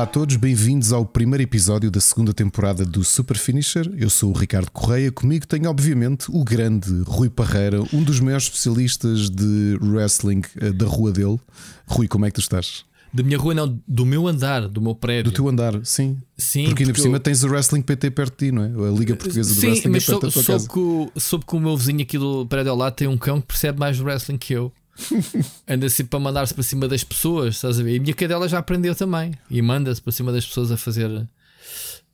Olá a todos, bem-vindos ao primeiro episódio da segunda temporada do Super Finisher. Eu sou o Ricardo Correia, comigo tenho obviamente o grande Rui Parreira, um dos maiores especialistas de wrestling eh, da rua dele. Rui, como é que tu estás? Da minha rua, não, do meu andar, do meu prédio. Do teu andar, sim. Sim, porque ainda por porque cima eu- tens o Wrestling PT perto de ti, não é? A Liga Portuguesa do Sim, Wrestling mas é perto sou, da tua soube, casa. que o, soube que o meu vizinho aqui do prédio ao lado tem um cão que percebe mais de wrestling que eu. Anda sempre para mandar-se para cima das pessoas, estás a ver? E a minha cadela já aprendeu também e manda-se para cima das pessoas a fazer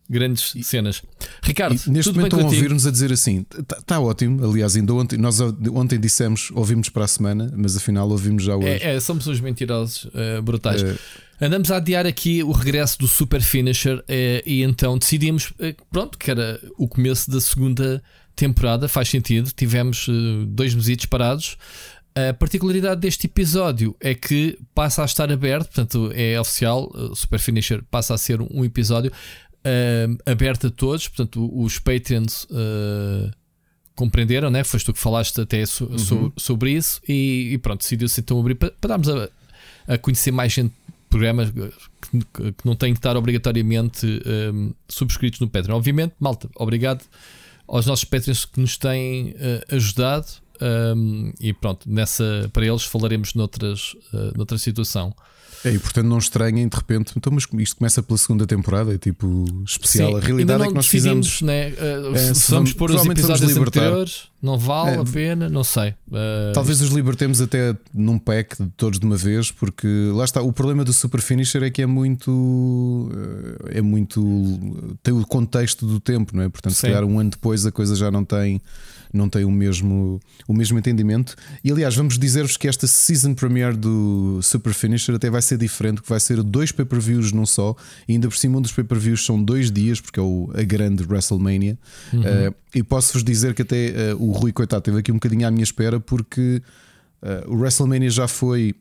grandes cenas. Ricardo, E neste momento estão a ouvir-nos a dizer assim: está ótimo. Aliás, ainda ontem, nós ontem dissemos ouvimos para a semana, mas afinal ouvimos já hoje. É, é, somos uns mentirosos eh, brutais. Eh, Andamos a adiar aqui o regresso do Super Finisher eh, e então decidimos, pronto, que era o começo da segunda temporada, faz sentido. Tivemos dois mesitos parados. A particularidade deste episódio é que passa a estar aberto, portanto é oficial, o Super Finisher passa a ser um episódio eh, aberto a todos, portanto os Patreons eh, compreenderam, né? Foste tu que falaste até so- so- sobre isso e, e pronto, decidiu-se então abrir para, para darmos a, a conhecer mais gente programas que, que não têm que estar obrigatoriamente hum, subscritos no Patreon. Obviamente, malta, obrigado aos nossos Patreons que nos têm eh, ajudado. Hum, e pronto, nessa para eles falaremos noutras, eh, noutra situação. É, e portanto não estranhem de repente, então, mas isto começa pela segunda temporada, é tipo especial. a realidade é que nós fizemos. né, eh, É, se se vamos pôr os episódios anteriores, não vale É, a pena, não sei. Eh, Talvez os libertemos até num pack de todos de uma vez, porque lá está. O problema do Super Finisher é que é muito. É muito. tem o contexto do tempo, não é? Portanto, se Sim. calhar um ano depois a coisa já não tem. Não tem o mesmo, o mesmo entendimento. E aliás, vamos dizer-vos que esta season premiere do Super Finisher até vai ser diferente, que vai ser dois pay-per-views num só, e ainda por cima um dos pay-per-views são dois dias, porque é o, a grande WrestleMania. Eh, e posso-vos dizer que até eh, o Rui Coitado esteve aqui um bocadinho à minha espera, porque eh, o WrestleMania já foi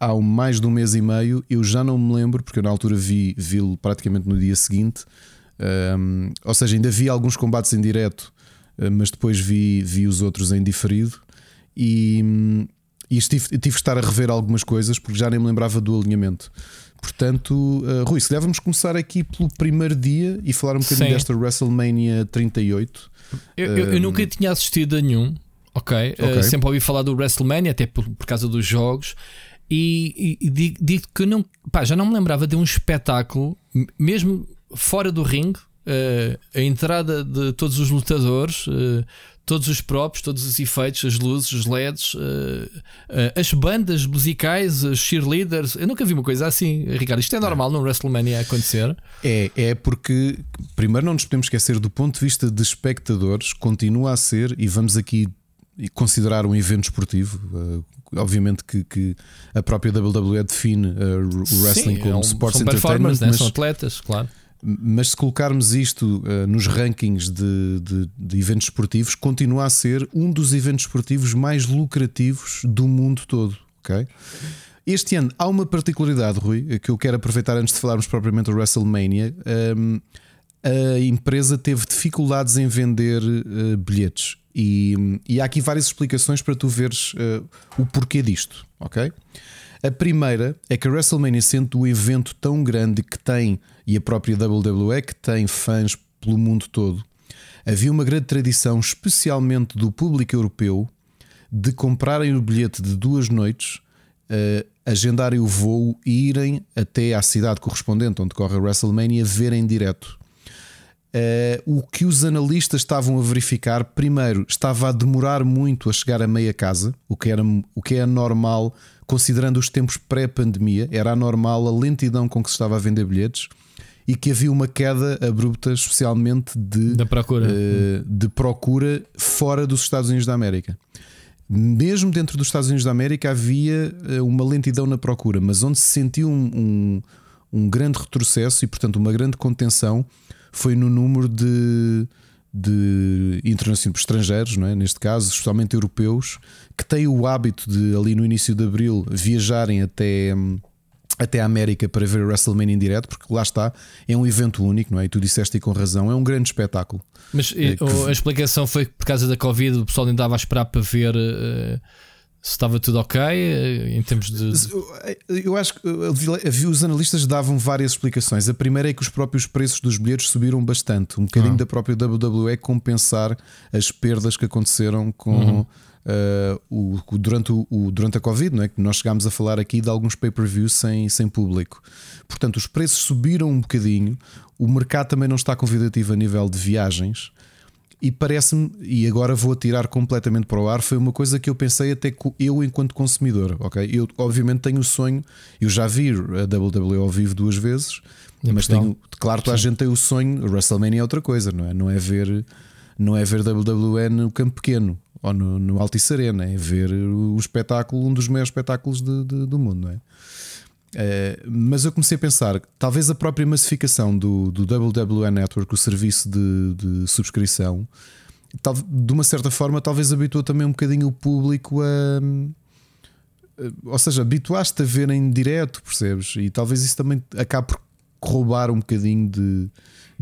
há mais de um mês e meio. Eu já não me lembro, porque eu na altura vi, vi-lo praticamente no dia seguinte. Um, ou seja, ainda vi alguns combates em direto, mas depois vi, vi os outros em diferido. E, e estive, tive que estar a rever algumas coisas porque já nem me lembrava do alinhamento. Portanto, eh, Rui, se calhar vamos começar aqui pelo primeiro dia e falar um bocadinho Sim. desta WrestleMania 38. Eu, eu- eu nunca tinha assistido a nenhum, ok? Hum. Ok. Uh, sempre ouvi falar do WrestleMania, até por, por causa dos jogos. E, e- e digo, digo que não, pá, já não me lembrava de um espetáculo, mesmo fora do ringue, uh, a entrada de todos os lutadores, uh, todos os props, todos os efeitos, as luzes, os LEDs, uh, as bandas musicais, os cheerleaders. Eu nunca vi uma coisa assim, Ricardo. Isto é normal no WrestleMania acontecer. É, é porque, primeiro, não nos podemos esquecer do ponto de vista de espectadores, continua a ser, e vamos aqui considerar um evento esportivo. obviamente que, que a própria WWE define o wrestling Sim, como é um- sports são entertainment, né? mas, são atletas, claro. Mas se colocarmos isto uh, nos rankings de, de- de eventos esportivos, continua a ser um dos eventos esportivos mais lucrativos do mundo todo. ok? Este ano há uma particularidade, Rui, que eu quero aproveitar antes de falarmos propriamente do WrestleMania. Um, a empresa teve dificuldades em vender uh, bilhetes. E, e há aqui várias explicações para tu veres uh, o porquê disto, ok? A primeira é que a WrestleMania, sendo um evento tão grande que tem, e a própria WWE que tem fãs pelo mundo todo, havia uma grande tradição, especialmente do público europeu, de comprarem o bilhete de duas noites, eh, agendarem o voo e irem até à cidade correspondente onde corre a WrestleMania ver em direto. Eh, o que os analistas estavam a verificar, primeiro, estava a demorar muito a chegar a meia casa, o que, era, o que é normal, considerando os tempos pré-pandemia, era anormal a lentidão com que se estava a vender bilhetes e que havia uma queda abrupta, especialmente de, Da procura. eh, de procura fora dos Estados Unidos da América. Mesmo dentro dos Estados Unidos da América havia eh, uma lentidão na procura, mas onde se sentiu um, um, um grande retrocesso e, portanto, uma grande contenção foi no número de, de internacionais estrangeiros, não é? neste caso, especialmente europeus, que têm o hábito de, ali no início de abril, viajarem até. Até a América para ver o WrestleMania em direto, porque lá está, é um evento único, não é? E tu disseste e com razão, é um grande espetáculo. Mas É que- a explicação foi que por causa da Covid o pessoal ainda estava a esperar para ver eh, Se estava tudo ok em termos de. Eu acho que os analistas davam várias explicações. A primeira é que os próprios preços dos bilhetes subiram bastante, um bocadinho ah. da própria WWE compensar as perdas que aconteceram com. Uhum. Uh, o, durante, o, durante a Covid, não é? que nós chegámos a falar aqui de alguns pay-per-views sem, sem público. Portanto, os preços subiram um bocadinho, o mercado também não está convidativo a nível de viagens. E parece-me, e agora vou atirar completamente para o ar, foi uma coisa que eu pensei até eu enquanto consumidor, ok? Eu obviamente tenho o sonho, eu já vi a WWE ao vivo duas vezes, mas tenho, claro, toda a gente tem o sonho, WrestleMania é outra coisa, não é? Não é ver, não é ver WWE no campo pequeno ou no, no Altice Arena, é ver o espetáculo, um dos maiores espetáculos de, de, do mundo, não é? Uh, mas eu comecei a pensar, talvez a própria massificação do, do WWE Network, o serviço de, de subscrição, tal, de uma certa forma, talvez habituou também um bocadinho o público a. Ou seja, habituaste a ver em direto, percebes? E talvez isso também acabe por roubar um bocadinho de,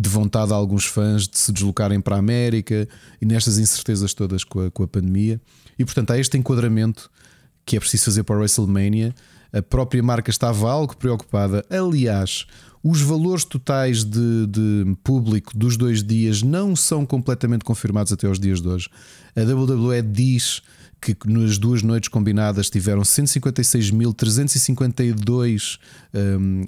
de vontade a alguns fãs de se deslocarem para a América e nestas incertezas todas com a, com a pandemia. E portanto, há este enquadramento que é preciso fazer para a WrestleMania a própria marca estava algo preocupada. Aliás, os valores totais de, de, público dos dois dias não são completamente confirmados até aos dias de hoje. A WWE diz que nas duas noites combinadas tiveram 156.352 um,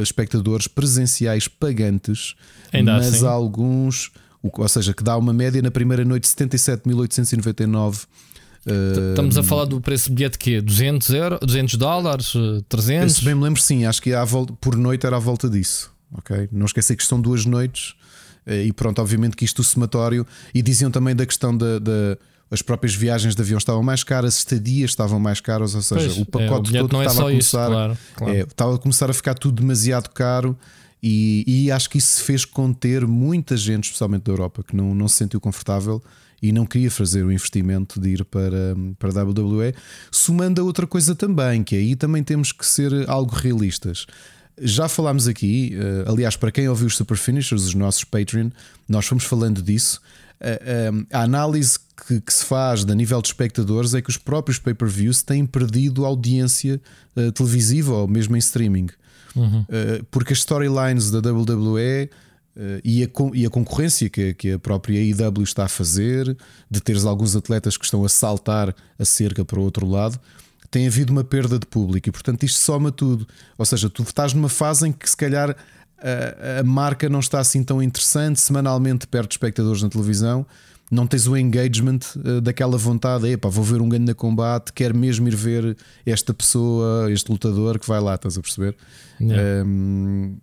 espectadores presenciais pagantes, Ainda mas assim. alguns, ou seja, que dá uma média na primeira noite 77.899 Estamos a falar do preço de bilhete que 200 euros, 200 dólares, 300? Se bem me lembro, sim, acho que volta, por noite era à volta disso. Ok, não esquecer que são duas noites eh, e pronto, obviamente que isto o somatório e diziam também da questão da, da as próprias viagens de avião estavam mais caras, estadias estavam mais caras, ou seja, pois, o pacote é, o todo é estava, a começar, isso, claro, claro. É, estava a começar a ficar tudo demasiado caro e, e, acho que isso fez conter muita gente, especialmente da Europa, que não, não se sentiu confortável e não queria fazer o investimento de ir para, para a WWE, somando a outra coisa também, que aí também temos que ser algo realistas. Já falámos aqui, eh, aliás, para quem ouviu os Super Finishers, os nossos Patreon, nós fomos falando disso. A, análise que, que, se faz da nível de espectadores é que os próprios pay-per-views têm perdido audiência uh, televisiva ou mesmo em streaming. Uhum. Uh, porque as storylines da WWE Uh, e, a, e, a, concorrência que, que, a própria IW está a fazer, de teres alguns atletas que estão a saltar a cerca para o outro lado, tem havido uma perda de público e, portanto, isto soma tudo. Ou seja, tu estás numa fase em que, se calhar, a, a marca não está assim tão interessante, semanalmente perde espectadores na televisão. Não tens o engagement uh, daquela vontade, epá, vou ver um ganho na combate, quero mesmo ir ver esta pessoa, este lutador que vai lá, estás a perceber? Um,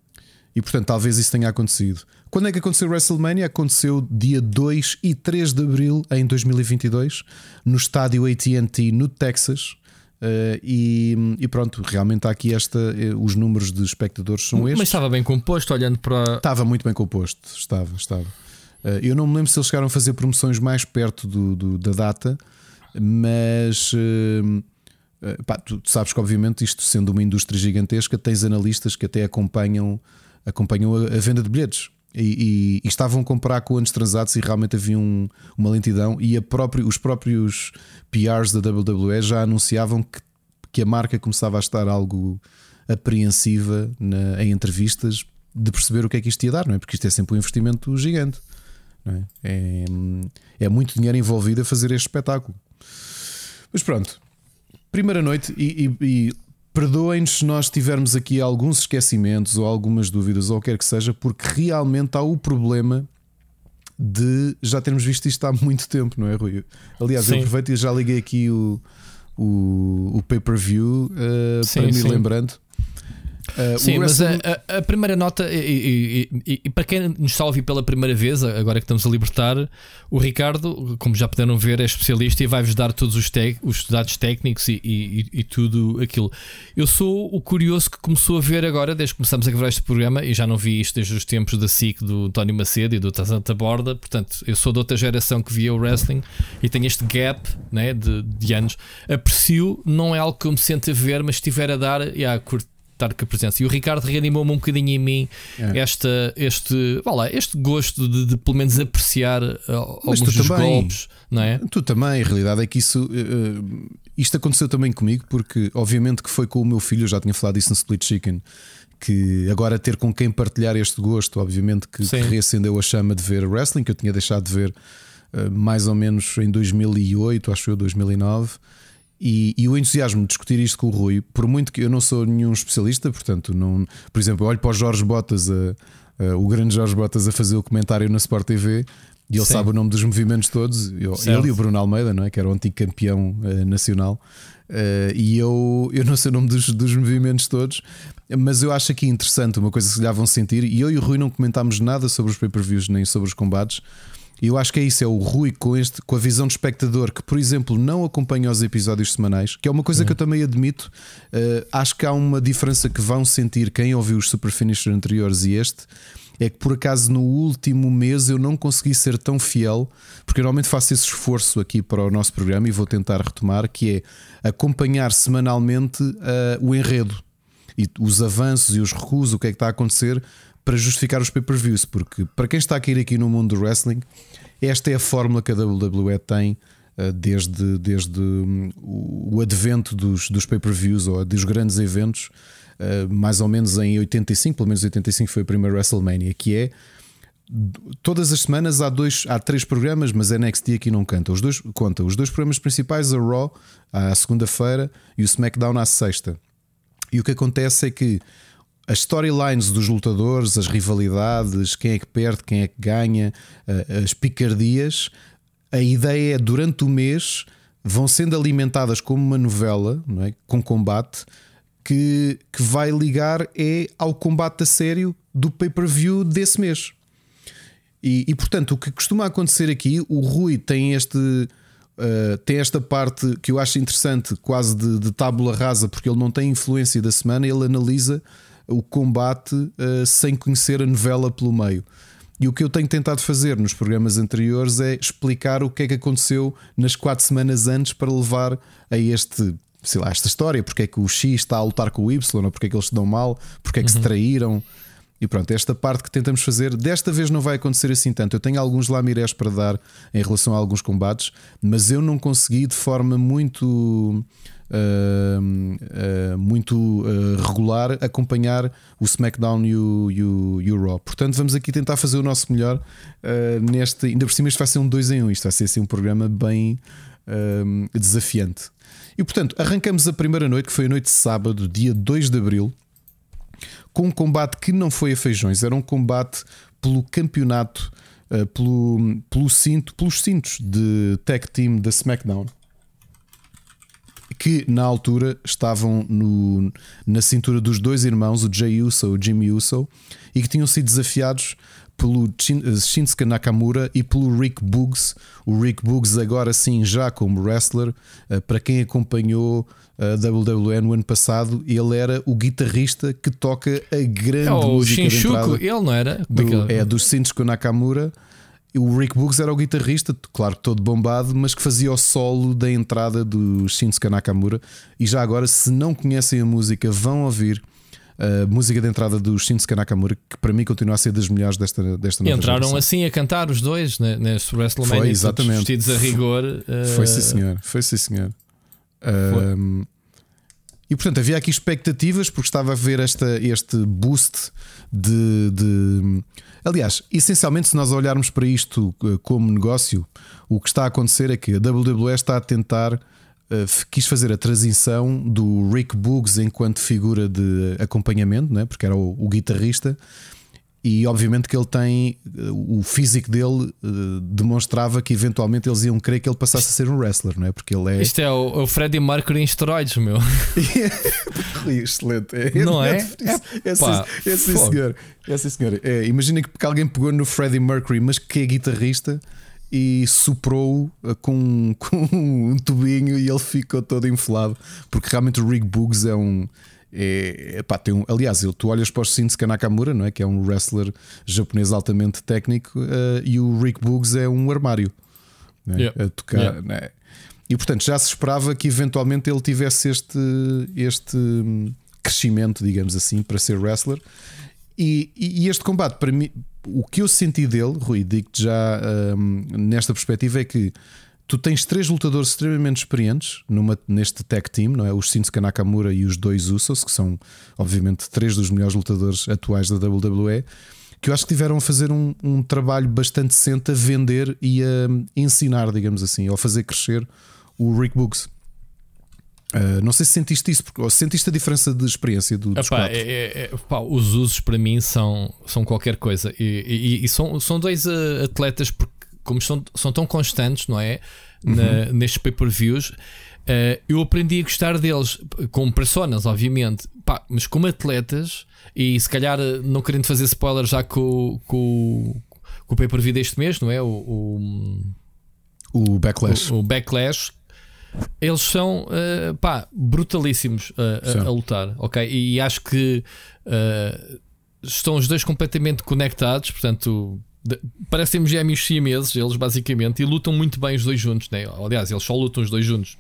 e portanto, talvez isso tenha acontecido. Quando é que aconteceu WrestleMania? Aconteceu dia 2 e 3 de abril em 2022, no estádio ATT no Texas. Uh, e, e, pronto, realmente há aqui esta. Uh, os números de espectadores são estes. Mas estava bem composto, olhando para. Estava muito bem composto, estava, estava. Uh, eu não me lembro se eles chegaram a fazer promoções mais perto do, do da data, mas. Pá, tu, tu sabes que, obviamente, isto sendo uma indústria gigantesca, tens analistas que até acompanham acompanham a, a venda de bilhetes. E, e, e, estavam a comprar com anos transados e realmente havia um, uma lentidão. E próprio, os próprios PRs da WWE já anunciavam que, que a marca começava a estar algo apreensiva na, em entrevistas de perceber o que é que isto ia dar, não é? Porque isto é sempre um investimento gigante. É? É, é? muito dinheiro envolvido a fazer este espetáculo. Mas pronto, primeira noite e, e Perdoem-nos se nós tivermos aqui alguns esquecimentos ou algumas dúvidas ou quer que seja, porque realmente há o problema de já termos visto isto há muito tempo, não é, Rui? Aliás, sim. eu aproveito e já liguei aqui o, o, o pay-per-view uh, para me lembrando. Uh, Sim, mas a, a, a, primeira nota, e, e, e, e, para quem nos está a ouvir pela primeira vez, agora que estamos a libertar, o Ricardo, como já puderam ver, é especialista e vai-vos dar todos os, os dados técnicos e, tudo aquilo. Eu sou o curioso que começou a ver agora, desde que começamos a gravar este programa, e já não vi isto desde os tempos da SIC do António Macedo e do Tazanta Borda, portanto, eu sou de outra geração que via o wrestling e tenho este gap né, de, de anos. Aprecio, não é algo que eu me sente a ver, mas estiver a dar, yeah, curto estar com a presença. E o Ricardo reanimou-me um bocadinho em mim é. esta, este, lá, este gosto de, de, pelo menos apreciar uh, alguns dos também, golpes, não é? Tu também, a realidade é que isso uh, isto aconteceu também comigo, porque obviamente que foi com o meu filho, eu já tinha falado disso no Split Chicken. Que agora ter com quem partilhar este gosto, obviamente que, que reacendeu a chama de ver wrestling, que eu tinha deixado de ver uh, mais ou menos em 2008, acho eu, 2009. E, e, o entusiasmo de discutir isto com o Rui, por muito que eu não sou nenhum especialista, portanto, não, por exemplo, eu olho para o Jorge Botas, a, a, o grande Jorge Botas, a fazer o comentário na Sport TV e ele Sim. sabe o nome dos movimentos todos. Eu, ele e o Bruno Almeida, não é? que era o antigo campeão uh, nacional. Uh, e eu, eu não sei o nome dos, dos movimentos todos, mas eu acho aqui interessante uma coisa que se lhe vão sentir. E eu e o Rui não comentámos nada sobre os pay-per-views nem sobre os combates. E eu acho que é isso, é o Rui com, este, com a visão de espectador que, por exemplo, não acompanha os episódios semanais, que é uma coisa uhum. que eu também admito. Uh, acho que há uma diferença que vão sentir quem ouviu os Super Finisher anteriores e este. É que por acaso no último mês eu não consegui ser tão fiel, porque eu normalmente faço esse esforço aqui para o nosso programa e vou tentar retomar, que é acompanhar semanalmente uh, o enredo e os avanços e os recuos, o que é que está a acontecer para justificar os pay-per-views, porque para quem está a cair aqui no mundo do wrestling, esta é a fórmula que a WWE tem uh, desde, desde um, o advento dos, dos pay-per-views ou dos grandes eventos, uh, mais ou menos em 85, pelo menos 85 foi a primeira WrestleMania, que é todas as semanas há dois, há três programas, mas a NXT aqui não canta. Os dois conta os dois programas principais, a Raw à segunda-feira e o SmackDown à sexta. E o que acontece é que as storylines dos lutadores, as rivalidades, quem é que perde, quem é que ganha, eh, as picardias, a ideia é durante o mês vão sendo alimentadas como uma novela, é? com combate, que, que vai ligar é ao combate a sério do pay-per-view desse mês. E, e, portanto, o que costuma acontecer aqui, o Rui tem este. Uh, tem esta parte que eu acho interessante, quase de, de tábula rasa, porque ele não tem influência da semana, ele analisa o combate uh, sem conhecer a novela pelo meio. E o que eu tenho tentado fazer nos programas anteriores é explicar o que é que aconteceu nas quatro semanas antes para levar a este, sei lá, esta história, porque é que o X está a lutar com o Y, ou porque é que eles se dão mal, porque é que uhum. se traíram. E pronto, esta parte que tentamos fazer, desta vez não vai acontecer assim tanto. Eu tenho alguns lamirés para dar em relação a alguns combates, mas eu não consegui de forma muito uh, muito uh, regular acompanhar o SmackDown e o, e, o, e o Raw. Portanto, vamos aqui tentar fazer o nosso melhor neste. Ainda por cima, isto vai ser um 2 em 1. Um. Isto vai ser assim, um programa bem desafiante. E portanto, arrancamos a primeira noite, que foi a noite de sábado, dia 2 de abril, com um combate que não foi a feijões, era um combate pelo campeonato, uh, pelo, pelo cinto, pelos cintos de tag team da SmackDown que na altura estavam no, na cintura dos dois irmãos, o Jay Uso e o Jimmy Uso, e que tinham sido desafiados pelo eh, Shinsuke Nakamura e pelo Rick Boogs. O Rick Boogs, agora sim, já como wrestler, eh, para quem acompanhou a WWE no ano passado, ele era o guitarrista que toca a grande é música. O Shinshuku, ele não era? Do, é, é do Shinsuke Nakamura o Rick Boogs era o guitarrista, claro que todo bombado, mas que fazia o solo da entrada do Shinsuke Nakamura. E já agora, se não conhecem a música, vão ouvir a música de entrada do Shinsuke Nakamura, que para mim continua a ser das melhores desta, desta nova Entraram geração. assim a cantar os dois né, nesse WrestleMania, Foi, exatamente. vestidos a rigor. Foi, uh... sim, senhor. Foi, sim, senhor. E portanto havia aqui expectativas porque estava a ver esta, este boost de, de Aliás, essencialmente, se nós olharmos para isto eh, como negócio, o que está a acontecer é que a WWE está a tentar. Uh, quis fazer a transição do Rick Boogs enquanto figura de acompanhamento, né? porque era o, o guitarrista, e obviamente que ele tem eh, o físico dele uh, demonstrava que eventualmente eles iam querer que ele passasse a ser um wrestler, não é? Porque ele é. Isto é o, é o Freddie Mercury em esteroides, meu. Excelente. É, não é? É, é, pá, é, sim, senhor. É sim, senhor. É, imagina que alguém pegou no Freddie Mercury, mas que é guitarrista e soprou com, com um tubinho e ele ficou todo inflado. Porque realmente o Rick Boogs é um é, epá, tem um, aliás, tu olhas para o Shinsuke Nakamura, não é? que é um wrestler japonês altamente técnico, uh, e o Rick Boogs é um armário é? yeah. a tocar. Yeah. É? E portanto já se esperava que eventualmente ele tivesse este, este, crescimento, digamos assim, para ser wrestler. E, e, este combate, para mim, o que eu senti dele, Rui, digo-te já um, nesta perspectiva, é que tu tens três lutadores extremamente experientes numa, neste tag team, não é? Os Shinsuke Nakamura e os dois Usos, que são, obviamente, três dos melhores lutadores atuais da WWE, que eu acho que tiveram a fazer um, um trabalho bastante decente a vender e a ensinar, digamos assim, ou fazer crescer o Rick Books. Uh, não sei se sentiste isso, porque, ou sentiste a diferença de experiência do, dos epá, é, é, é, epá, Os usos para mim são, são qualquer coisa e, e, e são, são dois uh, atletas porque, como são, são tão constantes, não é? Uhum. Na, nestes pay-per-views, uh, eu aprendi a gostar deles como personas, obviamente, Pá, mas como atletas, e se calhar não querendo fazer spoiler já com, com, com o pay-per-view deste mês, não é? O, o, o Backlash. O, o Backlash eles são uh, pá, brutalíssimos uh, a, a, lutar, ok? E, e acho que uh, estão os dois completamente conectados, portanto, de, parecem gêmeos siameses, eles basicamente, e lutam muito bem os dois juntos, né? aliás, eles só lutam os dois juntos.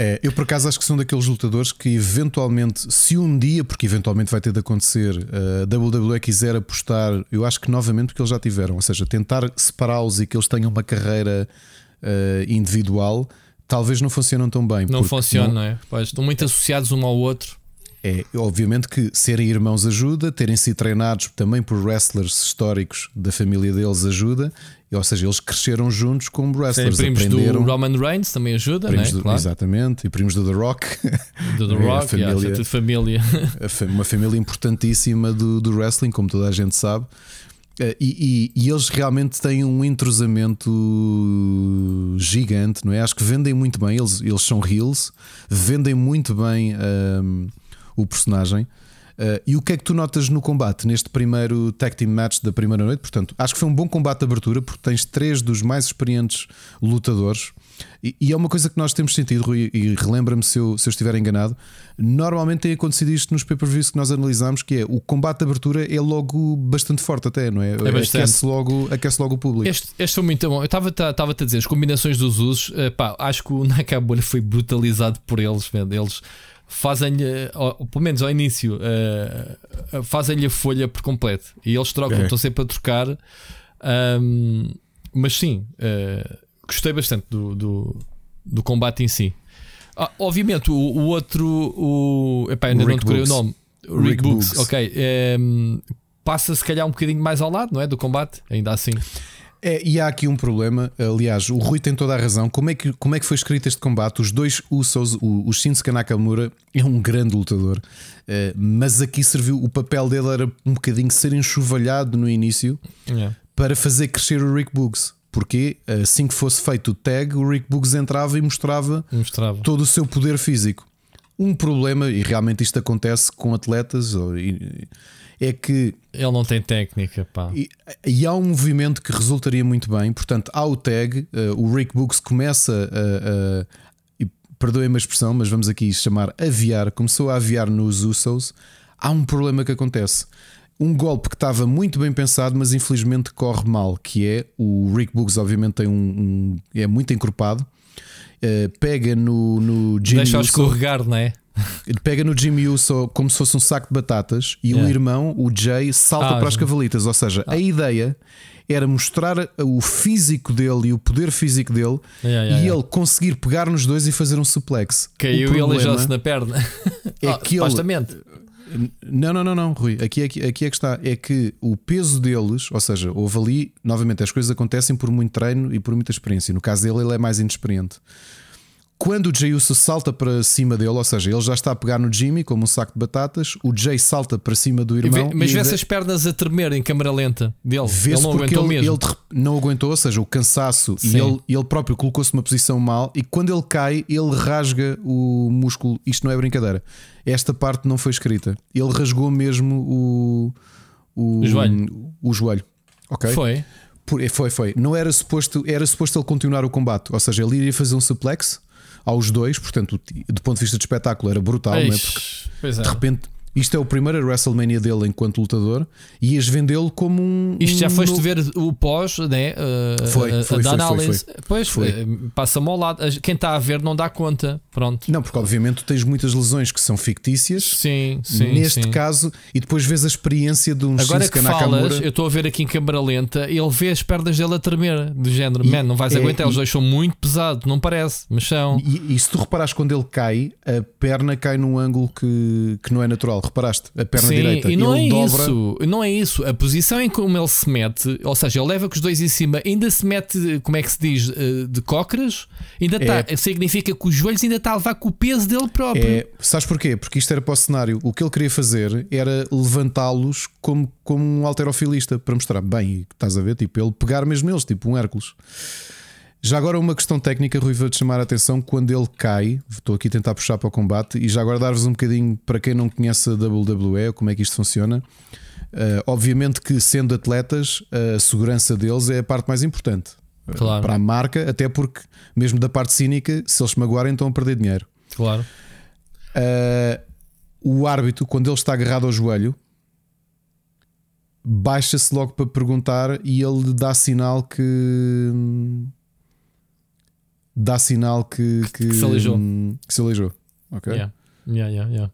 É, eu por acaso acho que são daqueles lutadores que eventualmente, se um dia, porque eventualmente vai ter de acontecer, a WWE quiser apostar, eu acho que novamente porque eles já tiveram, ou seja, tentar separá-los e que eles tenham uma carreira individual talvez não funcionam tão bem. Não funcionam, não é? Pois, estão muito associados um ao outro. É, obviamente que serem irmãos ajuda, terem sido treinados também por wrestlers históricos da família deles ajuda, ou seja, eles cresceram juntos como wrestlers. Sim, primos aprenderam... do Roman Reigns também ajuda, primos né? do, claro. Exatamente, e primos do The Rock. Do The Rock, a família, yeah, família. uma família importantíssima do, do wrestling, como toda a gente sabe. Eh, e, e, e, eles realmente têm um entrosamento gigante, não é? Acho que vendem muito bem, eles, eles são heels, vendem muito bem ehm, o personagem. Uh, e o que é que tu notas no combate, neste primeiro tag team match da primeira noite? Portanto, acho que foi um bom combate de abertura, porque tens três dos mais experientes lutadores. E, e é uma coisa que nós temos sentido, Rui, e relembra-me se eu, se eu estiver enganado. Normalmente tem acontecido isto nos pay-per-views que nós analisamos, que é o combate de abertura é logo bastante forte, até, não é? é aquece, logo, aquece logo o público. Este, este foi muito bom. Eu estava-te a dizer, as combinações dos usos, uh, pá, acho que o Nakamura foi brutalizado por eles, eles fazem-lhe, pelo menos ao início, uh, fazem-lhe a folha por completo. E eles trocam, é. estão sempre a trocar. Um, mas sim, uh, gostei bastante do, do, do, combate em si. Ah, obviamente, o, o, outro, o, epá, ainda Rick não decorei o nome. Rick, Rick Books, Books. ok. Um, passa se calhar um bocadinho mais ao lado, não é? Do combate, ainda assim. É, e há aqui um problema, aliás, o Rui tem toda a razão. Como é que, como é que foi escrito este combate? Os dois Usos, o, o Shinsuke Nakamura é um grande lutador, uh, mas aqui serviu, o papel dele era um bocadinho ser enxovalhado no início yeah. para fazer crescer o Rick Boogs. Porque assim que fosse feito o tag, o Rick Boogs entrava e mostrava, mostrava. todo o seu poder físico. Um problema, e realmente isto acontece com atletas, é que ele não tem técnica, pá. E, e há um movimento que resultaria muito bem. Portanto, há o tag, uh, o Rick Books começa a. a Perdoem-me a expressão, mas vamos aqui chamar aviar. Começou a aviar nos Usos. Há um problema que acontece. Um golpe que estava muito bem pensado, mas infelizmente corre mal. Que é o Rick Books, obviamente, tem um, um é muito encorpado. Uh, pega no, no Jimmy Deixa-o escorregar, não é? Ele pega no Jimmy Uso como se fosse um saco de batatas e yeah. o irmão, o Jay, salta ah, para as cavalitas. Ou seja, ah. a ideia era mostrar o físico dele e o poder físico dele yeah, yeah, e ele conseguir pegar nos dois e fazer um suplex. Caiu e aleijou-se na perna. É oh, que supostamente. Ele... Não, não, não, não, Rui. Aqui, aqui, aqui é que está. É que o peso deles, ou seja, houve ali, novamente, as coisas acontecem por muito treino e por muita experiência. No caso dele, ele é mais inexperiente. Quando o Jay Uso salta para cima dele, ou seja, ele já está a pegar no Jimmy como um saco de batatas, o Jay salta para cima do irmão. Vê, mas vê essas pernas a tremer em câmera lenta dele. Ele não aguentou ele, mesmo. Ele não aguentou, ou seja, o cansaço Sim. e ele, ele próprio colocou-se numa posição mal e quando ele cai, ele rasga o músculo. Isto não é brincadeira. Esta parte não foi escrita. Ele rasgou mesmo o, o, o joelho. O joelho. Ok? Foi. Foi, foi. Não era suposto, era suposto ele continuar o combate, ou seja, ele iria fazer um suplex aos dois, portanto, do ponto de vista de espetáculo era brutal, Eish, não é? Porque é. de repente. Isto é o primeiro WrestleMania dele enquanto lutador e ias vendê-lo como um. Isto já foste novo- ver o pós, né? Uh, Foi, a- a foi, da foi, foi, análise. Pois, Foi. eh, passa-me ao lado. A- Quem está a ver não dá conta. Pronto. Não, porque obviamente tens muitas lesões que são fictícias. Sim, sim. neste sim. caso, e depois vês a experiência de um Agora Shinsuke que Nakamura. falas, eu estou a ver aqui em câmara lenta, ele vê as pernas dele a tremer, do género, E- man, não vais é, aguentar, os e- dois são muito pesados, não parece, mas são. E, e se tu reparares quando ele cai, a perna cai num ângulo que, que não é natural. Reparaste? A perna Sim, direita. e não ele é dobra. isso, não é isso. A posição em como ele se mete, ou seja, ele leva com os dois em cima, ainda se mete, como é que se diz, eh, de cócoras, ainda É. está, significa que os joelhos ainda está a levar com o peso dele próprio. É, sabes porquê? Porque isto era para o cenário. O que ele queria fazer era levantá-los como, como um alterofilista para mostrar bem, estás a ver? Tipo, ele pegar mesmo eles, tipo um Hércules. Já agora, uma questão técnica, Rui, vou-te chamar a atenção quando ele cai. Estou aqui a tentar puxar para o combate e já agora dar-vos um bocadinho para quem não conhece a WWE, como é que isto funciona. Uh, obviamente que, sendo atletas, a segurança deles é a parte mais importante uh, Claro. para a marca, até porque, mesmo da parte cínica, se eles se magoarem, estão a perder dinheiro. Claro. Uh, o árbitro, quando ele está agarrado ao joelho, baixa-se logo para perguntar e ele dá sinal que. Dá sinal que. Que se aleijou. que se aleijou. Ok? Yeah. Yeah, yeah, yeah.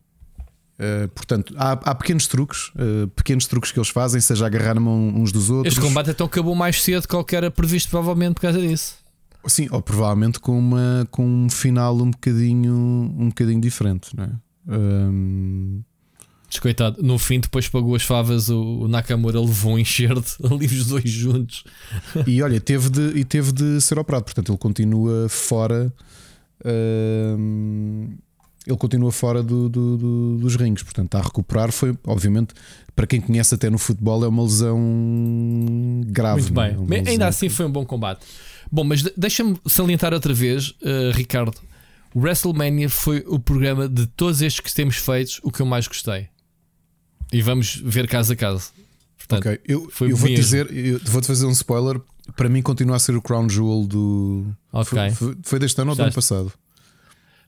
Uh, portanto, há, há pequenos truques, uh, pequenos truques que eles fazem, seja agarrar a mão uns dos outros. Este combate então acabou mais cedo que o que era previsto, provavelmente por causa disso. Sim, ou provavelmente com, uma, com um final um bocadinho, um bocadinho diferente, não é? Um, Descoitado, no fim, depois pagou as favas. O Nakamura levou um enxerto ali os dois juntos. E olha, teve de, e teve de ser operado, portanto ele continua fora. hum, ele continua fora do- do- do- dos rings, portanto está a recuperar. Foi, obviamente, para quem conhece até no futebol, é uma lesão grave. Muito é? bem. Lesão ainda assim foi um bom combate. Bom, mas de- deixa-me salientar outra vez, uh, Ricardo. O WrestleMania foi o programa de todos estes que temos feitos o que eu mais gostei. E vamos ver caso a caso. Portanto, Ok, eu, foi eu vou dizer, eu vou-te fazer um spoiler. Para mim, continua a ser o Crown Jewel do. Ok. Foi, foi, foi deste ano ou do ano passado?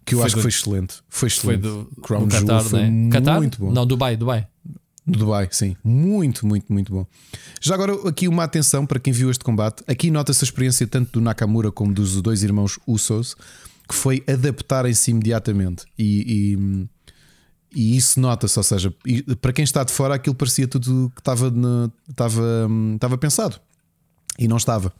Que eu Foi acho que do- foi excelente. Foi foi excelente. do, Crown do Jewel Qatar, foi né? Qatar? muito bom. Não, Dubai, Dubai. Dubai, sim. Muito, muito, muito bom. Já agora, aqui uma atenção para quem viu este combate. Aqui nota-se a experiência tanto do Nakamura como dos dois irmãos Usos, que foi adaptarem-se imediatamente. E, e- isso nota-se, ou seja, para quem está de fora, aquilo parecia tudo que estava, estava, hum, estava pensado. E não estava.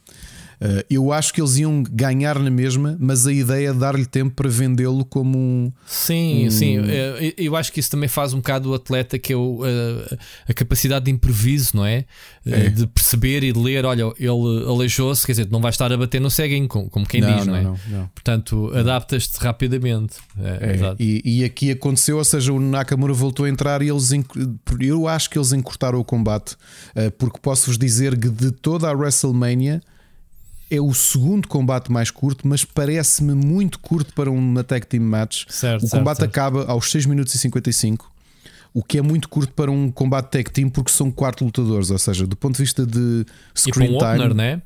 Uh, eu acho que eles iam ganhar na mesma, mas a ideia é dar-lhe tempo para vendê-lo como um. Sim, Hum. sim. eh, Eu acho que isso também faz um bocado o atleta que é o, eh, a capacidade de improviso, não é? Eh, É. De perceber e de ler, olha, ele aleijou-se, quer dizer, não vai estar a bater no ceguinho, como, como quem diz, não, é? não, não. Portanto, adaptas-te rapidamente. É, É, e, e aqui aconteceu, ou seja, o Nakamura voltou a entrar e eles eu acho que eles encurtaram o combate, eh, porque posso-vos dizer que de toda a WrestleMania é o segundo combate mais curto, mas parece-me muito curto para uma tag team match. Certo, o combate certo. acaba aos 6 minutos e 55. O que é muito curto para um combate tag team porque são quatro lutadores, ou seja, do ponto de vista de E para screen um time, opener, né?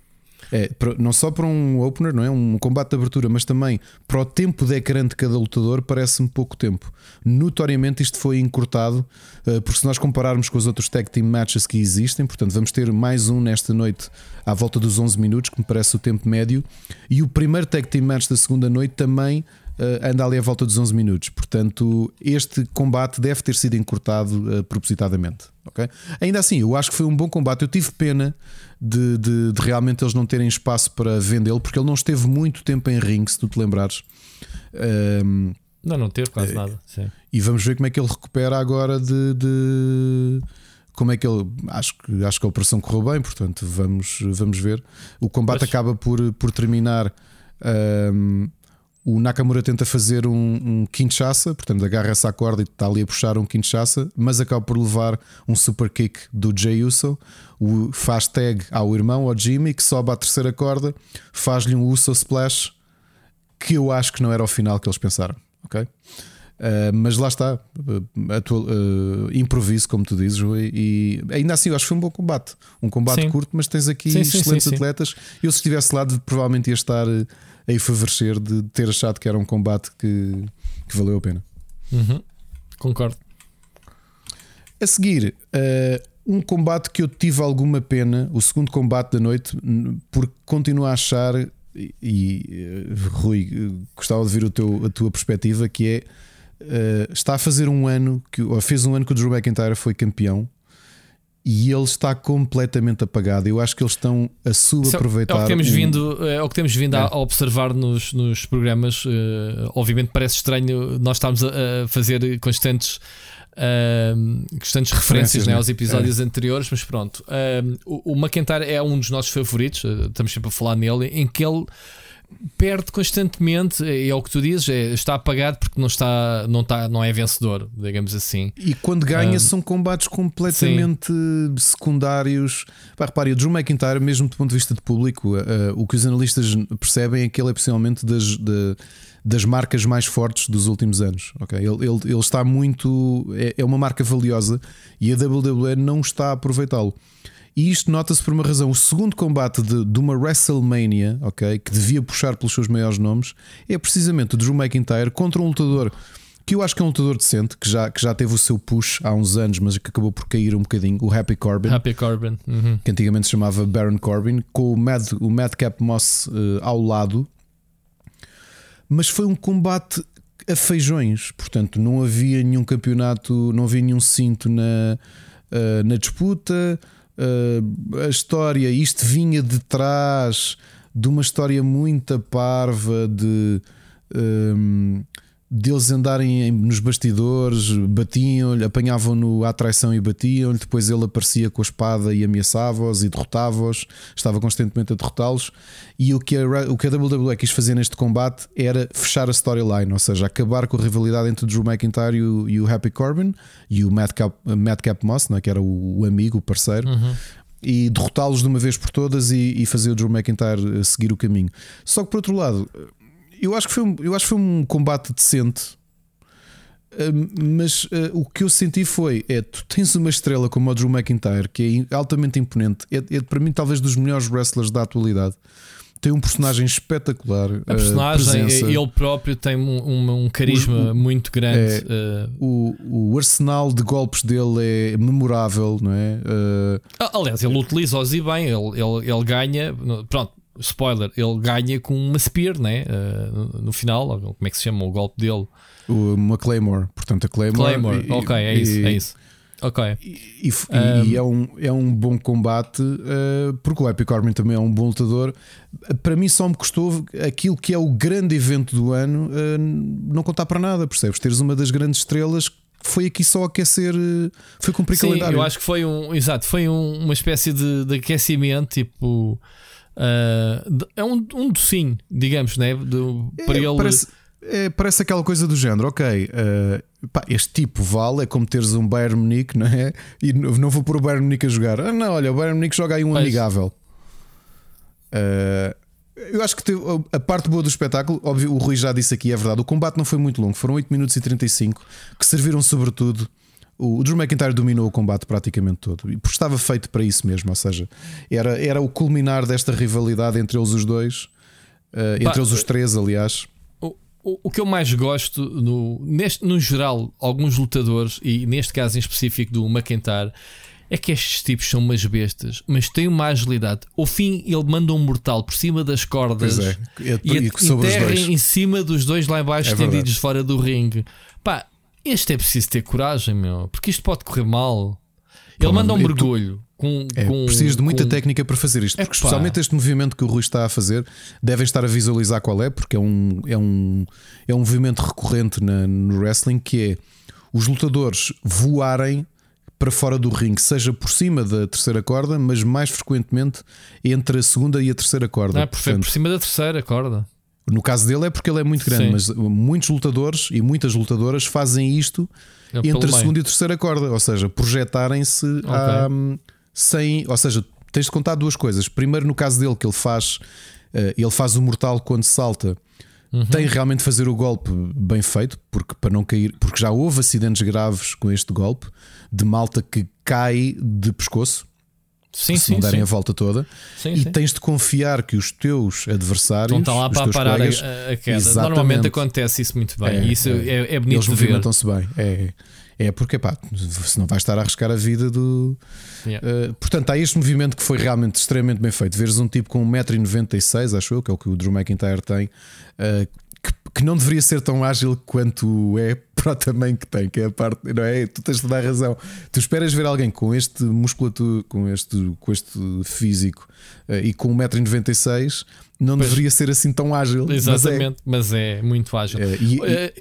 É, não só para um opener, não é? Um combate de abertura, mas também para o tempo de ecrã de cada lutador, parece-me pouco tempo. Notoriamente, isto foi encurtado, eh, porque se nós compararmos com os outros tag team matches que existem, portanto, vamos ter mais um nesta noite à volta dos 11 minutos, que me parece o tempo médio, e o primeiro tag team match da segunda noite também. eh, anda ali à volta dos 11 minutos, portanto, este combate deve ter sido encurtado eh, propositadamente. ok? Ainda assim, eu acho que foi um bom combate. Eu tive pena de, de- de realmente eles não terem espaço para vendê-lo, porque ele não esteve muito tempo em ringue, se tu te lembrares. Ahm, Não, não teve quase nada. Sim. e vamos ver como é que ele recupera agora de. de- como é que ele. Acho que, acho que a operação correu bem, portanto, vamos, vamos ver. O combate Pois. acaba por, por terminar. ahm, o Nakamura tenta fazer um, um Kinshasa, portanto, agarra-se à corda e está ali a puxar um Kinshasa, mas acaba por levar um super kick do Jey Uso. O, faz tag ao irmão, ao Jimmy, que sobe à terceira corda, faz-lhe um Uso Splash, que eu acho que não era o final que eles pensaram. Ok? Uh, mas lá está, atual- uh, improviso, como tu dizes, Rui, e ainda assim eu acho que foi um bom combate. Um combate Sim. curto, mas tens aqui Sim, excelentes sim, atletas. Eu, se estivesse lá, provavelmente ia estar a favorecer de ter achado que era um combate que, que valeu a pena. Uhum. Concordo. A seguir, uh, um combate que eu tive alguma pena, o segundo combate da noite, porque continuo a achar, e, e uh, Rui, gostava de ver o teu, a tua perspectiva, que é uh, está a fazer um ano que ou fez um ano que o Drew McIntyre foi campeão e ele está completamente apagado. Eu acho que eles estão a subaproveitar. É o que temos vindo, é o que temos vindo é. a observar nos, nos programas. Uh, obviamente parece estranho nós estarmos a, a fazer constantes. Uh, constantes referências, né, aos episódios é. anteriores, mas pronto. Uh, o, o McIntyre é um dos nossos favoritos, estamos sempre a falar nele, em que ele perde constantemente, e é o que tu dizes, é, está apagado porque não está, não está, não é vencedor, digamos assim. E quando ganha um, são combates completamente sim. secundários. Pá, repare, o Drew McIntyre, mesmo do ponto de vista de público, uh, o que os analistas percebem é que ele é possivelmente das, de, das marcas mais fortes dos últimos anos. Okay? Ele, ele, ele está muito. É, é uma marca valiosa e a WWE não está a aproveitá-lo. E isto nota-se por uma razão. O segundo combate de, de, uma WrestleMania, ok, que devia puxar pelos seus maiores nomes, é precisamente o Drew McIntyre contra um lutador que eu acho que é um lutador decente, que já, que já teve o seu push há uns anos, mas que acabou por cair um bocadinho, o Happy Corbin. Happy Corbin. Uhum. Que antigamente se chamava Baron Corbin, com o, Mad, o Madcap Moss uh, ao lado. Mas foi um combate a feijões, portanto, não havia nenhum campeonato, não havia nenhum cinto na, uh, na disputa. Uh, a história, isto vinha de trás de uma história muito parva de. Um, deles andarem nos bastidores, batiam-lhe, apanhavam-no à traição e batiam-lhe. Depois ele aparecia com a espada e ameaçava-os e derrotava-os, estava constantemente a derrotá-los. E o que, a, o que a WWE quis fazer neste combate era fechar a storyline, ou seja, acabar com a rivalidade entre o Drew McIntyre e o, e o Happy Corbin e o Madcap, Madcap Moss, não é? que era o, o amigo, o parceiro. Uhum e derrotá-los de uma vez por todas e, e, fazer o Drew McIntyre seguir o caminho. Só que por outro lado, eu acho que foi um, eu acho que foi um combate decente. mas uh, o que eu senti foi: é tu tens uma estrela como o Drew McIntyre, que é altamente imponente, é, é para mim talvez dos melhores wrestlers da atualidade. Tem um personagem espetacular. A personagem, uh, ele próprio tem um, um, carisma o, muito grande. É, uh... o, o arsenal de golpes dele é memorável, não é? Aliás, ele utiliza-os e bem, ele, ele, ele ganha. Pronto, spoiler, ele ganha com uma spear, né? Uh, no final, como é que se chama o golpe dele? O, uma Claymore, portanto a Claymore. Claymore, e, ok, é e, isso, é isso. Ok. E, e, um, e, é, um, é um bom combate, uh, porque o Epic Corbin também é um bom lutador. Para mim, só me custou aquilo que é o grande evento do ano uh, não contar para nada, percebes? Teres uma das grandes estrelas foi aqui só aquecer, foi cumprir Sim, calendário. Eu acho que foi um, exato, foi um, uma espécie de, de aquecimento, tipo Uh, é um, um docinho, digamos, né? Do, para é, ele. Parece, é, parece aquela coisa do género, ok, uh, pá, este tipo vale, é como teres um Bayern Munique, não é? E não vou pôr o Bayern Munique a jogar. Ah, não, olha, o Bayern Munique joga aí um pois. amigável. Uh, eu acho que a parte boa do espetáculo, óbvio, o Rui já disse aqui, é verdade. O combate não foi muito longo, foram 8 minutos e 35 que serviram sobretudo o Drew McIntyre dominou o combate praticamente todo, porque estava feito para isso mesmo, ou seja, era, era o culminar desta rivalidade entre eles os dois, uh, entre eles os três, aliás. O, o, o, que eu mais gosto, no, neste, no geral, alguns lutadores, e neste caso em específico do McIntyre, é que estes tipos são umas bestas, mas têm uma agilidade. Ao fim, ele manda um mortal por cima das cordas é, é, e, e enterra em cima dos dois lá embaixo, é estendidos fora do ringue. Pá, este é preciso ter coragem, meu, porque isto pode correr mal. Ele Pô, manda um mergulho. Com, é, com, preciso de muita com... técnica para fazer isto, porque especialmente este movimento que o Rui está a fazer, devem estar a visualizar qual é, porque é um, é um, é um movimento recorrente na, no wrestling que é os lutadores voarem para fora do ringue, seja por cima da terceira corda, mas mais frequentemente entre a segunda e a terceira corda. Ah, Portanto, por cima da terceira corda. No caso dele é porque ele é muito grande, Sim. mas muitos lutadores e muitas lutadoras fazem isto é entre a segunda e a terceira corda, ou seja, projetarem-se okay. sem. Ou seja, tens de contar duas coisas. Primeiro, no caso dele, que ele faz, uh, ele faz o mortal quando salta. Uhum. Tem realmente de fazer o golpe bem feito, porque para não cair, porque já houve acidentes graves com este golpe de malta que cai de pescoço Sim, se sim, não derem sim. a volta toda. Sim, e tens de confiar que os teus adversários, está lá para parar colegas, a, a queda. Exatamente. Normalmente acontece isso muito bem. É, isso é. é, é bonito eles de ver. movimentam-se bem. É, é porque, pá, se não vais estar a arriscar a vida do. Yeah. Uh, portanto, há este movimento que foi realmente extremamente bem feito. Veres um tipo com 1,96m, acho eu, que é o que o Drew McIntyre tem, uh, que, não deveria ser tão ágil quanto é para o tamanho que tem, que é a parte, não é? Tu tens de dar razão. Tu esperas ver alguém com este musculatura, com este, com este físico uh, e com 1,96m, não Pois. deveria ser assim tão ágil. mas é. Exatamente, mas é, muito ágil. É, e- e- Eh,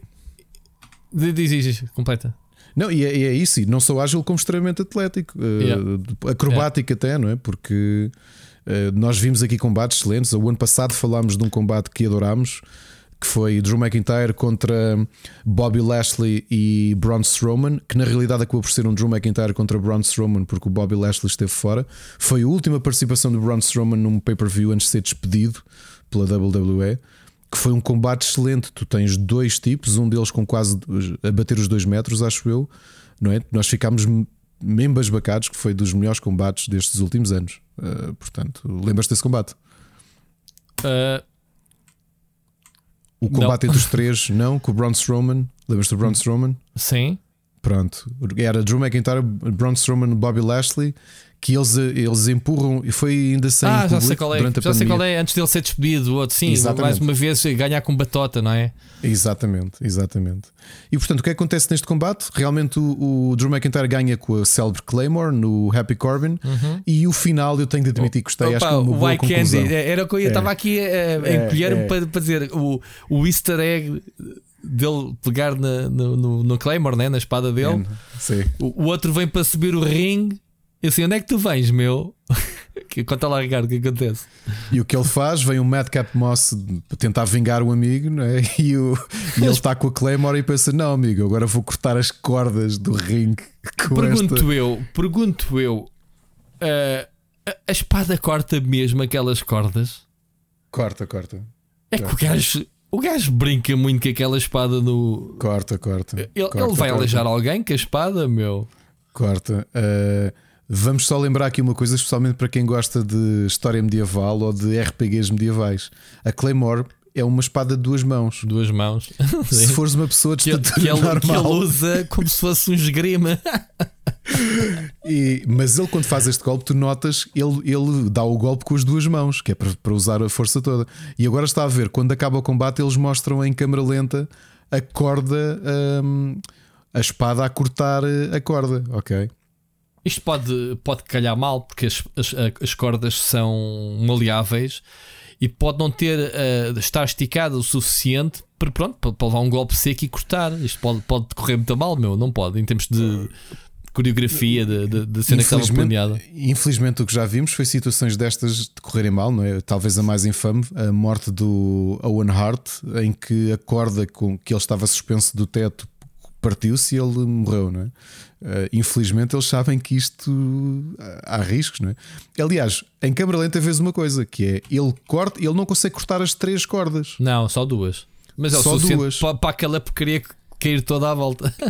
diz, diz, diz, completa. Não, e é, e é isso, e não sou ágil como extremamente atlético, eh, Yeah. acrobático até, não é? Porque eh, nós vimos aqui combates excelentes. O ano passado falámos de um combate que adorámos, que foi Drew McIntyre contra Bobby Lashley e Braun Strowman, que na realidade acabou por ser um Drew McIntyre contra Braun Strowman, porque o Bobby Lashley esteve fora. Foi a última participação do Braun Strowman num pay-per-view antes de ser despedido pela WWE. Que foi um combate excelente. Tu tens dois tipos, um deles com quase a bater os dois metros, acho eu, não é? Nós ficámos bem basbacados, que foi dos melhores combates destes últimos anos. Uh, portanto, lembras-te desse combate? Eh, O Não. combate entre os três, não? Com o Braun Strowman. Lembras-te do Braun Strowman? sim. Pronto. Era Drew McIntyre, Braun Strowman, Bobby Lashley, que eles, eles empurram, e foi ainda sem ah, já sei qual é. durante a Já sei qual é. Antes dele ser despedido, o outro, sim, Exatamente. mais uma vez ganhar com batota, não é? Exatamente, exatamente. E portanto, o que é acontece neste combate? Realmente o, o Drew McIntyre ganha com a célebre Claymore no Happy Corbin e o final eu tenho de admitir que gostei. acho que é Uhum. Opa, uma o boa conclusão. Candy, era o que eu estava aqui a, a É, encolher-me é. para, para dizer o, o easter egg dele pegar na- no, no, no Claymore, né, na espada dele. Sim. O, o outro vem para subir o ringue. Eu assim, onde é que tu vens, meu? Conta lá, Ricardo, o que acontece? E o que ele faz? Vem o Madcap Moss tentar vingar o amigo, não é? E, o, e ele está com a Claymore e pensa: Não, amigo, agora vou cortar as cordas do ringue. Pergunto esta. eu, pergunto eu, ah, a, espada corta mesmo aquelas cordas? Corta, corta. É que o gajo, o gajo brinca muito com aquela espada no. Corta, corta. Ele, corta, ele vai corta. aleijar alguém com a espada, meu. Corta. Uh, vamos só lembrar aqui uma coisa, especialmente para quem gosta de história medieval ou de RPGs medievais. A Claymore é uma espada de duas mãos. Duas mãos. Se fores uma pessoa de que, estatura que ele, que ele normal, usa como se fosse um esgrima. e- mas ele quando faz este golpe, tu notas, ele, ele dá o golpe com as duas mãos, que é para, para usar a força toda. E agora está a ver, quando acaba o combate, eles mostram em câmera lenta a corda, hum, a espada a cortar eh, a corda, ok? Isto pode, pode calhar mal, porque as, as, as cordas são maleáveis e pode não ter eh, estar esticada o suficiente para, pronto, para, para levar um golpe seco e cortar. Isto pode, pode correr muito mal, meu, não pode, em termos de coreografia da cena que estava planeada. infelizmente, o que já vimos foi situações destas de correrem mal, não é? Talvez a mais infame, a morte do Owen Hart, em que a corda com que ele estava suspenso do teto partiu-se e ele morreu, não é? Uh, infelizmente, eles sabem que isto há riscos, não é? Aliás, em câmera lenta vês uma coisa que é ele corta, ele não consegue cortar as três cordas. Não, só duas. Mas é o Só duas. Para, para aquela porcaria cair toda à volta.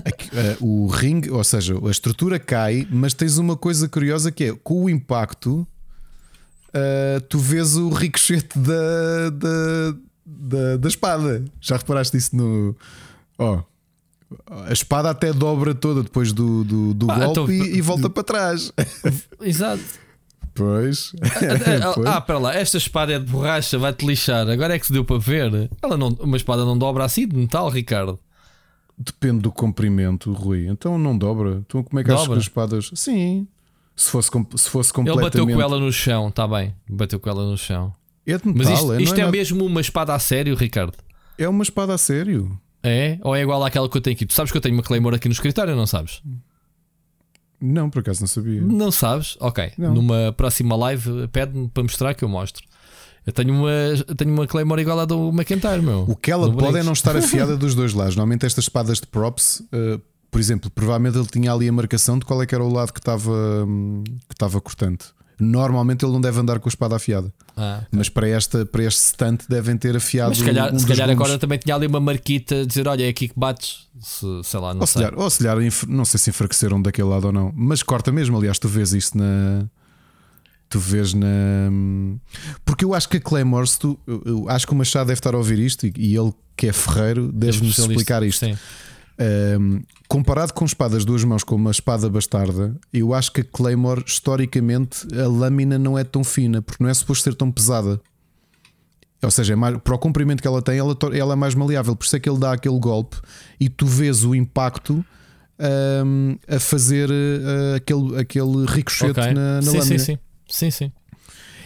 Uh, o ringue, ou seja, a estrutura cai, mas tens uma coisa curiosa que é com o impacto, uh, tu vês o ricochete da, da, da, da espada. Já reparaste isso no. Ó, a espada até dobra toda depois do, do, do Ah, golpe então- e, e volta para trás. Exato. Pois. Pois. ah, para lá, esta espada é de borracha, vai-te lixar. Agora é que se deu para ver. Ela não, uma espada não dobra assim de metal, Ricardo. Depende do comprimento, Rui. Então não dobra. Então como é que achas que as espadas. Sim. Se fosse, se fosse Ele completamente. bateu com ela no chão, está bem. Bateu com ela no chão. É de Mas metal, isto, é, isto é, é nada- mesmo uma espada a sério, Ricardo? é uma espada a sério. É? Ou é igual àquela que eu tenho aqui? Tu sabes que eu tenho uma Claymore aqui no escritório, não sabes? Não, por acaso não sabia. Não sabes? Ok. Não. Numa próxima live, pede-me para mostrar que eu mostro. Eu tenho uma, eu tenho uma Claymore igual à do McIntyre, meu. O que ela pode é não estar afiada dos dois lados. Normalmente estas espadas de props, eh, por exemplo, provavelmente ele tinha ali a marcação de qual é que era o lado que estava hum, que estava cortante. Normalmente ele não deve andar com a espada afiada, Ah. mas para, esta, para este stunt devem ter afiado Mas se calhar, um se calhar agora também tinha ali uma marquita a dizer: Olha, é aqui que bates. Se, sei lá, não Ou sei. inf- não sei se enfraqueceram daquele lado ou não, mas corta mesmo. Aliás, tu vês isso na, Tu vês na. Porque eu acho que a Claymore, tu, eu acho que o Machado deve estar a ouvir isto e ele, que é ferreiro, deve-nos explicar isto. Um, comparado com espadas duas mãos com uma espada bastarda, eu acho que a Claymore, historicamente, a lâmina não é tão fina, porque não é suposto ser tão pesada. Ou seja, é mais, para o comprimento que ela tem, ela, ela é mais maleável. Por isso é que ele dá aquele golpe e tu vês o impacto um, a fazer uh, aquele, aquele ricochete okay. na, na sim, lâmina. Sim, sim. sim, sim.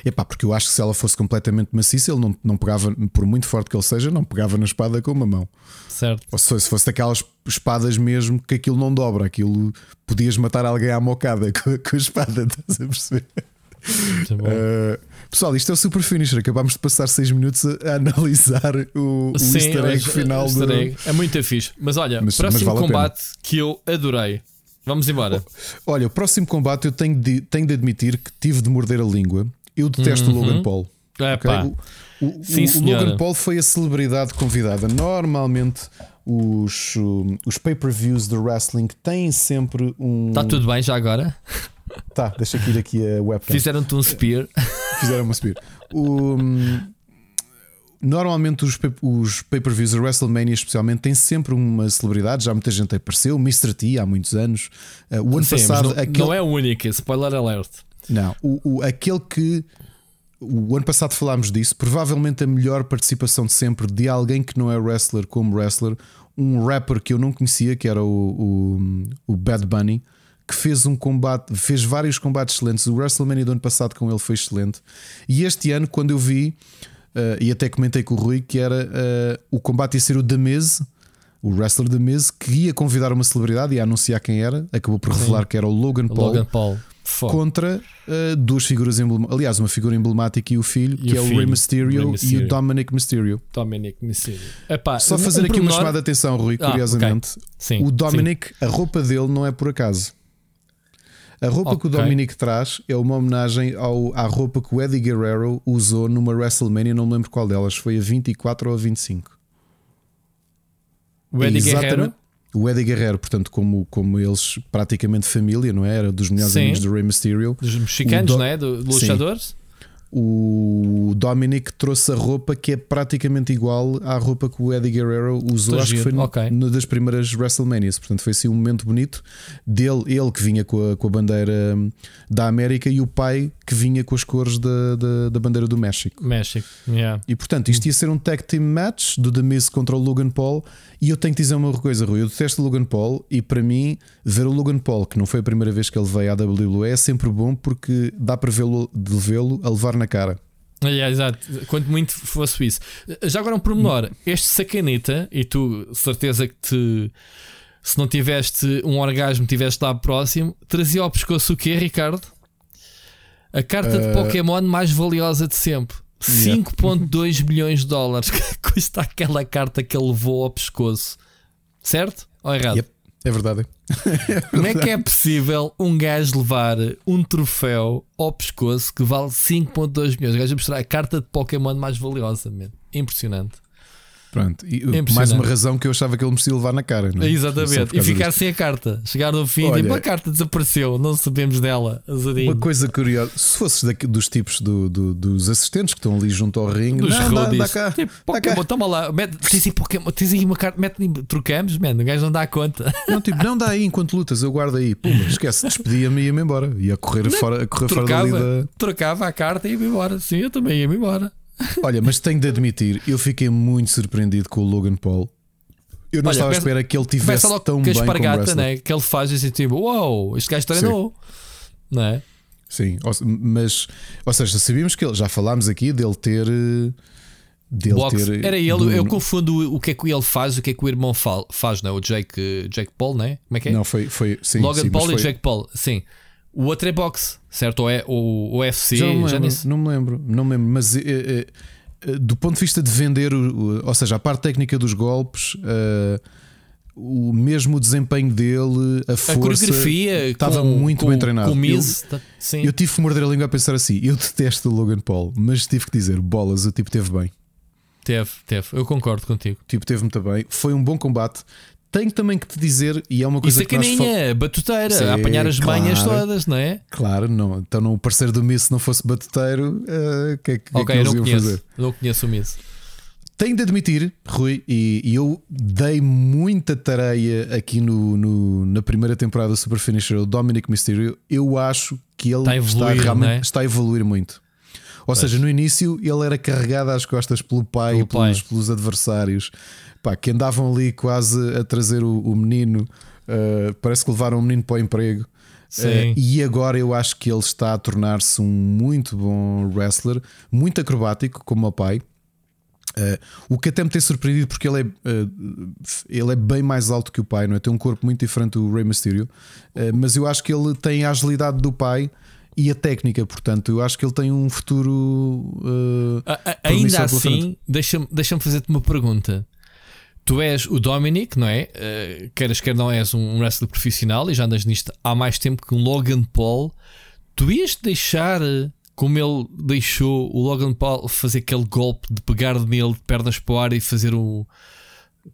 Epá, porque eu acho que se ela fosse completamente maciça, ele não, não pegava, por muito forte que ele seja, não pegava na espada com uma mão. Certo. Ou se fosse daquelas espadas mesmo que aquilo não dobra, aquilo podias matar alguém à mocada com, com a espada, estás a perceber? Uh, pessoal, isto é o Super Finisher. Acabámos de passar 6 minutos a, analisar o, o Sim, easter egg final easter do... egg. É muito fixe. Mas olha, mas, próximo mas vale combate que eu adorei. Vamos embora. Olha, o próximo combate eu tenho de, tenho de admitir que tive de morder a língua. Eu detesto uhum. o Logan Paul. É, okay? O, o, Sim, o, o Logan Paul foi a celebridade convidada. Normalmente os, os pay-per-views de wrestling têm sempre um. Está tudo bem já agora? Tá, deixa aqui ir aqui a webcam. Fizeram-te um spear. Fizeram um spear. O, normalmente os, os pay-per-views de WrestleMania, especialmente, têm sempre uma celebridade. Já muita gente apareceu. Mr. T há muitos anos. Uh, o ano Sim, passado. Não, aquele... não é o único, spoiler alert. Não, o, o, aquele que. O ano passado falámos disso. Provavelmente a melhor participação de sempre de alguém que não é wrestler como wrestler. Um rapper que eu não conhecia, que era o, o, o Bad Bunny que fez um combate, fez vários combates excelentes. O WrestleMania do ano passado com ele foi excelente. E este ano, quando eu vi, uh, e até comentei com o Rui, que era uh, o combate ia ser o The Miz, o wrestler The Miz, que ia convidar uma celebridade e anunciar quem era, acabou por revelar Sim. que era o Logan Paul. Logan Paul. Contra uh, duas figuras emblemáticas, aliás, uma figura emblemática e o filho, e que o é filho, o Rey Mysterio, Mysterio, e o Dominic Mysterio. Dominic Mysterio. Epá, Só fazer aqui uma chamada de atenção, Rui, ah, curiosamente. Okay. Sim, o Dominic, sim. a roupa dele não é por acaso. A roupa okay. que o Dominic traz é uma homenagem ao, à roupa que o Eddie Guerrero usou numa WrestleMania, não me lembro qual delas, foi a 24 ou a 25. O Eddie Guerrero? O Eddie Guerrero, portanto, como, como eles praticamente família, não é? Era dos melhores Sim. amigos do Rey Mysterio. Dos mexicanos, do... não é? Dos luchadores? Sim o Dominic trouxe a roupa que é praticamente igual à roupa que o Eddie Guerrero usou, acho que foi okay. numa das primeiras WrestleManias. Portanto, foi assim um momento bonito dele, ele que vinha com a, com a bandeira hum, da América e o pai que vinha com as cores da, da, da bandeira do México. México, yeah. E portanto, isto ia ser um tag team match do The Miz contra o Logan Paul. E eu tenho que dizer uma coisa, Rui. Eu detesto o Logan Paul e para mim, ver o Logan Paul, que não foi a primeira vez que ele veio à WWE, é sempre bom porque dá para vê-lo vê-lo a levar na cara. É, exato, quanto muito fosse isso. Já agora um pormenor: este sacaneta, e tu, certeza que te. Se não tiveste um orgasmo, tiveste lá próximo, trazia ao pescoço o quê, Ricardo? A carta uh... de Pokémon mais valiosa de sempre. 5.2 milhões de dólares custa aquela carta que ele levou ao pescoço. Certo? Ou errado? Yep. É verdade. Como é que é possível um gajo levar um troféu ao pescoço que vale 5.2 milhões? O gajo a mostrar a carta de Pokémon mais valiosa, man. Impressionante. Pronto, e é mais uma razão que eu achava que ele merecia levar na cara. Não é? Exatamente, e ficar disto. sem a carta. Chegar no fim Olha, e tipo, a carta desapareceu, não sabemos dela. Azadinho. Uma coisa curiosa: se fosses daqui, dos tipos do, do, dos assistentes que estão ali junto ao ringue, dos não, dá, dá cá, tipo, dá Pokémon, cá. toma lá, mete, tens, aí Pokémon, tens aí uma carta, mete, trocamos, man, o gajo não dá conta. Não, tipo, não dá aí enquanto lutas, eu guardo aí. Pum, esquece, despedia-me e ia-me embora. Ia correr, fora, a correr trocava, fora dali da. Trocava a carta e ia-me embora. Sim, eu também ia-me embora. Olha, mas tenho de admitir, eu fiquei muito surpreendido com o Logan Paul. Eu não Olha, estava à espera que ele tivesse tão bem como wrestler. Né? Que ele faz assim tipo, uau, wow, este gajo treinou. Não é? Sim, mas, ou seja, sabíamos que ele, já falámos aqui dele ter. Dele ter Era ele, do... eu confundo o que é que ele faz, o que é que o irmão faz, não é? O Jake, Jake Paul, não é? Como é que é? Não, foi. foi sim, Logan sim, Paul e foi... Jake Paul, sim. O outro é boxe, certo? Ou é o UFC? Já não me lembro, já não me lembro, não me lembro mas é, é, do ponto de vista de vender, ou seja, a parte técnica dos golpes. Uh, o mesmo desempenho dele, a, a força, coreografia estava com, muito com, bem treinado. Com Miz, eu, sim. eu tive que morder a língua a pensar assim: eu detesto o Logan Paul, mas tive que dizer, bolas, o tipo teve bem. Teve, teve, eu concordo contigo. Tipo teve muito bem, foi um bom combate tenho também que te dizer, e é uma coisa Isso é que nós caninha, fal... batuteira, Sim, a apanhar as claro, manhas todas, não é? Claro, não. Então, não, o parceiro do Miss, se não fosse batuteiro, o uh, que é que, okay, que eles iam conheço, fazer? Não conheço o Miss. Tenho de admitir, Rui, e, e, eu dei muita tareia aqui no, no, na primeira temporada do Super Finisher, o Dominic Mysterio. Eu acho que ele está, evoluir, está realmente é? está a evoluir muito. Ou pois. seja, no início ele era carregado às costas pelo pai e pelos, pelos, adversários pá, que andavam ali quase a trazer o, o menino. Uh, parece que levaram o menino para o emprego. Uh, e agora eu acho que ele está a tornar-se um muito bom wrestler, muito acrobático, como o pai. Uh, o que até me tem surpreendido porque ele é, uh, ele é bem mais alto que o pai, não é? Tem um corpo muito diferente do Rey Mysterio, mas eu acho que ele tem a agilidade do pai e a técnica, portanto, eu acho que ele tem um futuro. ainda assim, deixa-me deixa fazer-te uma pergunta. Tu és o Dominic, não é? Uh, queres quer não és um wrestler profissional e já andas nisto há mais tempo que um Logan Paul. Tu ias deixar como ele deixou o Logan Paul fazer aquele golpe de pegar nele de pernas para o ar e fazer o.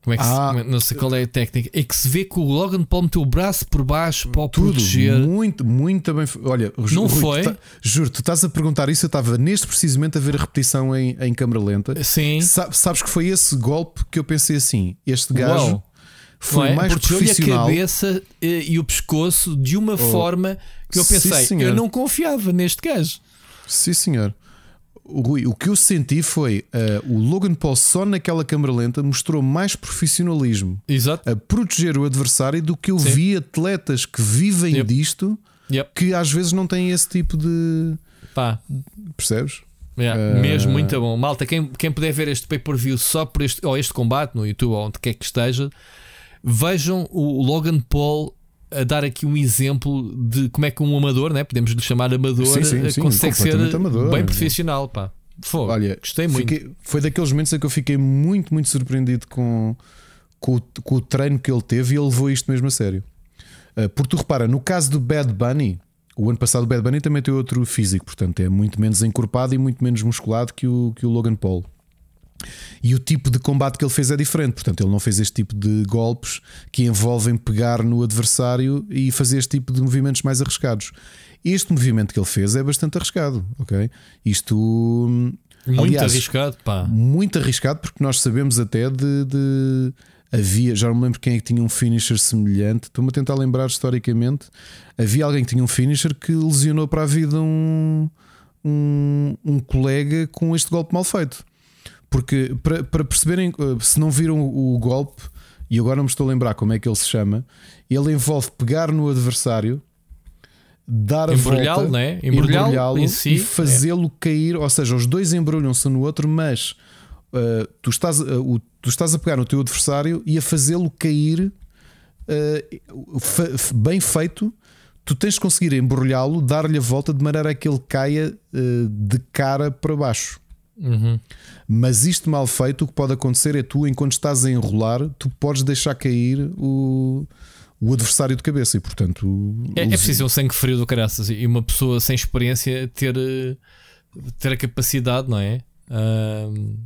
Como é que ah, se, não sei qual é a técnica. É que se vê que o Logan Paul meteu o braço por baixo para o tudo, proteger. Muito, muito bem. Olha, não Rui, foi? Tu tá, juro, tu estás a perguntar isso. Eu estava neste precisamente a ver a repetição em, em câmera lenta. Sim. Sa sabes que foi esse golpe que eu pensei assim: este gajo. Uau. Foi é? mais profissional. a cabeça eh, e o pescoço de uma oh, forma que eu pensei, sim, eu não confiava neste gajo. Sim, senhor. Rui, o que eu senti foi uh, o Logan Paul só naquela câmera lenta mostrou mais profissionalismo Exato. a proteger o adversário do que eu Sim. vi atletas que vivem yep. disto yep. que às vezes não têm esse tipo de. Pá. Percebes? Yeah, uh... Mesmo muito bom. Malta, quem, quem puder ver este pay-per-view só por este, ou este combate no YouTube ou onde quer que esteja, vejam o Logan Paul a dar aqui um exemplo de como é que um amador, né? podemos lhe chamar amador, sim, sim, sim, consegue ser amador, bem profissional. Pá. Fogo, Olha, gostei muito. Fiquei, foi daqueles momentos em que eu fiquei muito, muito surpreendido com, com, com, o treino que ele teve e ele levou isto mesmo a sério. Uh, porque tu repara, no caso do Bad Bunny, o ano passado o Bad Bunny também tem outro físico, portanto é muito menos encorpado e muito menos musculado que o, que o Logan Paul. E o tipo de combate que ele fez é diferente, portanto, ele não fez este tipo de golpes que envolvem pegar no adversário e fazer este tipo de movimentos mais arriscados. Este movimento que ele fez é bastante arriscado, ok? Isto. Muito aliás, arriscado, pá. Muito arriscado, porque nós sabemos até de, de. Havia, já não me lembro quem é que tinha um finisher semelhante. Estou-me a tentar lembrar historicamente. Havia alguém que tinha um finisher que lesionou para a vida um, um, um colega com este golpe mal feito. Porque para, para perceberem, eh, se não viram o golpe, e agora não me estou a lembrar como é que ele se chama, ele envolve pegar no adversário, dar a volta, né? embrulhá-lo si, e fazê-lo é. cair. Ou seja, os dois embrulham-se no outro, mas uh, tu, estás, uh, o, tu estás a pegar no teu adversário e a fazê-lo cair uh, bem feito. Tu tens de conseguir embrulhá-lo, dar-lhe a volta de maneira a que ele caia de cara para baixo. Uhum. Mas isto mal feito, o que pode acontecer é tu, enquanto estás a enrolar, tu podes deixar cair o, o adversário de cabeça e, portanto, é, é preciso um sangue frio do caraças e uma pessoa sem experiência ter, ter a capacidade, não é? Uh,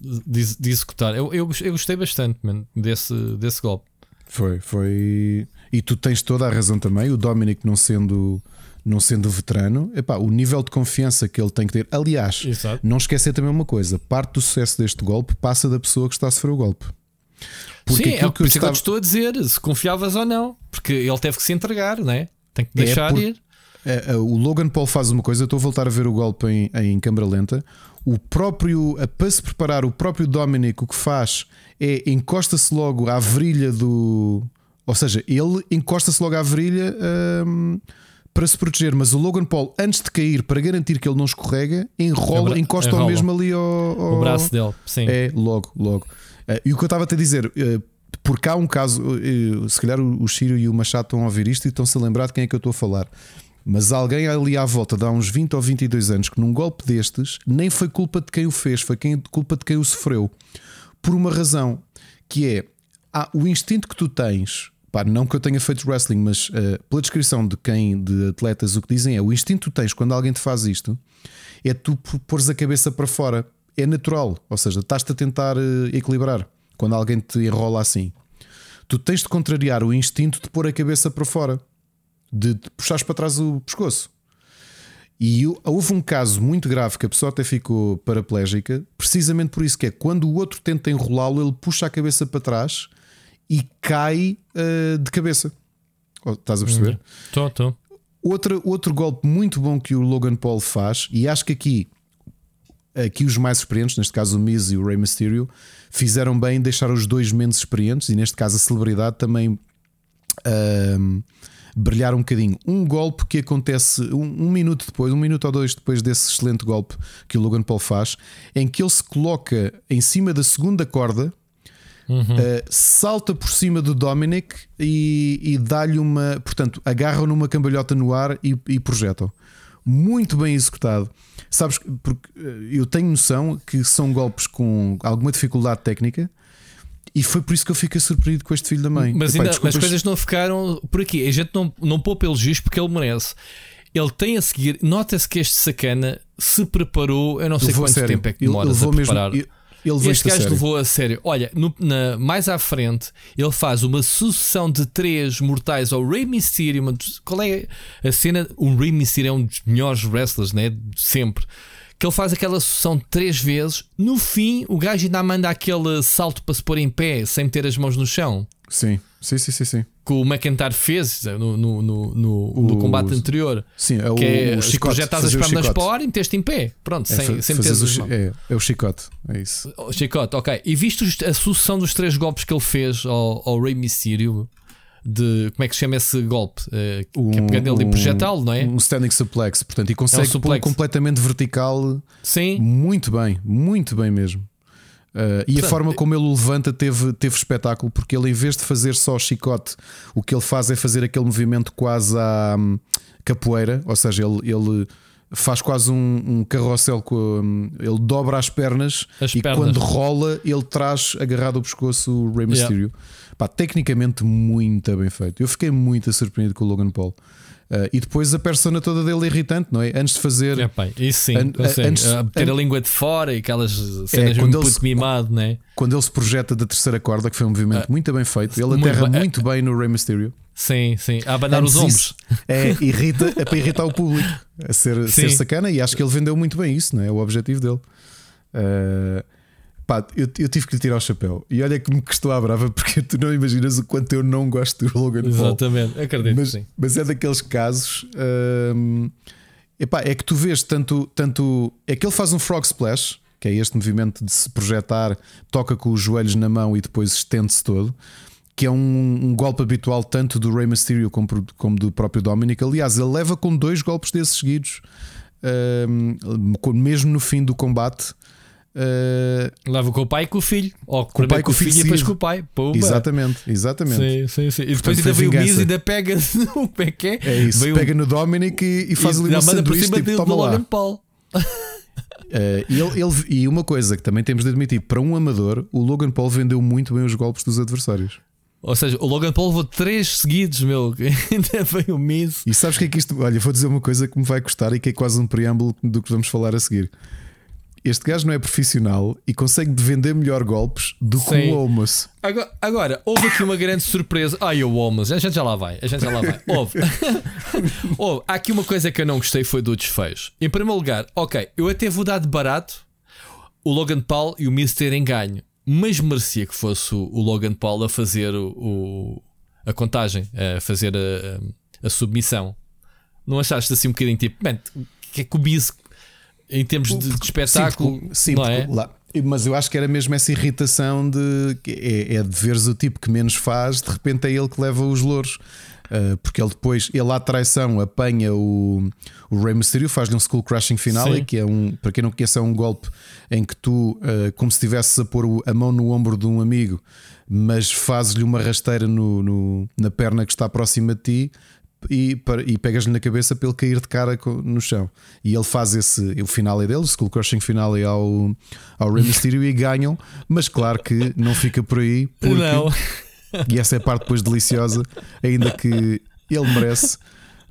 de, de, executar. Eu, eu, eu gostei bastante man, desse, desse golpe. Foi, foi. E tu tens toda a razão também. O Dominic, não sendo não sendo veterano, epá, o nível de confiança que ele tem que ter. Aliás, Exato. não esquecer também uma coisa: parte do sucesso deste golpe passa da pessoa que está a sofrer o golpe. Porque Sim, é o que eu, estava... que eu te estou a dizer, se confiavas ou não, porque ele teve que se entregar, não é? Tem que é deixar é por... ir. É, é, o Logan Paul faz uma coisa, eu estou a voltar a ver o golpe em, em câmera lenta. O próprio, para se preparar, o próprio Dominic o que faz é encosta-se logo à virilha do. Ou seja, ele encosta-se logo à virilha. Hum, para se proteger, mas o Logan Paul, antes de cair, para garantir que ele não escorrega, enrola, encosta enrola. mesmo ali ao, ao, o braço dele. Sim. É, logo, logo. Uh, e o que eu estava a te dizer, uh, porque há um caso, uh, se calhar o, o Chiro e o Machado estão a ouvir isto e estão-se a lembrar de quem é que eu estou a falar. Mas alguém ali à volta, de há uns 20 ou 22 anos, que num golpe destes, nem foi culpa de quem o fez, foi quem, culpa de quem o sofreu. Por uma razão que é há o instinto que tu tens Pá, não que eu tenha feito wrestling, mas uh, pela descrição de quem, de atletas, o que dizem é o instinto que tens quando alguém te faz isto é tu pôres a cabeça para fora. É natural, ou seja, estás-te a tentar uh, equilibrar quando alguém te enrola assim. tu tens de contrariar o instinto de pôr a cabeça para fora, de, de puxares para trás o pescoço. E houve um caso muito grave que a pessoa até ficou paraplégica, precisamente por isso que é quando o outro tenta enrolá-lo, ele puxa a cabeça para trás e cai uh, de cabeça. Oh, estás a perceber? Estou, estou. Outro, outro golpe muito bom que o Logan Paul faz, e acho que aqui, aqui os mais experientes, neste caso o Miz e o Rey Mysterio, fizeram bem deixar os dois menos experientes, e neste caso a celebridade também uh, brilhar um bocadinho. Um golpe que acontece um, um, minuto depois, um minuto ou dois depois desse excelente golpe que o Logan Paul faz, em que ele se coloca em cima da segunda corda Uhum. Uh, salta por cima do Dominic e, e dá-lhe uma. Portanto, agarram numa cambalhota no ar e, e projetam. Muito bem executado. Sabes, porque eh, eu tenho noção que são golpes com alguma dificuldade técnica. E foi por isso que eu fiquei surpreendido com este filho da mãe. Mas Epá, ainda, as coisas não ficaram por aqui. A gente não, não poupa elogios porque ele merece. Ele tem a seguir. Nota-se que este sacana se preparou. Eu não sei quanto sério. tempo é que demora a preparar. Mesmo, ele este gajo levou a sério. Olha, no, na, mais à frente, ele faz uma sucessão de três mortais ao Rey Mysterio. Qual é a cena? O Rey Mysterio é um dos melhores wrestlers, né? De sempre. Que ele faz aquela sucessão três vezes. No fim, o gajo ainda manda aquele salto para se pôr em pé, sem meter as mãos no chão. Sim, sim, sim, sim. sim. Que o McIntyre fez no, no, no, no, o, no combate anterior. Sim, é o, que é, o chicote. Projetas as pernas para o ar e meteste em pé. Pronto, é, sem, sem meter as mãos. É, é o chicote, é isso. O chicote, ok. E visto a sucessão dos três golpes que ele fez ao, ao Rey Mysterio, de como é que se chama esse golpe? Uh, que é pegando ele um, projetal, não é? Um standing suplex, portanto, e consegue é um pôr completamente vertical. Sim. Muito bem, muito bem mesmo. Uh, e a forma como ele o levanta teve, teve espetáculo, porque ele, em vez de fazer só chicote, o que ele faz é fazer aquele movimento quase à um, capoeira, ou seja, ele, ele faz quase um, um carrossel com um, ele dobra as pernas as e pernas. quando rola, ele traz agarrado ao pescoço o Rey Mysterio. Yeah. Pá, tecnicamente muito bem feito. Eu fiquei muito surpreendido com o Logan Paul. Uh, e depois a persona toda dele é irritante, não é? Antes de fazer. É, isso sim, an, antes, a ter an... a língua de fora e aquelas cenas é, um puto mimado, né? Quando ele se projeta da terceira corda, que foi um movimento uh, muito bem feito, ele muito aterra bem. muito bem no Rey Mysterio. Sim, sim, a abanar os ombros. É, irrita, é para irritar o público, a ser, ser sacana, e acho que ele vendeu muito bem isso, não é? O objetivo dele. Uh, Pá, eu, eu, tive que lhe tirar o chapéu. E olha que me custou à brava, porque tu não imaginas o quanto eu não gosto do Logan Paul. Exatamente, acredito. Mas, sim. mas é daqueles casos. Hum, epá, é que tu vês tanto, tanto. É que ele faz um frog splash, que é este movimento de se projetar, toca com os joelhos na mão e depois estende-se todo. Que é um, um, golpe habitual tanto do Rey Mysterio como, como do próprio Dominic. Aliás, ele leva com dois golpes desses seguidos, hum, mesmo no fim do combate. Uh, Leva com o pai e com o filho. Ou com o pai com o filho, filho e depois com o pai. Exatamente, exatamente. Sim, sim, sim. E depois ainda vem o Miz e ainda pega no. Como é que é? É isso, vem pega no Dominic e, e faz e, ali uma sanduíche tipo, do, toma Logan Paul. Uh, e, ele, ele, e uma coisa que também temos de admitir: para um amador, o Logan Paul vendeu muito bem os golpes dos adversários. Ou seja, o Logan Paul levou três seguidos, meu. Ainda veio o Miz. E sabes o que é que isto. Olha, vou dizer uma coisa que me vai custar e que é quase um preâmbulo do que vamos falar a seguir este gajo não é profissional e consegue vender melhor golpes do Sim. que o Olmos. Agora, agora, houve aqui uma grande surpresa. Ai, o Olmos, a gente já lá vai. A gente já lá vai. Houve. houve. Há aqui uma coisa que eu não gostei foi do desfecho. Em primeiro lugar, ok, eu até vou dar de barato o Logan Paul e o Miz terem ganho, mas merecia que fosse o Logan Paul a fazer o, o a contagem, a fazer a, a, a, submissão. Não achaste assim um bocadinho tipo, man, que é que o Miz em termos de, de espetáculo, sim, sim não é? Lá, mas eu acho que era mesmo essa irritação de é, é de veres o tipo que menos faz, de repente é ele que leva os louros. Uh, porque ele depois, ele à traição apanha o, o Rey Mysterio, faz-lhe um Skull Crashing final, que é um, para quem não conhece, é um golpe em que tu, uh, como se estivesse a pôr a mão no ombro de um amigo, mas fazes-lhe uma rasteira no, no, na perna que está próxima de ti, e, e pegas-lhe na cabeça para ele cair de cara no chão. E ele faz esse, o final é dele, o Skull Crushing final é ao, ao Rey Mysterio e ganham, mas claro que não fica por aí, porque, não. e essa é a parte depois deliciosa, ainda que ele merece.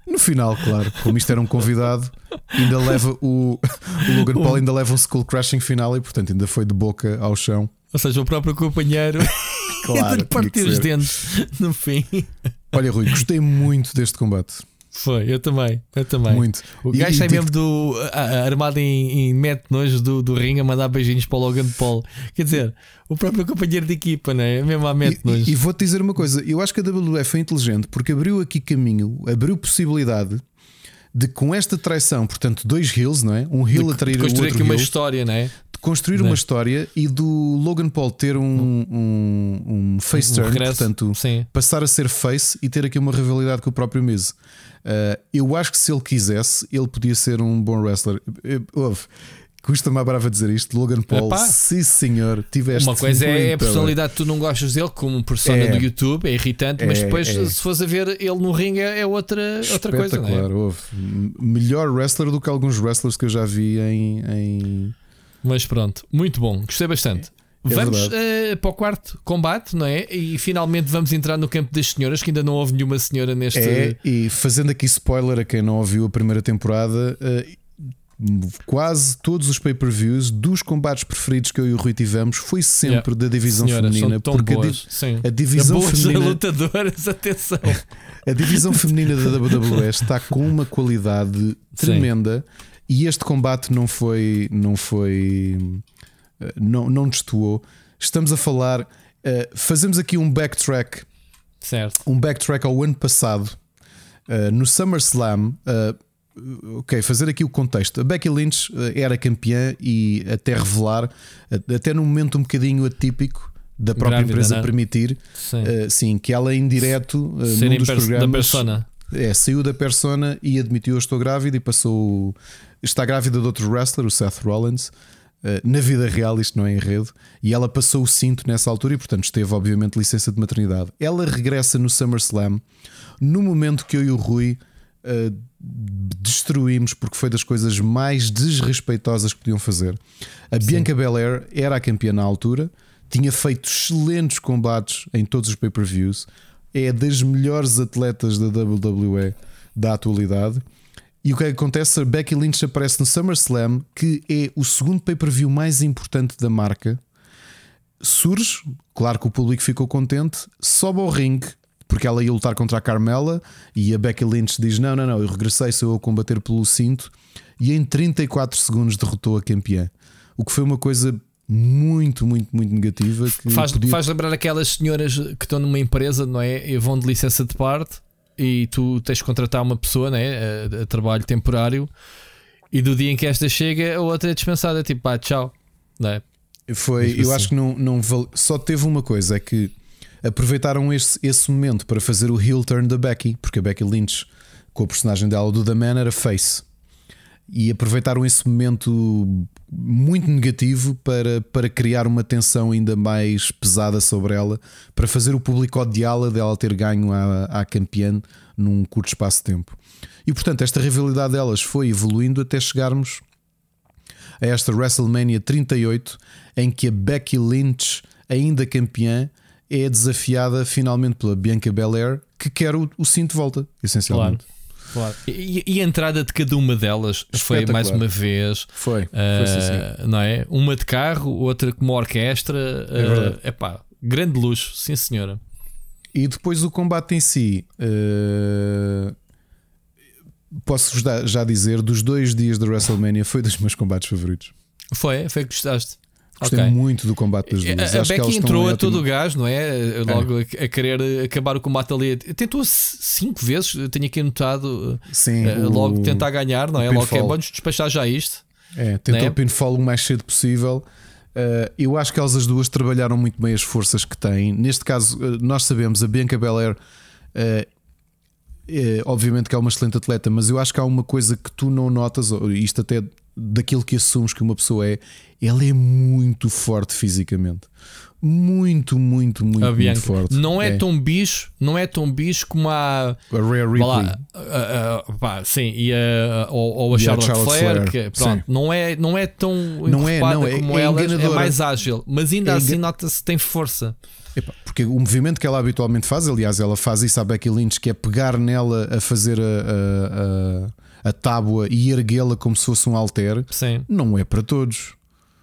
No final, claro, como isto era um convidado, ainda leva o, o Logan Paul ainda leva um Skull Crashing final e portanto ainda foi de boca ao chão. Ou seja, o próprio companheiro Claro, partir tinha que os dentes no fim. Olha, Rui, gostei muito deste combate. Foi, eu também, eu também. Muito. O E- gajo sai mesmo do, a- armado em, em mete nojo do, do ringue a mandar beijinhos para o Logan Paul. Quer dizer, o próprio companheiro de equipa, né? mesmo a mete nojo. e- e vou-te dizer uma coisa: eu acho que a WWE foi inteligente porque abriu aqui caminho, abriu possibilidade de, com esta traição, portanto, dois heels, não é? Um heel a trair o Construir outro aqui uma heel, história, né? de construir Né? uma história e do Logan Paul ter um, um, um face Um turn, regresso, portanto, sim. passar a ser face e ter aqui uma rivalidade com o próprio Miz. Uh, eu acho que se ele quisesse, ele podia ser um bom wrestler. Eh, Ouve, custa-me a brava dizer isto. Logan Paul, Epá. sim senhor, tiveste Uma coisa é a personalidade que tu não gostas dele, como persona É. do YouTube, é irritante, mas É, depois, é. se fores a ver ele no ringue, é outra, outra coisa, não é? Houve. Melhor wrestler do que alguns wrestlers que eu já vi em. em... Mas pronto, muito bom, gostei bastante. É vamos verdade. eh, para o quarto combate, não é? E finalmente vamos entrar no campo das senhoras, que ainda não houve nenhuma senhora neste. É, e fazendo aqui spoiler a quem não ouviu a primeira temporada, eh, quase todos os pay-per-views dos combates preferidos que eu e o Rui tivemos foi sempre Yeah. da divisão senhoras, feminina. são tão porque boas. Sim. a divisão boas feminina- lutadoras, atenção. A divisão feminina da WWE está com uma qualidade tremenda e este combate não foi, não foi, eh, não, não destoou. Estamos a falar, eh, fazemos aqui um backtrack, certo. um backtrack ao ano passado eh, no SummerSlam. eh, ok, fazer aqui o contexto. A Becky Lynch era campeã e até revelar, até num momento um bocadinho atípico da própria Grávida, empresa é? permitir, Sim. sim, que ela em direto Ser num dos pers- da programas persona. é, saiu da persona e admitiu eu estou grávida e passou. Está grávida de outro wrestler, o Seth Rollins. Uh, na vida real, isto não é enredo. E ela passou o cinto nessa altura e, portanto, esteve, obviamente, licença de maternidade. Ela regressa no SummerSlam no momento que eu e o Rui uh, destruímos, porque foi das coisas mais desrespeitosas que podiam fazer. A Bianca Belair era a campeã na altura, tinha feito excelentes combates em todos os pay-per-views, é das melhores atletas da WWE da atualidade. E o que é que acontece? A Becky Lynch aparece no SummerSlam, que é o segundo pay-per-view mais importante da marca. Surge, claro que o público ficou contente, sobe ao ringue, porque ela ia lutar contra a Carmela, e a Becky Lynch diz: Não, não, não, eu regressei, sou eu a combater pelo cinto, e em 34 segundos derrotou a campeã. O que foi uma coisa muito, muito, muito negativa. Que Faz, podia- faz lembrar aquelas senhoras que estão numa empresa, não é? E vão de licença de parte e tu tens de contratar uma pessoa, não é? A, a trabalho temporário. E do dia em que esta chega, a outra é dispensada, tipo, pá, tchau. Não é? Foi, eu assim. acho que não, não val- só teve uma coisa: é que aproveitaram esse, esse momento para fazer o heel turn da Becky, porque a Becky Lynch, com o personagem dela do The Man, era face. E aproveitaram esse momento muito negativo para, para criar uma tensão ainda mais pesada sobre ela, para fazer o público odiá-la dela ter ganho à, à campeã num curto espaço de tempo. E portanto, esta rivalidade delas foi evoluindo até chegarmos a esta WrestleMania 38, em que a Becky Lynch, ainda campeã, é desafiada finalmente pela Bianca Belair, que quer o, o cinto de volta, essencialmente. Claro. E, e a entrada de cada uma delas foi mais uma vez. Foi, foi ah, sim, sim. não é? Uma de carro, outra como orquestra. É verdade. É pá, grande luxo, sim senhora. E depois o combate em si, eh, posso-vos já dizer, dos dois dias da WrestleMania, foi dos meus combates favoritos. Foi, foi que gostaste. Gostei Ok. muito do combate das duas. A, a Becky entrou a todo o gás, não é? Logo a, a querer acabar o combate ali. Tentou cinco vezes, tenho aqui anotado. Sim, eh, o- logo tentar ganhar, não é? o Logo que é, pinfall. vamos despachar já isto. É, tentou Né? o pinfall o mais cedo possível. Uh, eu acho que elas as duas trabalharam muito bem as forças que têm. Neste caso, uh, nós sabemos, a Bianca Belair, uh, é, obviamente que é uma excelente atleta, mas eu acho que há uma coisa que tu não notas, isto até daquilo que assumes que uma pessoa é, ela é muito forte fisicamente. Muito, muito, muito, muito forte. Não é, tão bicho, não é tão bicho como a. A vá Ripley. lá, a- a- pá, sim, e a, ou, ou a Charlotte, Charlotte Flair, Flair, que, pronto, sim. não é, não é tão Não é, não, é- como é elas, é mais ágil, mas ainda É assim nota-se tem força. Epá, porque o movimento que ela habitualmente faz, aliás, ela faz isso à Becky Lynch, que é pegar nela a fazer a, a, a, a tábua e erguê-la como se fosse um alter, Sim. não é para todos.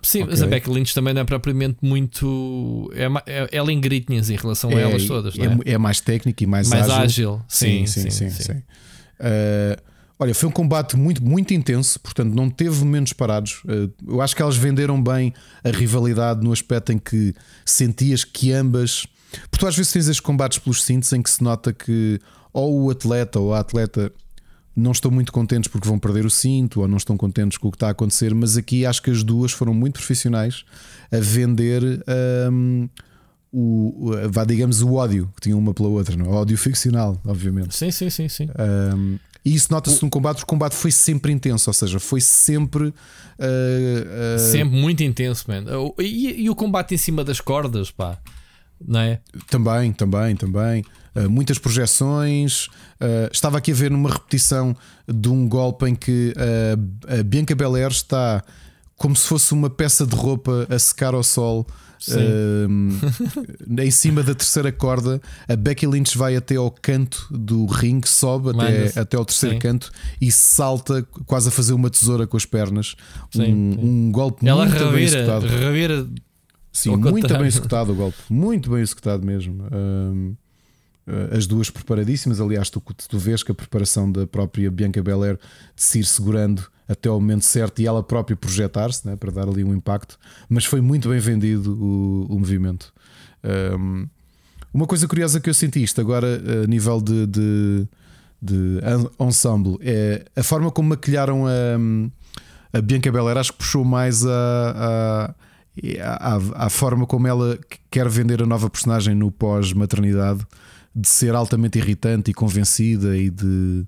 Sim, okay. mas a Becky Lynch também não é propriamente muito. É, é, ela em gritnhas em relação a é, elas todas. É? é? é, mais técnico e mais, mais ágil. ágil. Sim, sim, sim. sim, sim, sim. Uh, olha, foi um combate muito, muito intenso, portanto não teve momentos parados. Uh, eu acho que elas venderam bem a rivalidade no aspecto em que sentias que ambas. Porque tu às vezes tens estes combates pelos cintos em que se nota que ou o atleta ou a atleta não estão muito contentes porque vão perder o cinto ou não estão contentes com o que está a acontecer, mas aqui acho que as duas foram muito profissionais a vender um, o, vá, digamos, o ódio que tinham uma pela outra, não? É? o ódio ficcional, obviamente. Sim, sim, sim, sim. Um, e isso nota-se no combate, o combate foi sempre intenso, ou seja, foi sempre. Uh, uh... Sempre muito intenso, man. E, e, o combate em cima das cordas, pá, não é? Também, também, também. Uh, muitas projeções. Uh, estava aqui a ver numa repetição de um golpe em que uh, a Bianca Belair está como se fosse uma peça de roupa a secar ao sol. em cima da terceira corda, a Becky Lynch vai até ao canto do ringue, sobe até, até ao terceiro sim. canto e salta quase a fazer uma tesoura com as pernas. Sim, um, sim. um, golpe Ela muito revira, bem executado. Revira Sim, muito bem executado o golpe, muito bem executado mesmo. Um, eh, as duas preparadíssimas. Aliás, tu, tu vês que a preparação da própria Bianca Belair de se ir segurando até ao momento certo e ela própria projetar-se né, para dar ali um impacto, mas foi muito bem vendido o, o movimento. Um, uma coisa curiosa que eu senti isto agora a nível de, de, de ensemble é a forma como maquilharam a, a Bianca Belair, acho que puxou mais a, a, a, a forma como ela quer vender a nova personagem no pós-maternidade de ser altamente irritante e convencida e de,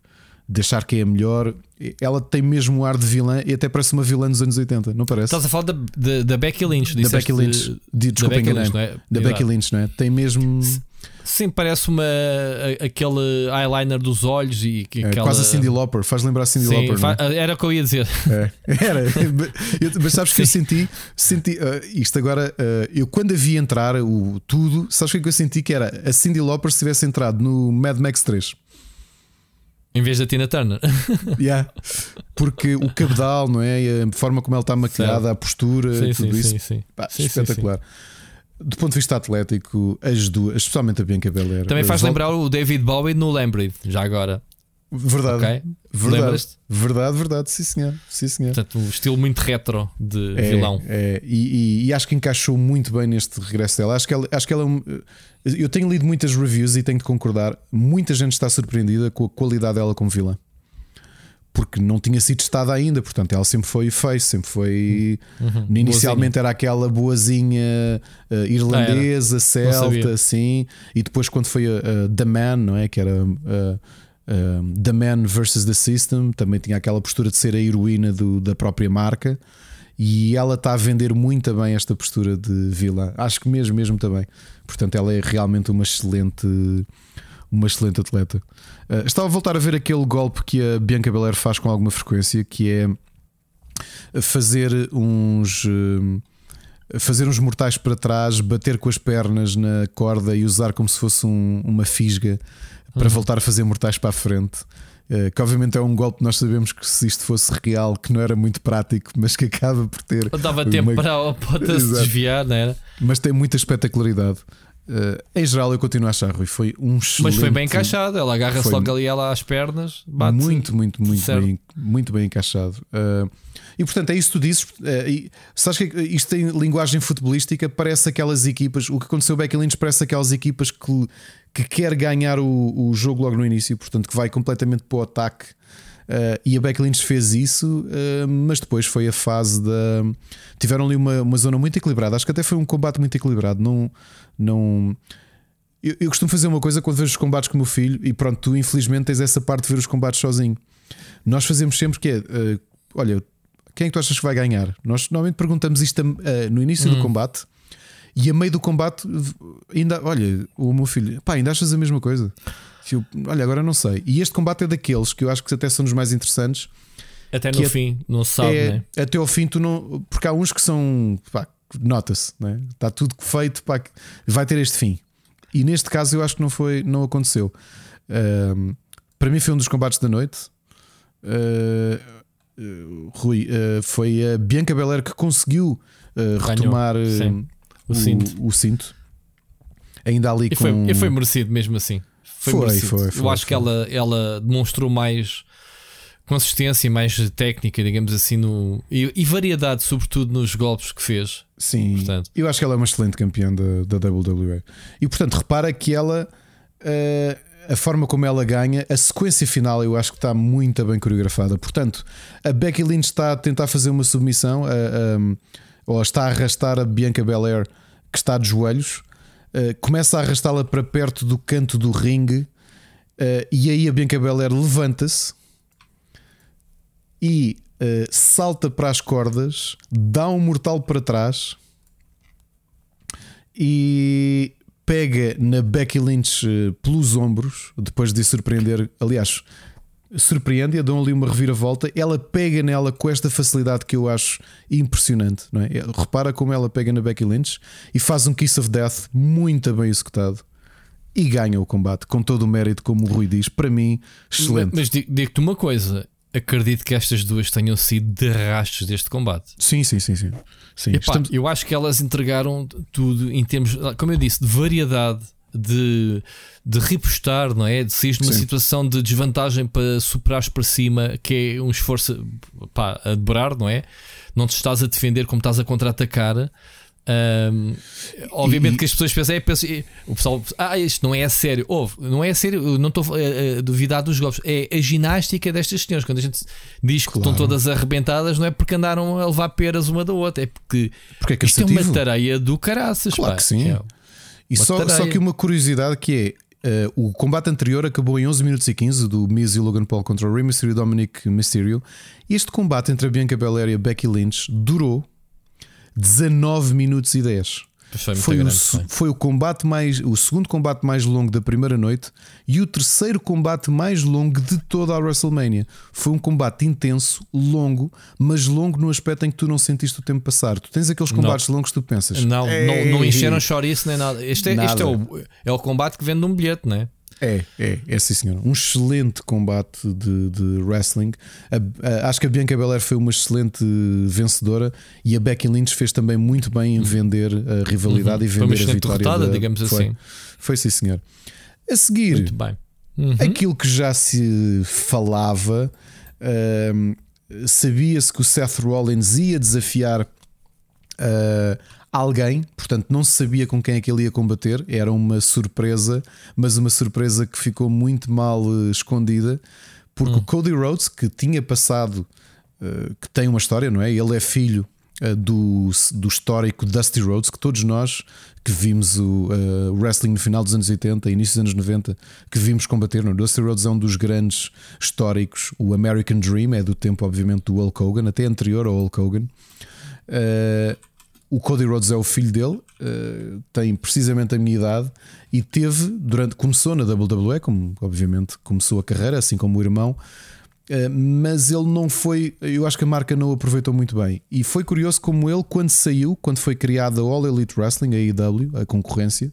de achar que é a melhor. Ela tem mesmo um ar de vilã e até parece uma vilã dos anos 80, não parece? Estás a falar da, da, da Becky Lynch, da Becky Lynch, de, desculpa, enganei. É? Da Becky Lynch, não é? Tem mesmo. Sim, parece uma aquele eyeliner dos olhos e é, aquela... quase a Cindy Lauper, faz lembrar a Cindy Sim, Lauper. Fa... Era o que eu ia dizer. É, era, mas sabes que eu senti, senti uh, isto agora. Uh, eu quando a vi entrar o tudo, sabes o que eu senti que era a Cindy Lauper se tivesse entrado no Mad Max 3. Em vez da Tina Turner. yeah. Porque o cabedal, não é? A forma como ela está maquilhada, a postura, sim, tudo sim, isso. Sim, sim. Pá, espetacular. Do ponto de vista atlético, as duas, especialmente a Bianca Belair. Também faz lembrar o David Bowie no Lambrid, já agora. Verdade. Okay. Verdade. Verdade, verdade, sim senhor. Sim, senhor. Portanto, um estilo muito retro de é, vilão. É, e, e, e, acho que encaixou muito bem neste regresso dela. Acho que ela, acho que ela é Eu tenho lido muitas reviews e tenho de concordar. Muita gente está surpreendida com a qualidade dela como vilã porque não tinha sido testada ainda, portanto ela sempre foi face, sempre foi. Uhum. Inicialmente boazinha. era aquela boazinha uh, irlandesa, ah, celta, assim, e depois quando foi a, a The Man, não é? Que era uh, uh, The Man versus the System, também tinha aquela postura de ser a heroína do, da própria marca. E ela está a vender muito bem esta postura de vilã. Acho que mesmo, mesmo também. Portanto, ela é realmente uma excelente uma excelente atleta. Uh, estava a voltar a ver aquele golpe que a Bianca Belair faz com alguma frequência, que é fazer uns. Uh, fazer uns mortais para trás, bater com as pernas na corda e usar como se fosse um, uma fisga para uhum. voltar a fazer mortais para a frente. Uh, que obviamente é um golpe nós sabemos que se isto fosse real, que não era muito prático, mas que acaba por ter. Dava tempo uma... para a pota se desviar, não era? Mas tem muita espetacularidade. Uh, em geral, eu continuo a achar, Rui. Foi um excelente. Mas foi bem encaixado. Ela agarra-se logo ali ela às pernas, bate Muito, muito, muito bem, muito bem encaixado. Uh, e portanto, é isso que tu dizes. Uh, e, sabes que isto tem linguagem futebolística. Parece aquelas equipas. O que aconteceu Becky Lynch parece aquelas equipas que, que quer ganhar o, o jogo logo no início, portanto, que vai completamente para o ataque. Uh, e a Becky Lynch fez isso, uh, mas depois foi a fase da. Tiveram ali uma, uma zona muito equilibrada. Acho que até foi um combate muito equilibrado. Não, não... Eu, eu, costumo fazer uma coisa quando vejo os combates com o meu filho, e pronto, tu infelizmente tens essa parte de ver os combates sozinho. Nós fazemos sempre que é, uh, olha, quem é que tu achas que vai ganhar? Nós normalmente perguntamos isto no início hum. do combate e a meio do combate, ainda, olha, o meu filho, pá, ainda achas a mesma coisa? Eu, olha, agora não sei. E este combate é daqueles que eu acho que até são os mais interessantes. Até no é, fim, não se sabe, é, né? Até ao fim, tu não. Porque há uns que são. Pá, nota-se, né? está tudo feito para vai ter este fim. E neste caso eu acho que não foi, não aconteceu. Uh, para mim foi um dos combates da noite. Uh, uh, Rui, foi a Bianca Belair que conseguiu uh, retomar uh, o, cinto. o, cinto. Ainda ali e com. Foi, e foi merecido mesmo assim. Foi, foi, foi, foi Eu acho foi. que ela, ela demonstrou mais consistência e mais técnica, digamos assim, no, e, e, variedade, sobretudo nos golpes que fez. Sim, portanto. eu acho que ela é uma excelente campeã da, da WWE. E portanto, repara que ela. Uh, a forma como ela ganha, a sequência final eu acho que está muito bem coreografada. Portanto, a Becky Lynch está a tentar fazer uma submissão, a, a, ou está a arrastar a Bianca Belair, que está de joelhos, uh, começa a arrastá-la para perto do canto do ringue, uh, e aí a Bianca Belair levanta-se e uh, salta para as cordas, dá um mortal para trás e pega na Becky Lynch pelos ombros, depois de surpreender. Aliás, surpreende-a, dão ali uma reviravolta. Ela pega nela com esta facilidade que eu acho impressionante. Não é? Repara como ela pega na Becky Lynch e faz um Kiss of Death muito bem executado e ganha o combate com todo o mérito, como o Rui diz. Para mim, excelente. Mas, mas digo-te uma coisa: acredito que estas duas tenham sido de rastros deste combate. Sim, sim, sim, sim. sim. Epá, Estamos... Eu acho que elas entregaram tudo em termos, como eu disse, de variedade. De, de repostar, não é? De sair numa sim. situação de desvantagem para superares para cima, que é um esforço pá, a dobrar, não é? Não te estás a defender como estás a contra-atacar. Um, obviamente e, que as pessoas pensam, é, o pessoal, ah, isto não é a sério. Ouve, não é a sério, não estou a, a duvidar dos golpes, é a ginástica destas senhoras. Quando a gente diz que claro. estão todas arrebentadas, não é porque andaram a levar peras uma da outra, é porque, porque é isto é uma tareia do caraças. Claro pá. que sim. É e só, só que uma curiosidade que é uh, o combate anterior acabou em 11 minutos e 15 do Miz e Logan Paul contra o Rey Mysterio e Dominic Mysterio. Este combate entre a Bianca Belair e a Becky Lynch durou 19 minutos e 10. Foi, foi, grande, o, foi, o, combate mais o segundo combate mais longo da primeira noite e o terceiro combate mais longo de toda a WrestleMania. Foi um combate intenso, longo, mas longo no aspecto em que tu não sentiste o tempo passar. Tu tens aqueles combates não. longos que tu pensas. Não, não, não encheram chouriço nem nada. Este é, nada. Este é, o, é o combate que vende um bilhete, não é? É, é, é sim senhor. Um excelente combate de, de wrestling. A, a, acho que a Bianca Belair foi uma excelente vencedora e a Becky Lynch fez também muito bem em vender a rivalidade uhum. e vender a vitória. Derrotada, da, digamos foi, assim. Foi sim senhor. A seguir, muito bem. Uhum. aquilo que já se falava, uh, sabia-se que o Seth Rollins ia desafiar. Uh, alguém, portanto não se sabia com quem é que ele ia combater, era uma surpresa, mas uma surpresa que ficou muito mal uh, escondida, porque hum. o Cody Rhodes, que tinha passado, uh, que tem uma história, não é? Ele é filho uh, do, do histórico Dusty Rhodes, que todos nós que vimos o wrestling no final dos anos 80 e início dos anos 90, que vimos combater, não? Dusty Rhodes é um dos grandes históricos, o American Dream é do tempo, obviamente, do Hulk Hogan, até anterior ao Hulk Hogan. Uh, o Cody Rhodes é o filho dele, uh, tem precisamente a minha idade e teve, durante, começou na WWE, como obviamente começou a carreira, assim como o irmão, uh, mas ele não foi, eu acho que a marca não aproveitou muito bem. E foi curioso como ele, quando saiu, quando foi criada a All Elite Wrestling, a AEW, a concorrência,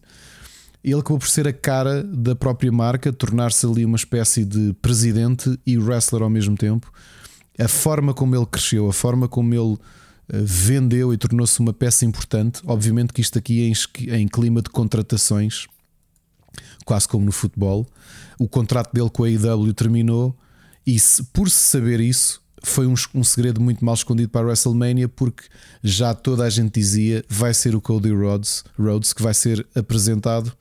ele acabou por ser a cara da própria marca, tornar-se ali uma espécie de presidente e wrestler ao mesmo tempo. A forma como ele cresceu, a forma como ele vendeu e tornou-se uma peça importante. Obviamente que isto aqui é em, clima de contratações, quase como no futebol. O contrato dele com a AEW terminou e por se saber isso foi um, um, segredo muito mal escondido para a WrestleMania porque já toda a gente dizia vai ser o Cody Rhodes, Rhodes que vai ser apresentado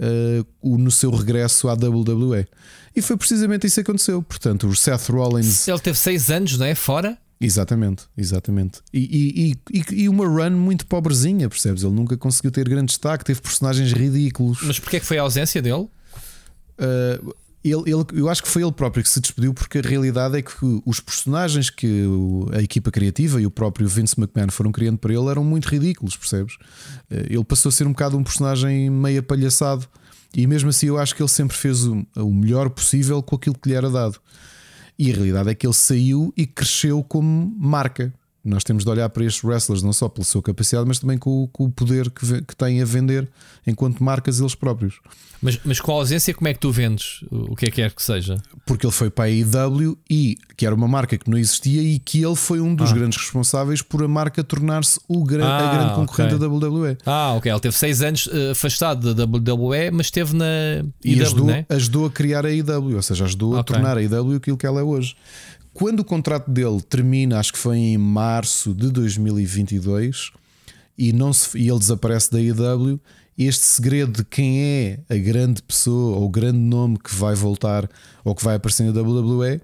uh, no seu regresso à WWE. E foi precisamente isso que aconteceu. Portanto, o Seth Rollins. Ele teve seis anos, não é? Fora? Exatamente, exatamente. E, e, e, e, uma run muito pobrezinha, percebes? Ele nunca conseguiu ter grande destaque, teve personagens ridículos. Mas porquê é que foi a ausência dele? Uh, ele, ele, eu acho que foi ele próprio que se despediu, porque a realidade é que os personagens que a equipa criativa e o próprio Vince McMahon foram criando para ele eram muito ridículos, percebes? Uh, ele passou a ser um bocado um personagem meio apalhaçado, e mesmo assim eu acho que ele sempre fez o, o melhor possível com aquilo que lhe era dado. E a realidade é que ele saiu e cresceu como marca. Nós temos de olhar para estes wrestlers não só pela sua capacidade, mas também com, com o poder que, que, têm a vender enquanto marcas eles próprios. Mas, mas com a ausência, como é que tu vendes o que é que quer que seja? Porque ele foi para a IW e que era uma marca que não existia e que ele foi um dos ah. grandes responsáveis por a marca tornar-se ah, a grande concorrente okay. da WWE. Ah, ok. Ele teve seis anos uh, afastado da WWE, mas esteve na IW, e ajudou, né? ajudou a criar a IW, ou seja, ajudou okay. a tornar a IW aquilo que ela é hoje. Quando o contrato dele termina, acho que foi em março de 2022, e, não se, e ele desaparece da IW, este segredo de quem é a grande pessoa ou o grande nome que vai voltar ou que vai aparecer na WWE,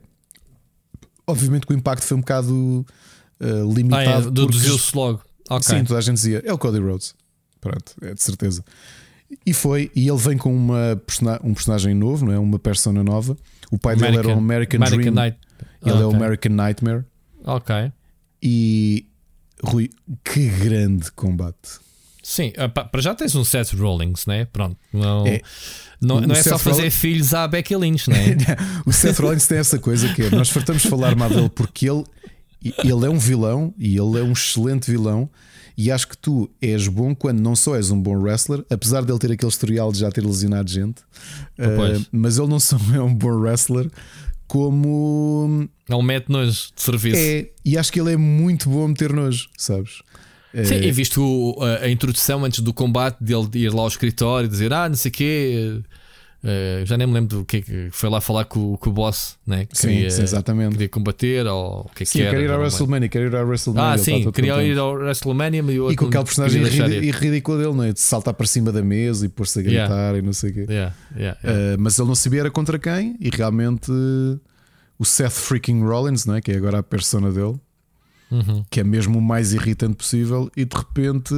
obviamente que o impacto foi um bocado uh, limitado. Ah, é, Deduziu-se logo. Okay. Sim, toda a gente dizia, é o Cody Rhodes. Pronto, é de certeza. E foi, e ele vem com uma, um personagem novo, não é? Uma persona nova. O pai American, dele era o American, American Dream. Night. Ele okay. é o American Nightmare. Ok. E Rui, que grande combate. Sim, para já tens um Seth Rollins, né? Pronto, não, é, não, não é só fazer Rollins... filhos à Becky Lynch, né? o Seth Rollins tem essa coisa que é, nós fartamos falar mal dele porque ele, ele é um vilão e ele é um excelente vilão. E acho que tu és bom quando não só és um bom wrestler, apesar de ele ter aquele historial de já ter lesionado gente, uh, mas ele não só é um bom wrestler, como. Não mete nojo de serviço. É, e acho que ele é muito bom a meter nojo, sabes? Sim, é... e visto a, a, introdução antes do combate dele de ir lá ao escritório e dizer ah, não sei o quê. Uh, já nem me lembro do que, que foi lá falar com, com o boss, né? Queria, sim, exatamente. Queria combater ou o que é sim, que era. Queria ir ao WrestleMania, queria ir ao WrestleMania. Ah, sim, queria ir ao WrestleMania e, e com aquele personagem ridículo dele, não é? De saltar para cima da mesa e pôr-se a gritar yeah. e não sei o quê. Yeah, yeah, uh, mas ele não sabia era contra quem e realmente o Seth freaking Rollins, não é? Que é agora a persona dele uhum. que é mesmo o mais irritante possível, e de repente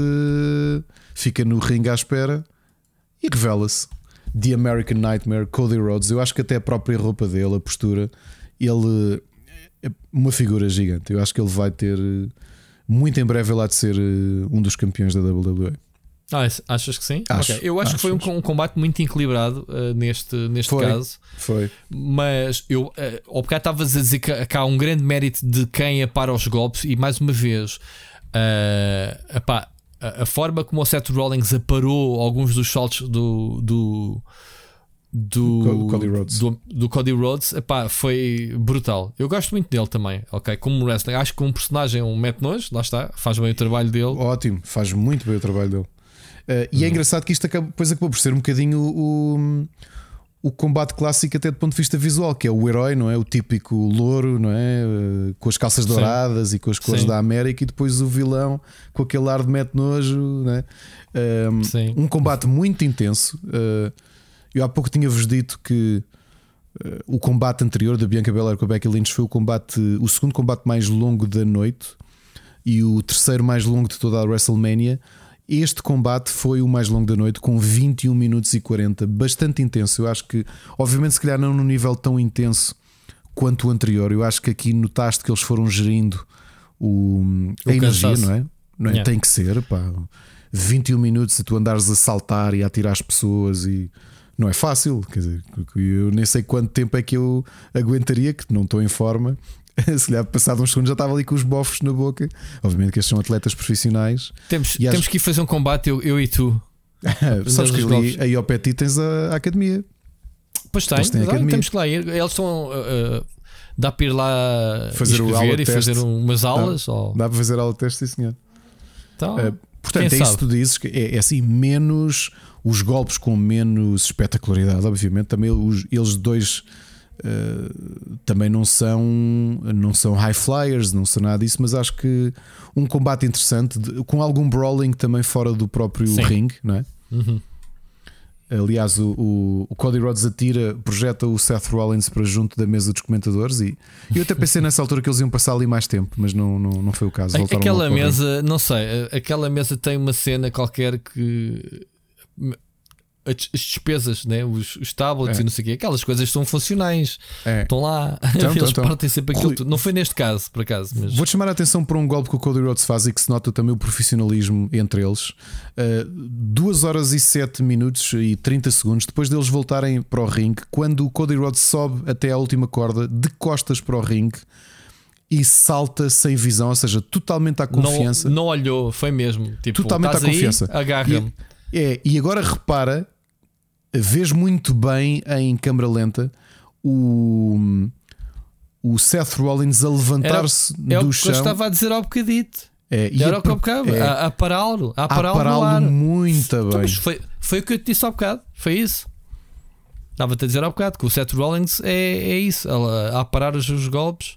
fica no ringue à espera e revela-se. The American Nightmare, Cody Rhodes. Eu acho que até a própria roupa dele, a postura, ele é uma figura gigante. Eu acho que ele vai ter muito em breve lá de ser eh, um dos campeões da WWE. Ah, achas que sim? Acho, okay. Eu acho, acho, que foi um, um, combate muito equilibrado uh, neste, neste foi, caso. Foi. Mas eu, uh, ao bocado estavas a dizer que, que, há um grande mérito de quem apara os golpes, e mais uma vez, uh, epá, a, a, forma como o Seth Rollins aparou alguns dos saltos do. do do Cody Rhodes, do, do Cody Rhodes epá, foi brutal. Eu gosto muito dele também, ok? Como wrestling, acho que um personagem, um mete nojo, lá está, faz bem o trabalho dele. Ótimo, faz muito bem o trabalho dele. Uh, e é uhum. engraçado que isto acaba, depois acabou por ser um bocadinho o, o combate clássico, até do ponto de vista visual, que é o herói, não é? O típico louro, não é? Uh, com as calças douradas Sim. e com as cores Sim. da América, e depois o vilão com aquele ar de mete nojo, não é? Um, um combate muito intenso. Uh, eu há pouco tinha-vos dito que o combate anterior da Bianca Belair com a Becky Lynch foi o combate, o segundo combate mais longo da noite e o terceiro mais longo de toda a WrestleMania. Este combate foi o mais longo da noite, com 21 minutos e 40, bastante intenso. Eu acho que, obviamente, se calhar não num nível tão intenso quanto o anterior. Eu acho que aqui notaste que eles foram gerindo o, a energia, não é? Não é? Yeah. Tem que ser, pá. 21 minutos e tu andares a saltar e a atirar as pessoas e não é fácil. Quer dizer, eu nem sei quanto tempo é que eu aguentaria, que não estou em forma, se calhar passado uns segundos já estava ali com os bofos na boca. Obviamente que estes são atletas profissionais. Temos, temos que ir fazer um combate, eu, eu e tu. Sabes que ali aí ao pé tens a, a academia. Pois tem, temos que lá ir. Eles estão. Uh, dá para ir lá fazer o aula e fazer umas aulas? Dá, ou... dá para fazer aula de teste, sim, senhor. Então, uh, portanto, é isso que tu dizes que é, é, assim, menos os golpes com menos espetacularidade, obviamente. Também os, eles dois Uh, também não são, não são high flyers, não são nada disso, mas acho que um combate interessante de, com algum brawling também fora do próprio Sim. ring, não é? Uhum. Aliás, o, o, o, Cody Rhodes atira, projeta o Seth Rollins para junto da mesa dos comentadores e eu até pensei nessa altura que eles iam passar ali mais tempo, mas não, não, não foi o caso. Voltaram aquela mesa, não sei, aquela mesa tem uma cena qualquer que as despesas, né? os, os tablets é. e não sei o quê, aquelas coisas são funcionais, é. estão lá, então, eles então, partem sempre aquilo. Rui, não foi neste caso, por acaso. Mas... Vou-te chamar a atenção para um golpe que o Cody Rhodes faz e que se nota também o profissionalismo entre eles. Uh, 2 horas e 7 minutos e 30 segundos depois deles voltarem para o ringue, quando o Cody Rhodes sobe até à última corda, de costas para o ringue. e salta sem visão, ou seja, totalmente à confiança. Não, não olhou, foi mesmo. Tipo, totalmente à confiança. Agarra-me. É, e agora repara, vês muito bem em câmera lenta o, o Seth Rollins a levantar-se é do o chão. que eu estava a dizer ao bocadito. É, e Era o que eu a, bocado, é, a, a pará-lo, a a pará-lo pará-lo muito Então, bem. mas foi, foi o que eu te disse ao bocado, foi isso. Estava-te a dizer ao bocado que o Seth Rollins é, é isso, ela, a parar os, os golpes.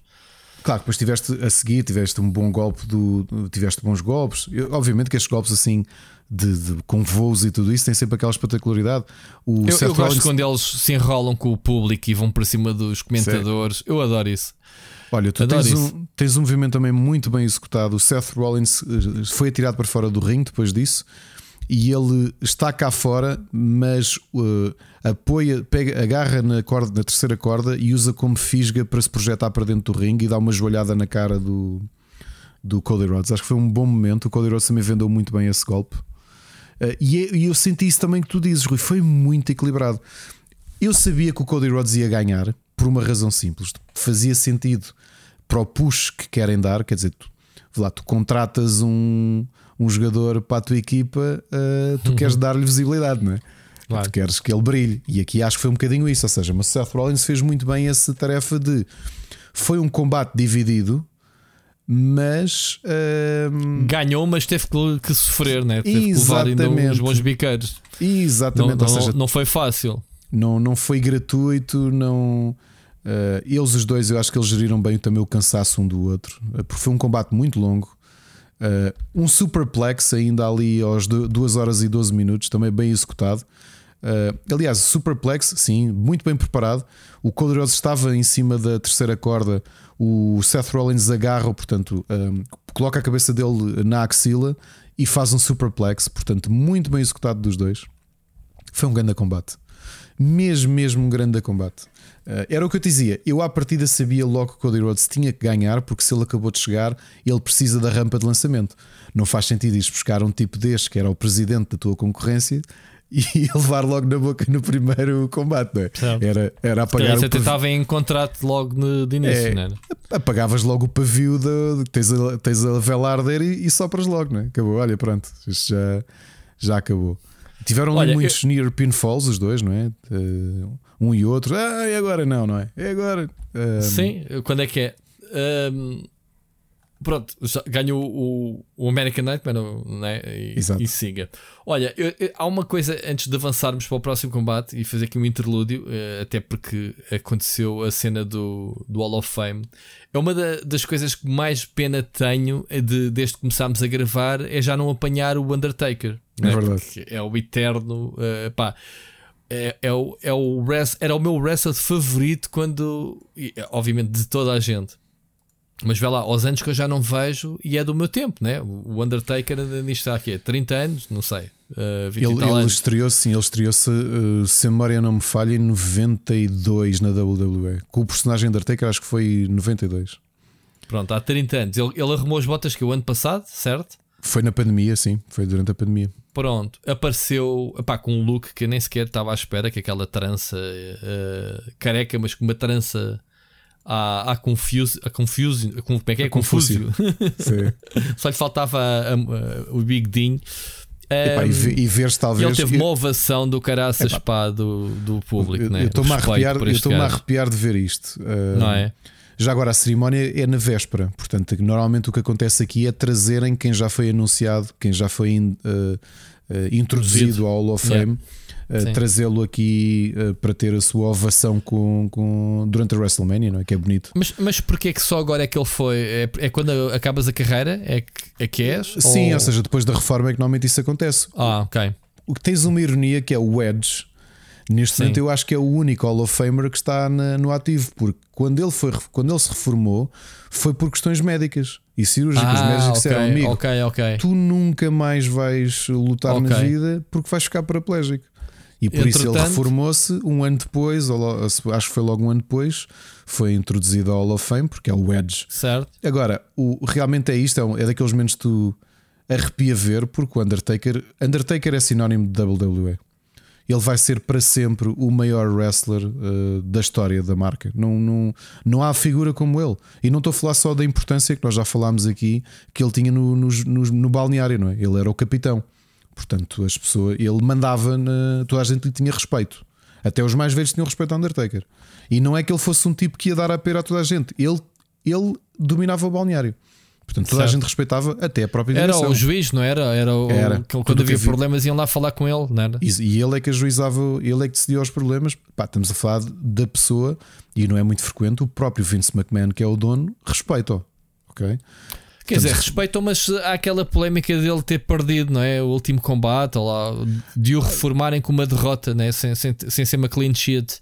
Claro, depois tiveste a seguir, tiveste um bom golpe do. Tiveste bons golpes. Eu- obviamente que estes golpes assim de, de- com voos e tudo isso têm sempre aquela espetacularidade. O Eu, Seth eu gosto Rollins, quando eles se enrolam com o público e vão para cima dos comentadores. Eu adoro isso. olha, tu adoro tens isso. um, tens um movimento também muito bem executado. O Seth Rollins eh, foi atirado para fora do ringue depois disso. E ele está cá fora, mas eh, apoia, pega, agarra na, corda, na terceira corda e usa como fisga para se projetar para dentro do ringue e dá uma joelhada na cara do, do Cody Rhodes. Acho que foi um bom momento. O Cody Rhodes também vendeu muito bem esse golpe. Uh, e, é- e eu senti isso também que tu dizes, Rui. Foi muito equilibrado. Eu sabia que o Cody Rhodes ia ganhar por uma razão simples. Fazia sentido para o push que querem dar. Quer dizer, tu, lá, tu contratas um, um jogador para a tua equipa, uh, tu queres dar-lhe visibilidade, não é? Claro. Tu queres que ele brilhe. E aqui acho que foi um bocadinho isso. Ou seja, mas o Seth Rollins fez muito bem essa tarefa de. Foi um combate dividido, mas. hum, Ganhou, mas teve que, sofrer, né? teve que levar ainda Exatamente. uns bons biqueiros. Não, exatamente. não, ou seja, não foi fácil. não, não foi gratuito, não. eh, eles os dois, eu acho que eles geriram bem também o cansaço um do outro, eh, porque foi um combate muito longo. Eh, um superplex ainda ali aos 2 horas e 12 minutos, também bem executado. Eh, aliás, superplex, sim, muito bem preparado. O Cody Rhodes estava em cima da terceira corda, o Seth Rollins agarra, portanto, eh, coloca a cabeça dele na axila e faz um superplex, portanto, muito bem executado dos dois. Foi um grande combate. Mesmo, mesmo um grande combate. Eh, era o que eu te dizia. Eu, à partida, sabia logo que o Cody Rhodes tinha que ganhar, porque se ele acabou de chegar, ele precisa da rampa de lançamento. Não faz sentido ir buscar um tipo deste, que era o presidente da tua concorrência, e levar logo na boca no primeiro combate. Não é? Era, era apagar Você o estava em contrato logo no, de início, É. não era? Apagavas logo o pavio, de, tens, a, tens a vela arder e, e sopras logo, não é? Acabou, olha, pronto, isto já, já acabou. Tiveram Olha, muitos near pinfalls, os dois, não é? Eh, um e outro, ah, e agora não, não é? É agora. Eh, Sim, quando é que é? Ahm, pronto, ganhou o, o American Nightmare né? e, Exato. e siga. Olha, eu- eu- há uma coisa antes de avançarmos para o próximo combate e fazer aqui um interlúdio, eh, até porque aconteceu a cena do, do Hall of Fame. É uma da- das coisas que mais pena tenho de, desde que começámos a gravar é já não apanhar o Undertaker. É né? verdade. Porque É o eterno. eh, pá, é, é o, é o era o meu wrestler favorito quando. Obviamente de toda a gente. Mas vê lá, aos anos que eu já não vejo e é do meu tempo, né? O Undertaker ainda nisto está aqui, 30 anos, não sei. Uh, 20 Ele, ele estreou-se, sim, ele estreou-se, eh, se a memória não me falha, em 92 na WWE. Com o personagem Undertaker, acho que foi em 92. Pronto, há 30 anos. Ele, ele arrumou as botas que o ano passado, certo? Foi na pandemia, sim, foi durante a pandemia. Pronto, apareceu epá, com um look que eu nem sequer estava à espera, que aquela trança uh, careca, mas com uma trança a, a confuse, a confuse, a, como é que é? A confúcio. Só lhe faltava a- a- o Big Dean. Epá, e, Um, e veres E talvez. ele teve eu- uma ovação do caraças pá, do, do público, eu- né? eu estou-me a arrepiar, eu a arrepiar de ver isto. Uh, Não é? Já agora a cerimónia é na véspera, portanto, normalmente o que acontece aqui é trazerem quem já foi anunciado, quem já foi in- uh, uh, introduzido ao Hall of Yeah. Uh, trazê-lo aqui uh, para ter a sua ovação com, com- durante a WrestleMania, não é? Que é bonito. Mas, mas porquê é que só agora é que ele foi? É, é quando acabas a carreira? É que, é que és? Sim, ou... seja, depois da reforma é que normalmente isso acontece. Ah, ok. O que tens uma ironia que é o Edge. Neste Sim. momento, eu acho que é o único Hall of Famer que está na- no ativo, porque quando ele, foi, quando ele se reformou foi por questões médicas e cirúrgicas. Os médicos Ah, disseram, amigo, ok, ok. tu nunca mais vais lutar na Ok. vida porque vais ficar paraplégico. E por isso ele Entretanto- reformou-se um ano depois, acho que foi logo um ano depois, foi introduzido ao Hall of Fame, porque é o Edge. Certo? Agora, o, realmente é isto, é, um- é daqueles momentos que tu arrepia ver, porque o Undertaker, Undertaker é sinónimo de WWE. ele vai ser para sempre o maior wrestler uh, da história da marca. Não, não, não há figura como ele. E não estou a falar só da importância que nós já falámos aqui que ele tinha no, no, no, no balneário, não é? Ele era o capitão. Portanto, as pessoas, ele mandava, na, toda a gente lhe tinha respeito. Até os mais velhos tinham respeito ao Undertaker. E não é que ele fosse um tipo que ia dar a pera a toda a gente. Ele, ele dominava o balneário. Portanto, toda certo. a gente respeitava até a própria direção. Era o juiz, não era? Era, o, era. quando havia problemas iam lá falar com ele, não era? E ele é que ajuizava, ele é que decidia os problemas. Pá, estamos a falar da pessoa, e não é muito frequente, o próprio Vince McMahon, que é o dono, respeita-o. Ok? Quer dizer, respeitam, mas há aquela polémica dele ter perdido, não é? O último combate, lá, de o reformarem com uma derrota, né? sem, sem, sem ser uma clean sheet.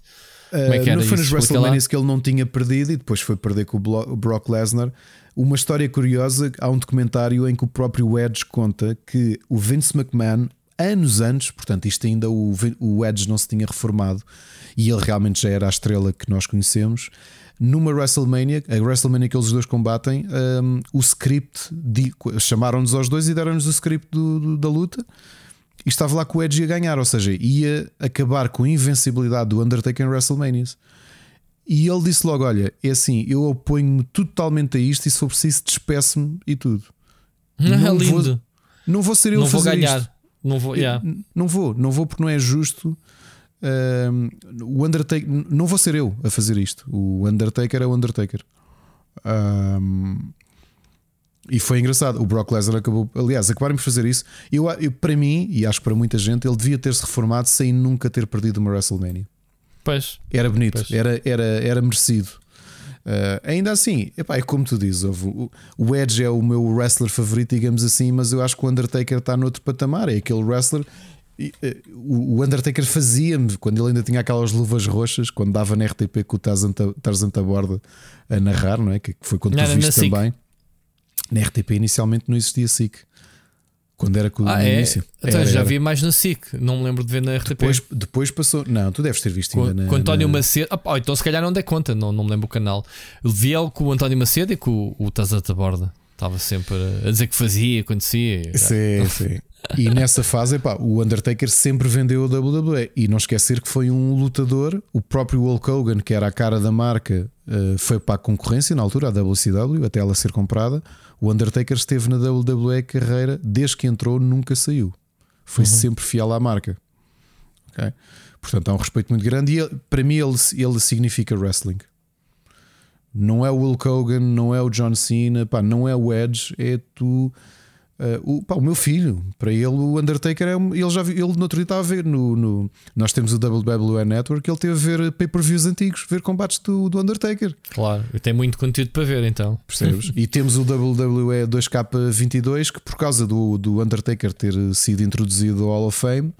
Como é que era não foi nos WrestleMania que ele não tinha perdido e depois foi perder com o Brock Lesnar. Uma história curiosa: há um documentário em que o próprio Edge conta que o Vince McMahon, anos antes, portanto, isto ainda o, o Edge não se tinha reformado e ele realmente já era a estrela que nós conhecemos. Numa WrestleMania, a WrestleMania que eles dois combatem, um, o script chamaram-nos aos dois e deram-nos o script do, do, da luta e estava lá com o Edge a ganhar, ou seja, ia acabar com a invencibilidade do Undertaker em WrestleMania. E ele disse logo: Olha, é assim, eu oponho-me totalmente a isto e se for preciso, despeço-me e tudo. Não, é vou, não vou ser eu não a fazer vou ganhar. Isto. Não vou, yeah. não vou, não vou porque não é justo. O Undertaker, não vou ser eu a fazer isto. O Undertaker é o Undertaker. Um, e foi engraçado. O Brock Lesnar acabou, aliás, acabaram por fazer isso. Eu, eu, para mim, e acho que para muita gente, ele devia ter se reformado sem nunca ter perdido uma WrestleMania. Pois. Era bonito, pois. Era, era, era merecido. Uh, ainda assim, epá, é como tu dizes, o, o Edge é o meu wrestler favorito, digamos assim, mas eu acho que o Undertaker está noutro patamar. É aquele wrestler. Eh, o Undertaker fazia-me quando ele ainda tinha aquelas luvas roxas, quando dava na RTP com o Tarzan Taborda a narrar, não é? Que foi quando tu viste também. Na RTP inicialmente não existia SIC. Quando era com ah, no é? início. Então, era, já vi mais na SIC, não me lembro de ver na RTP. Depois, depois passou. Não, tu deves ter visto com, ainda na, Com António na... Macedo. Ah, então se calhar não dei conta, não, não me lembro o canal. Vi algo com o António Macedo e com o, o Tazata Borda. Estava sempre a dizer que fazia, acontecia. Sim, sim. E nessa fase, epá, o Undertaker sempre vendeu a WWE. E não esquecer que foi um lutador, o próprio Hulk Hogan, que era a cara da marca, eh, foi para a concorrência na altura, a WCW, até ela ser comprada. O Undertaker esteve na WWE carreira, desde que entrou, nunca saiu. Foi uhum. sempre fiel à marca. Okay? Portanto, há um respeito muito grande. E ele, para mim, ele, ele significa wrestling. Não é o Hulk Hogan, não é o John Cena, pá, não é o Edge, é tu Uh, o, pá, o, meu filho, para ele, o Undertaker é ele já ele no outro dia estava a ver no, no, nós temos o WWE Network, ele teve a ver pay-per-views antigos, ver combates do, do Undertaker. Claro, e tem muito conteúdo para ver então. Percebes? e temos o WWE 2K22 que por causa do, do Undertaker ter sido introduzido ao Hall of Fame.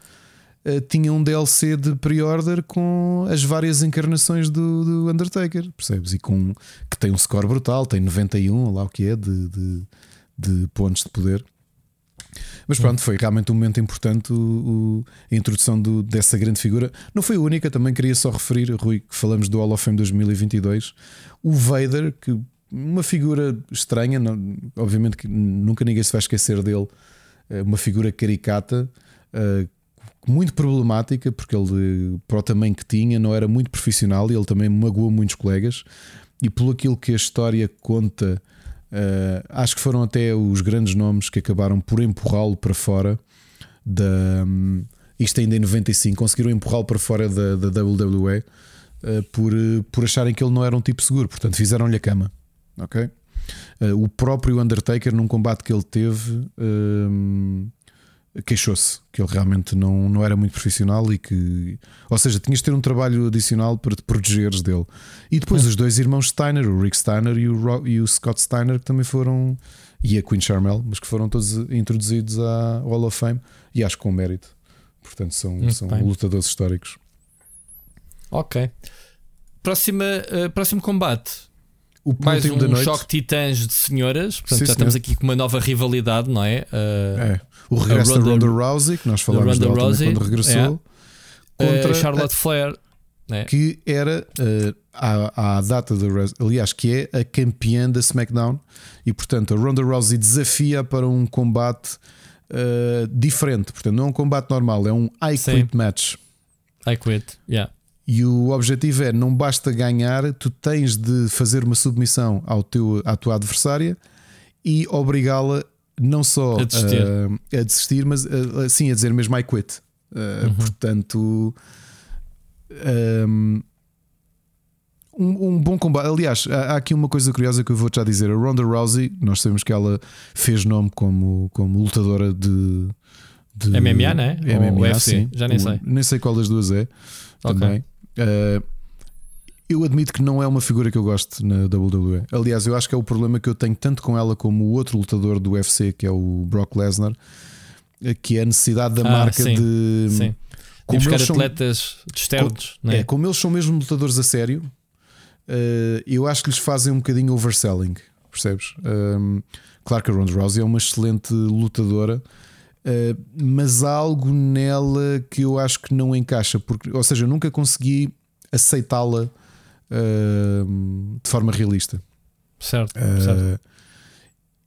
Uh, tinha um DLC de pre-order com as várias encarnações do, do, Undertaker, percebes? E com que tem um score brutal, tem 91, lá o que é, de, de de pontos de poder. Mas pronto, foi realmente um momento importante o, o, a introdução do, dessa grande figura. Não foi a única, também queria só referir, Rui, que falamos do Hall of Fame 2022. O Vader, que uma figura estranha, não, obviamente que nunca ninguém se vai esquecer dele, é uma figura caricata, uh, muito problemática, porque ele, para o tamanho que tinha, não era muito profissional e ele também magoou muitos colegas. E pelo aquilo que a história conta Uh, acho que foram até os grandes nomes que acabaram por empurrá-lo para fora da. Um, isto ainda em 95, conseguiram empurrá-lo para fora da, da WWE uh, por, por acharem que ele não era um tipo seguro, portanto fizeram-lhe a cama. Ok? Uh, o próprio Undertaker, num combate que ele teve, hum, queixou-se que ele realmente não, não era muito profissional e que, ou seja, tinhas de ter um trabalho adicional para te protegeres dele. E depois os dois irmãos Steiner, o Rick Steiner e o, e o Scott Steiner, que também foram, e a Queen Charmel, mas que foram todos introduzidos à Hall of Fame e acho com mérito. Portanto, são, são lutadores históricos. Ok. Próxima, uh, próximo combate. O mais um choque titãs de senhoras. Portanto, Sim, já estamos aqui com uma nova rivalidade, não é? Uh, é. O regresso da Ronda Rousey, que nós falámos da Rousey, quando regressou, é. contra uh, Charlotte Flair. É. Que era uh, à, à, data da aliás, que é a campeã da SmackDown, e portanto a Ronda Rousey desafia para um combate uh, diferente. Portanto, não é um combate normal, é um I Quit match. I quit, yeah. E o objetivo é: não basta ganhar, tu tens de fazer uma submissão ao teu, à tua adversária e obrigá-la não só a desistir, a, a desistir mas a, sim a dizer mesmo I quit. Uh, uhum. Portanto, um, um, bom combate. Aliás, há aqui uma coisa curiosa que eu vou já dizer: a Ronda Rousey, nós sabemos que ela fez nome como, como lutadora de, de MMA, né? MMA, UFC, sim. Já nem sei. Nem sei qual das duas é. Okay. Também. Uh, eu admito que não é uma figura que eu gosto na WWE. Aliás, eu acho que é o problema que eu tenho tanto com ela como o outro lutador do UFC, que é o Brock Lesnar, eh, que é a necessidade da ah, marca sim, de. Sim. Como buscar são, atletas externos, como, né? é, como eles são mesmo lutadores a sério, uh, eu acho que lhes fazem um bocadinho overselling, percebes? Um, claro que a Ronda Rousey é uma excelente lutadora, uh, mas há algo nela que eu acho que não encaixa, porque, ou seja, eu nunca consegui aceitá-la uh, de forma realista. Certo, certo.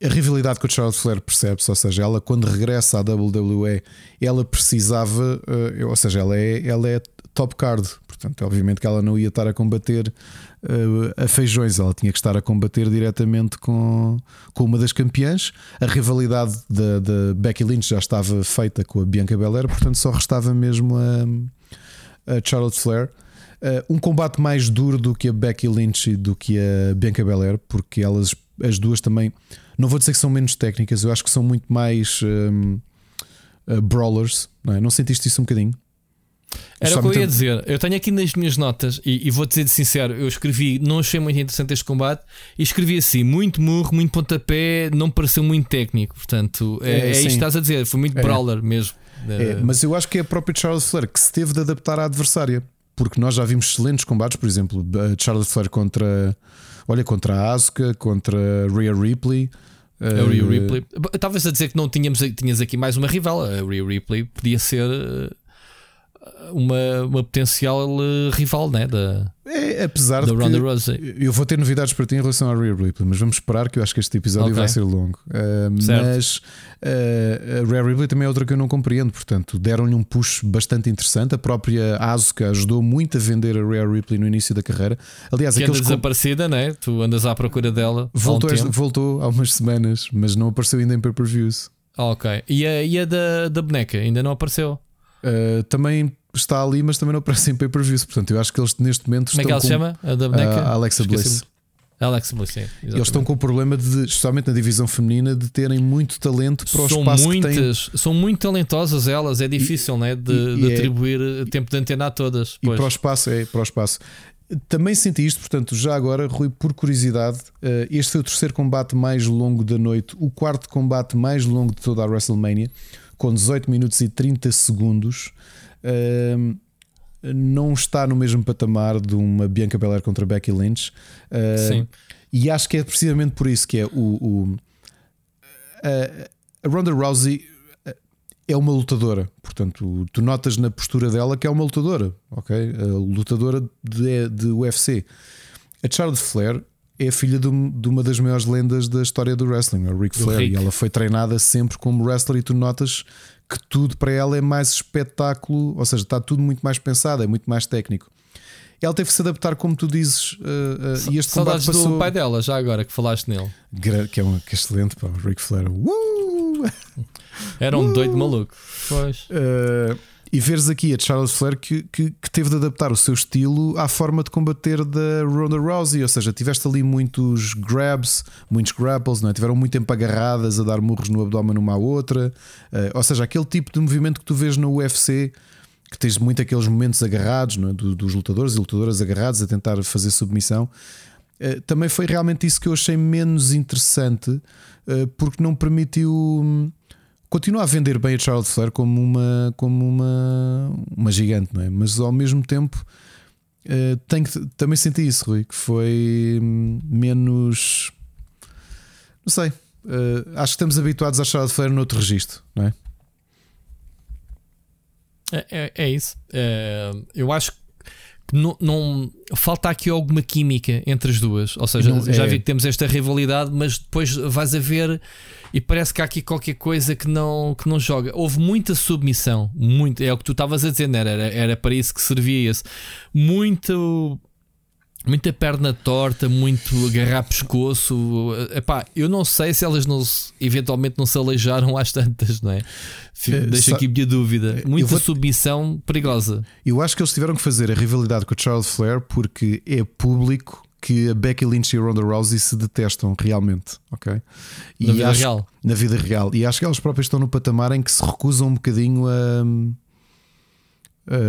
A rivalidade com o Charlotte Flair percebe-se, ou seja, ela quando regressa à WWE, ela precisava, ou seja, ela é, ela é top card, portanto, obviamente que ela não ia estar a combater uh, a feijões, ela tinha que estar a combater diretamente com, com uma das campeãs. A rivalidade da, da Becky Lynch já estava feita com a Bianca Belair, portanto, só restava mesmo a, a Charlotte Flair. Uh, um combate mais duro do que a Becky Lynch e do que a Bianca Belair, porque elas, as duas também, não vou dizer que são menos técnicas, eu acho que são muito mais um, uh, brawlers. Não, é? não sentiste isso um bocadinho? Era o que eu ia dizer. Eu tenho aqui nas minhas notas, e, e vou dizer de sincero, eu escrevi, não achei muito interessante este combate, e escrevi assim: muito murro, muito pontapé, não pareceu muito técnico. Portanto, é, é, é isto que estás a dizer, foi muito é. brawler mesmo. É, mas eu acho que é a própria Charles Flair que se teve de adaptar à adversária, porque nós já vimos excelentes combates, por exemplo, Charles Flair contra, olha, contra a Asuka, contra a Rhea Ripley. A Rhea Ripley. Estavas a dizer que não tínhamos, tinhas aqui mais uma rival. A Rhea Ripley podia ser uma, uma potencial uh, rival né, da, é, apesar da de Ronda Rousey. Eu vou ter novidades para ti em relação à Rhea Ripley, mas vamos esperar que eu acho que este episódio okay. vai ser longo. Uh, mas uh, a Rhea Ripley também é outra que eu não compreendo, portanto, deram-lhe um push bastante interessante. A própria Asuka ajudou muito a vender a Rhea Ripley no início da carreira. Aliás, que anda desaparecida, né? tu andas à procura dela. Voltou, há um voltou há umas semanas, mas não apareceu ainda em pay-per-views. ok. E a, e a da, da boneca ainda não apareceu? Uh, também está ali, mas também não aparece em pay-per-views. Portanto, eu acho que eles neste momento Como estão. Como é que ela se chama? A da boneca? A Alexa Bliss. Alexa Bliss, sim. Eles estão com o problema, de, especialmente na divisão feminina, de terem muito talento para o são espaço muitas. São muito talentosas elas, é difícil e, né, de, e, de é- atribuir tempo de antena a todas. E para o espaço, é para o espaço. Também senti isto, portanto, já agora, Rui, por curiosidade, eh, este foi o terceiro combate mais longo da noite, o quarto combate mais longo de toda a WrestleMania, com 18 minutos e 30 segundos não está no mesmo patamar de uma Bianca Belair contra Becky Lynch. Uh, Sim. E acho que é precisamente por isso que é o, o a Ronda Rousey ah, é uma lutadora, portanto, tu notas na postura dela que é uma lutadora, ok? A lutadora de, de UFC. A Charlotte Flair é filha de, uma das maiores lendas da história do wrestling, a Ric Flair, e ela foi treinada sempre como wrestler. E tu notas que tudo para ela é mais espetáculo, ou seja, está tudo muito mais pensado, é muito mais técnico. Ela teve que se adaptar, como tu dizes, uh, uh, e este Saudades passou... do pai dela, já agora que falaste nele. Que é, um, que é excelente, pá, Ric Flair. Uh! Era um uh! doido maluco. Pois. E veres aqui a Charles Flair que, que, que, teve de adaptar o seu estilo à forma de combater da Ronda Rousey, ou seja, tiveste ali muitos grabs, muitos grapples, não é? tiveram muito tempo agarradas a dar murros no abdômen uma à outra, uh, ou seja, aquele tipo de movimento que tu vês no UFC. Que tens muito aqueles momentos agarrados é? dos lutadores e lutadoras agarrados a tentar fazer submissão. Uh, também foi realmente isso que eu achei menos interessante, uh, porque não permitiu hum, continua a vender bem a Charlotte Flair como uma, como uma, uma gigante, não é? Mas ao mesmo tempo uh, tenho que, também senti isso, Rui, que foi hum, menos. Não sei. Uh, acho que estamos habituados a Charlotte Flair noutro registro, não é? É, é, é isso. É, eu acho que não, não, falta aqui alguma química entre as duas. Ou seja, não, já é. vi que temos esta rivalidade, mas depois vais a ver e parece que há aqui qualquer coisa que não, que não joga. Houve muita submissão, muito, é o que tu estavas a dizer, era, era para isso que servia esse. Muito muita perna torta, muito agarrar pescoço. Epá, eu não sei se elas não se, eventualmente não se aleijaram às tantas, não é? é deixa aqui minha dúvida. Muita vou... submissão perigosa. Eu acho que eles tiveram que fazer a rivalidade com o Charles Flair porque é público que a Becky Lynch e a Ronda Rousey se detestam realmente, ok? E na vida acho, real. Na vida real. E acho que elas próprias estão no patamar em que se recusam um bocadinho a,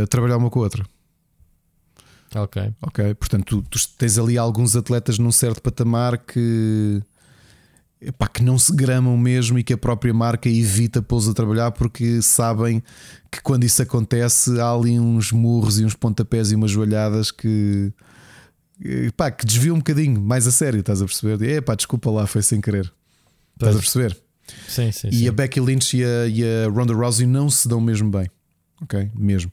a trabalhar uma com a outra. Ok. Ok. Portanto, tu, tu, tens ali alguns atletas num certo patamar que. Epá, que não se gramam mesmo e que a própria marca evita pô-los a trabalhar porque sabem que quando isso acontece há ali uns murros e uns pontapés e umas joelhadas que, epá, que desviam um bocadinho mais a sério, estás a perceber? Epá, desculpa lá, foi sem querer. Estás a perceber? Sim, sim, e sim. a Becky Lynch e a, e a Ronda Rousey não se dão mesmo bem ok? Mesmo.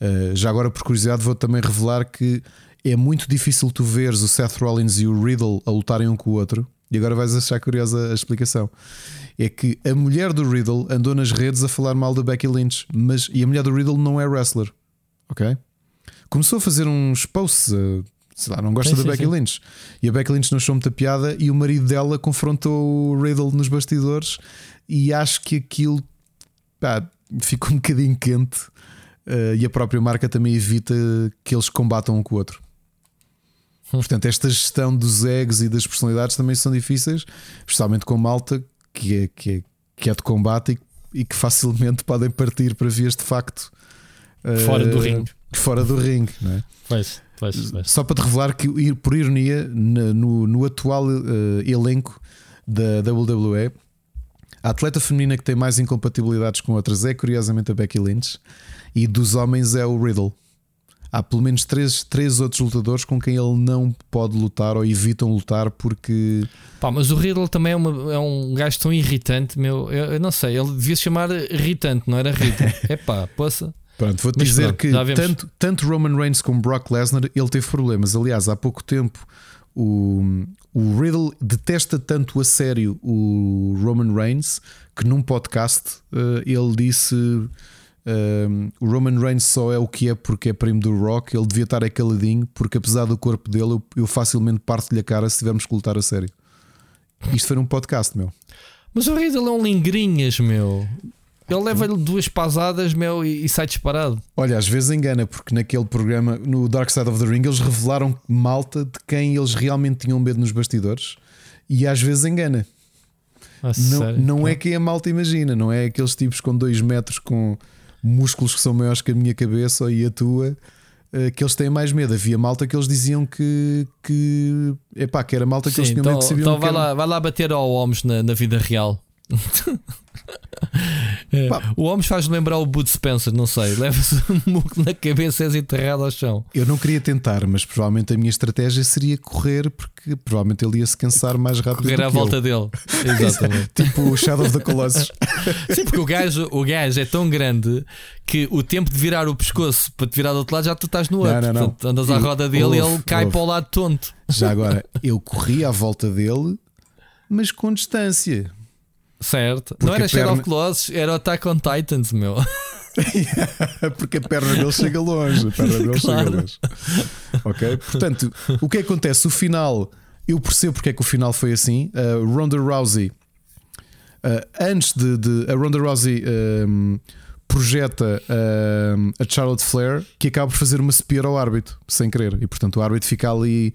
Uh, já agora, por curiosidade, vou também revelar que é muito difícil tu veres o Seth Rollins e o Riddle a lutarem um com o outro. E agora vais achar curiosa a explicação. É que a mulher do Riddle andou nas redes a falar mal da Becky Lynch, mas e a mulher do Riddle não é wrestler, ok? Começou a fazer uns posts, uh, sei lá, não gosta sim, da sim, Becky sim. Lynch. E a Becky Lynch não achou muita piada e o marido dela confrontou o Riddle nos bastidores e acho que aquilo pá, fica um bocadinho quente uh, e a própria marca também evita que eles combatam um com o outro. Hum. Portanto, esta gestão dos egos e das personalidades também são difíceis, especialmente com malta que é, que é, que é de combate e, e que facilmente podem partir para vias de facto fora uh, do ringue. Fora do ringue, não é? Faz, faz, faz. Só para te revelar que, por ironia, no, no atual uh, elenco da WWE, a atleta feminina que tem mais incompatibilidades com outras é curiosamente a Becky Lynch e dos homens é o Riddle. Há pelo menos três, três outros lutadores com quem ele não pode lutar ou evitam lutar porque. Pá, mas o Riddle também é, uma, é um gajo tão irritante, meu. Eu, eu não sei, ele devia se chamar irritante, não era Rita. é pá, poça. Pronto, vou-te dizer pronto, que tanto, tanto Roman Reigns como Brock Lesnar ele teve problemas. Aliás, há pouco tempo o, o Riddle detesta tanto a sério o Roman Reigns que num podcast uh, ele disse uh, o Roman Reigns só é o que é porque é primo do Rock. Ele devia estar caladinho porque, apesar do corpo dele, eu, eu facilmente parto-lhe a cara se tivermos que lutar a sério. Isto foi num podcast, meu. Mas o Riddle é um lingrinhas, meu. Ele leva-lhe duas pasadas, meu, e, e, sai disparado. Olha, às vezes engana, porque naquele programa, no Dark Side of the Ring, eles revelaram malta de quem eles realmente tinham medo nos bastidores e às vezes engana. Ah, não não é quem a malta imagina, não é aqueles tipos com dois metros com músculos que são maiores que a minha cabeça e a tua eh, que eles têm mais medo. Havia malta que eles diziam que, que, epá, que era malta que Sim, eles tinham então, medo que sabiam Então vai, lá, vai lá bater ao homens na, na vida real. é. O homem faz lembrar o Bud Spencer, não sei. Leva-se um muco na cabeça e és enterrado ao chão. Eu não queria tentar, mas provavelmente a minha estratégia seria correr, porque provavelmente ele ia se cansar mais rápido. Correr à volta dele. Exatamente. tipo o Shadow of the Colossus. Sim, porque o gajo, o gajo é tão grande que o tempo de virar o pescoço para te virar do outro lado já tu estás no outro. Não, não, não. Portanto, andas à roda dele e ele cai para o lado tonto. Já agora, eu corri à volta dele, mas com distância. Certo. Porque não era Shadow of Colossus, era Attack on Titans, meu. Porque a perna dele chega longe. A perna dele claro. chega longe. Ok? Portanto, o que acontece? O final, eu percebo porque é que o final foi assim. Uh, Ronda Rousey, uh, antes de, de, A Ronda Rousey um, projeta um, a Charlotte Flair que acaba por fazer uma spear ao árbitro, sem querer. E portanto o árbitro fica ali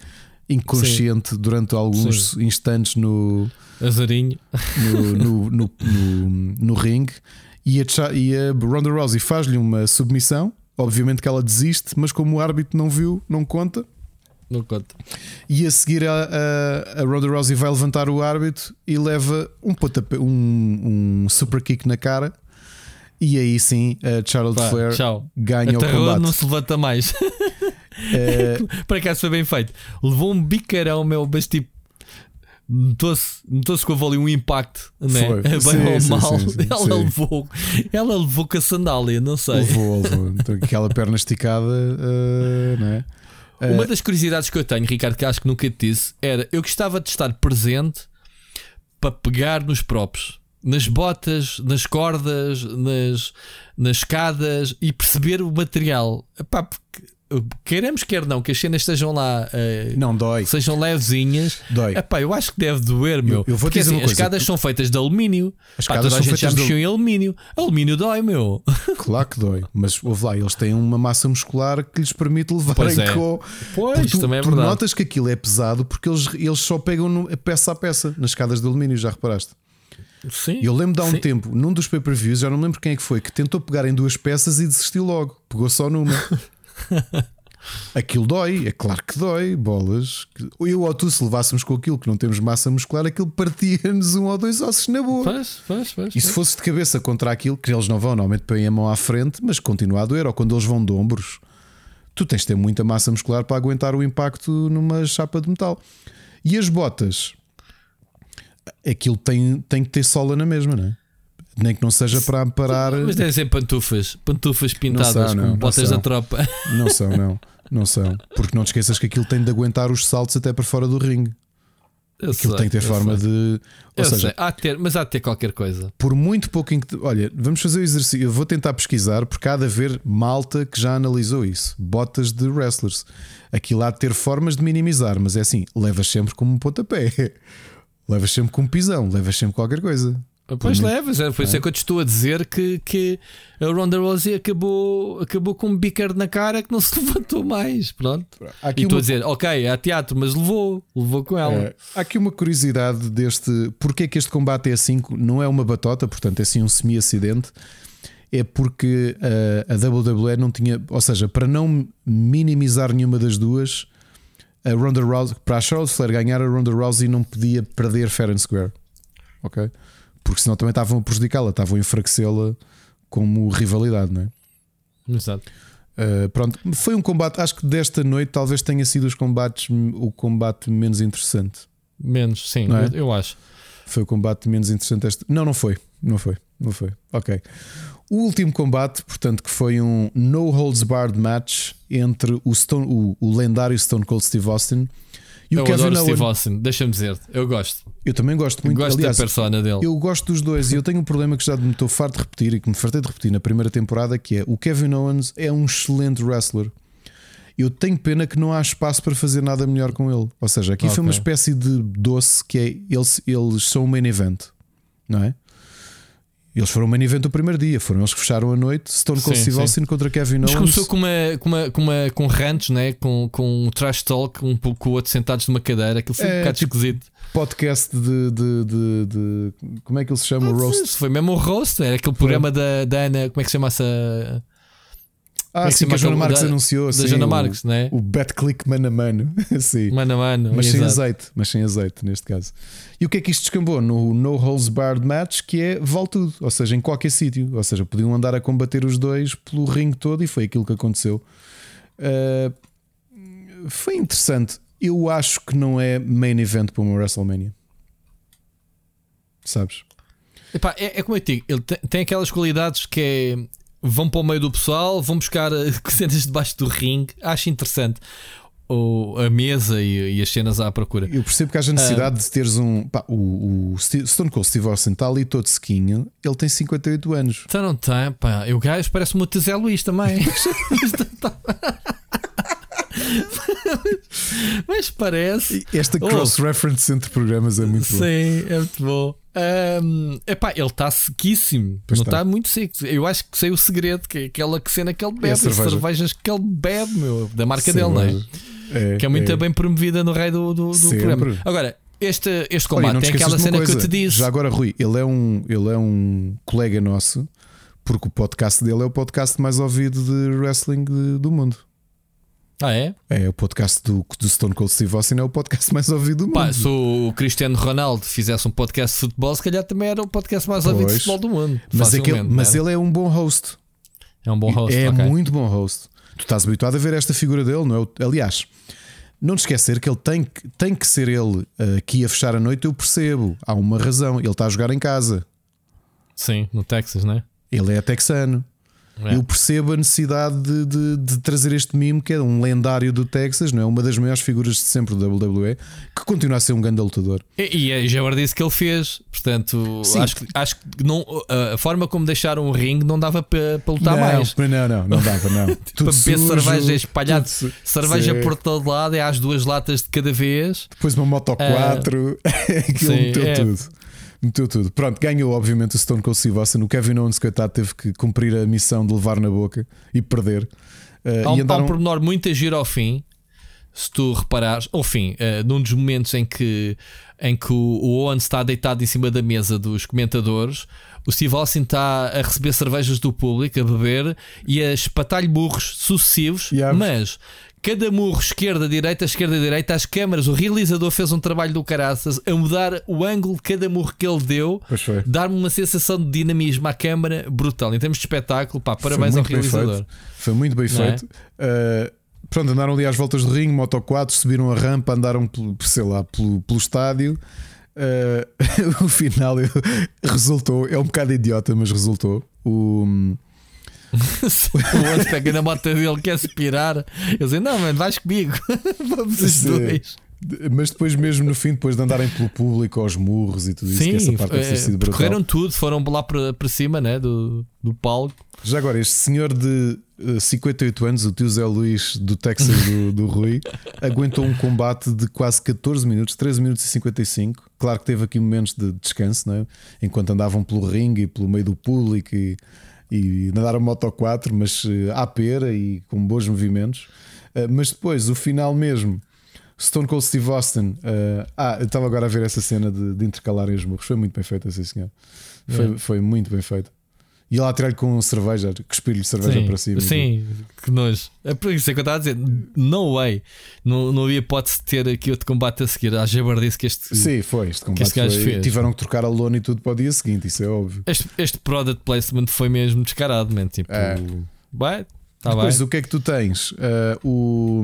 inconsciente Sim. durante alguns Sim. instantes no Azarinho no, no, no, no, no ringue e a, e a Ronda Rousey faz-lhe uma submissão. Obviamente que ela desiste, mas como o árbitro não viu, não conta. Não conta. E a seguir a, a, a Ronda Rousey vai levantar o árbitro e leva um, pontapé, um, um super kick na cara. E aí sim a Charlotte Pá, Flair tchau. ganha a o combate. não se levanta mais. É... Para cá foi bem feito. Levou um bicarão, meu, mas tipo. Notou-se notou com a ali um impacto, né? Foi. bem sim, ou sim, mal. Sim, ela, Levou, ela levou com a sandália, não sei. Levou, levou. Então, aquela perna esticada, uh, né? Uma das curiosidades que eu tenho, Ricardo, que acho que nunca te disse, era eu gostava de estar presente para pegar nos próprios, nas botas, nas cordas, nas, nas escadas e perceber o material. Epá, porque queremos quer não que as cenas estejam lá uh, não dói. sejam levezinhas. Dói. Epá, eu acho que deve doer meu. Eu, eu vou Porque, dizer assim, as escadas são feitas de alumínio. As Pá, escadas toda a gente já mexeu de... em alumínio. Alumínio dói meu. Claro que dói mas ouve lá eles têm uma massa muscular que lhes permite levar pois em é. co pois tu, também é tu verdade. notas que aquilo é pesado porque eles, eles só pegam no, peça a peça nas escadas de alumínio já reparaste? Sim, eu lembro de há um sim. tempo, num dos pay-per-views, já não lembro quem é que foi, que tentou pegar em duas peças e desistiu logo. Pegou só numa. aquilo dói, é claro que dói, bolas. Eu ou tu, se levássemos com aquilo que não temos massa muscular, aquilo partia-nos um ou dois ossos na boa. Faz, faz, faz, E se fosse de cabeça contra aquilo, que eles não vão, normalmente põem a mão à frente, mas continua a doer, ou quando eles vão de ombros, tu tens de ter muita massa muscular para aguentar o impacto numa chapa de metal. E as botas, aquilo tem, tem que ter sola na mesma, não é? Nem que não seja para parar. Mas devem ser pantufas, pantufas pintadas são, não, com botas da tropa. Não são, não. Não são. Porque não te esqueças que aquilo tem de aguentar os saltos até para fora do ringue. Eu Aquilo sei, tem que ter forma sei. de. Ou Eu seja, sei, há de ter, mas há de ter qualquer coisa. por muito pouco. em que- Olha, vamos fazer o exercício. Eu vou tentar pesquisar, porque há de haver malta que já analisou isso. Botas de wrestlers. Aquilo há de ter formas de minimizar, mas é assim: levas sempre como um pontapé. Levas sempre com um pisão, levas sempre qualquer coisa. Pois muito- levas, por isso é que eu te estou a dizer que, que a Ronda Rousey acabou, acabou com um bicar na cara que não se levantou mais. Pronto. Há E aqui estou uma- a dizer, ok, há teatro, mas levou, levou com ela. É, há aqui uma curiosidade deste. Porque é que este combate é assim? Não é uma batota, portanto é assim um semi-acidente. É porque uh, a WWE não tinha. Ou seja, para não minimizar nenhuma das duas, a Ronda Rousey, para a Charlotte Flair ganhar, a Ronda Rousey não podia perder Fair and Square. Ok? Porque senão também estavam a prejudicá-la, estavam a enfraquecê-la como rivalidade, não é? Exato. Uh, pronto, foi um combate. Acho que desta noite talvez tenha sido os combates, o combate menos interessante. Menos, sim, é? eu, eu acho. Foi o combate menos interessante. Este... Não, não foi. Não foi. Não foi. Ok. O último combate, portanto, que foi um no holds barred match entre o, Stone, o, o lendário Stone Cold Steve Austin e o eu Kevin adoro Owens. Steve Austin, deixa-me dizer, eu gosto. Eu também gosto muito. gosto Aliás, da persona dele. eu gosto dos dois e eu tenho um problema que já me estou farto de repetir e que me fartei de repetir na primeira temporada, que é o Kevin Owens é um excelente wrestler. Eu tenho pena que não há espaço para fazer nada melhor com ele. Ou seja, aqui foi uma espécie de doce que é eles, eles são o main event, não é? Eles foram o main event o primeiro dia, foram eles que fecharam a noite. Stone Cold Steve. Austin contra Kevin Mas Owens. começou com uma, com uma, com uma com rantes, né? com, com um trash talk, um pouco com o outro sentados numa cadeira, aquilo foi um É, bocado tipo, esquisito. podcast de, de, de, de- Como é que ele se chama? Roast. Isso Foi mesmo um roast, era aquele programa da, da Ana, como é que se chama essa? Ah, é sim, que a Joana Marques anunciou. da Joana o- Marques, né? O bet click mano a mano. sim. Mano a mano. Mas sem azeite, mas sem azeite neste caso. E o que é que isto descambou? No No Holds Barred Match, que é vale tudo, ou seja, em qualquer sítio. Ou seja, podiam andar a combater os dois pelo ringue todo e foi aquilo que aconteceu. Uh, foi interessante. Eu acho que não é main event para uma WrestleMania. Sabes? Epá, é, é como eu digo, ele tem, tem aquelas qualidades que é. Vão para o meio do pessoal, vão buscar eh, cenas debaixo do ringue. Acho interessante. Ou a mesa e, e as cenas à procura. Eu percebo que haja necessidade de teres um. pá, o, o Stone Cold Steve Austin está ali todo sequinho. Ele tem 58 anos. Então não tem, pá. E o gajo parece uma Zé Luís também. Mas parece. Esta Oh. cross-reference entre programas é muito boa. Sim, é muito bom. Ahm, epá, ele está sequíssimo. Pois não está. está muito seco. Eu acho que sei o segredo, que é aquela cena que ele bebe, É a as cerveja. cervejas que ele bebe, meu, da marca dele, não é? É, Que é muito é. bem promovida no rei do, do, do programa. Agora, este, este Olha, combate te tem aquela cena que eu coisa. te disse. Já agora, Rui, ele é, um, ele é um colega nosso, porque o podcast dele é o podcast mais ouvido de wrestling de- do mundo. Ah, é? É o podcast do, do Stone Cold Steve Austin, é o podcast mais ouvido do Pá, mundo. se o Cristiano Ronaldo fizesse um podcast de futebol, se calhar também era o podcast mais ouvido de Pois. futebol do mundo. mas aquele- Facilmente, mas é? ele é um bom host. é um bom host. é ok. muito bom host. Tu estás habituado a ver esta figura dele, não é? Aliás, não te esquecer que ele tem, que- tem que ser ele uh, aqui a fechar a noite. Eu percebo, há uma razão. Ele está a jogar em casa, Sim, no Texas, não é? ele é texano. É. Eu percebo a necessidade de, de, de, trazer este mimo, que é um lendário do Texas, não é? Uma das maiores figuras de sempre do WWE, que continua a ser um grande lutador. E, e já disse que ele fez, portanto, Sim. acho, acho que não, a forma como deixaram o ringue não dava para, para lutar não, mais. Não, não, não dava, não. para beber cerveja espalhada, cerveja Sim. por todo lado, é às duas latas de cada vez. Depois uma Moto 4, uh, aquilo meteu é, tudo. Meteu tudo. Pronto, ganhou obviamente o Stone Cold Steve Austin. O Kevin Owens, coitado, teve que cumprir a missão de levar na boca e perder. Uh, há um, e andaram... há um pormenor muito a giro ao fim. Se tu reparares, ao fim, uh, num dos momentos em que, em que o, Owens está deitado em cima da mesa dos comentadores, o Steve Austin está a receber cervejas do público, a beber e a espatar-lhe burros sucessivos, yeah. mas cada murro esquerda, direita, esquerda, direita, as câmaras, o realizador fez um trabalho do caraças a mudar o ângulo de cada murro que ele deu, dar-me uma sensação de dinamismo à câmara brutal. Em termos de espetáculo, pá, parabéns ao realizador. Foi muito bem feito. É? Uh, pronto, andaram ali às voltas do ringue, Moto 4, subiram a rampa, andaram, pelo, sei lá, pelo, pelo estádio. Uh, o final resultou, é um bocado idiota, mas resultou. O o outro pega na moto dele, quer se pirar. Eu dizia: Não, mano, vais comigo. Vamos os dois. Mas depois, mesmo no fim, depois de andarem pelo público aos murros e tudo isso, Sim, essa parte é, sido brutal. Correram tudo, foram lá para, para cima né, do, do palco. Já agora, este senhor de uh, eh, 58 anos, o tio Zé Luís do Texas do, do Rui, aguentou um combate de quase 14 minutos, 13 minutos e 55. Claro que teve aqui momentos de descanso, né? enquanto andavam pelo ringue e pelo meio do público e e nadaram Moto 4, mas eh, à pera e com bons movimentos. Uh, mas depois, o final mesmo, Stone Cold Steve Austin. Uh, ah, eu estava agora a ver essa cena de, de intercalarem os murros. Foi muito bem feita, sim senhor. Foi, foi muito bem feito. E lá tirar-lhe com cerveja, cuspir-lhe cerveja sim, para cima. Sim, que nojo. É por isso é que eu estava a dizer: no way. Não, não havia hipótese de ter aqui outro combate a seguir. A jabardice que este. Sim, foi. Este combate este foi, fez. Tiveram que trocar a lona e tudo para o dia seguinte, isso é óbvio. Este, este product placement foi mesmo descarado, man. Tipo, é. vai, Tá Depois, bem. o que é que tu tens? Uh, o,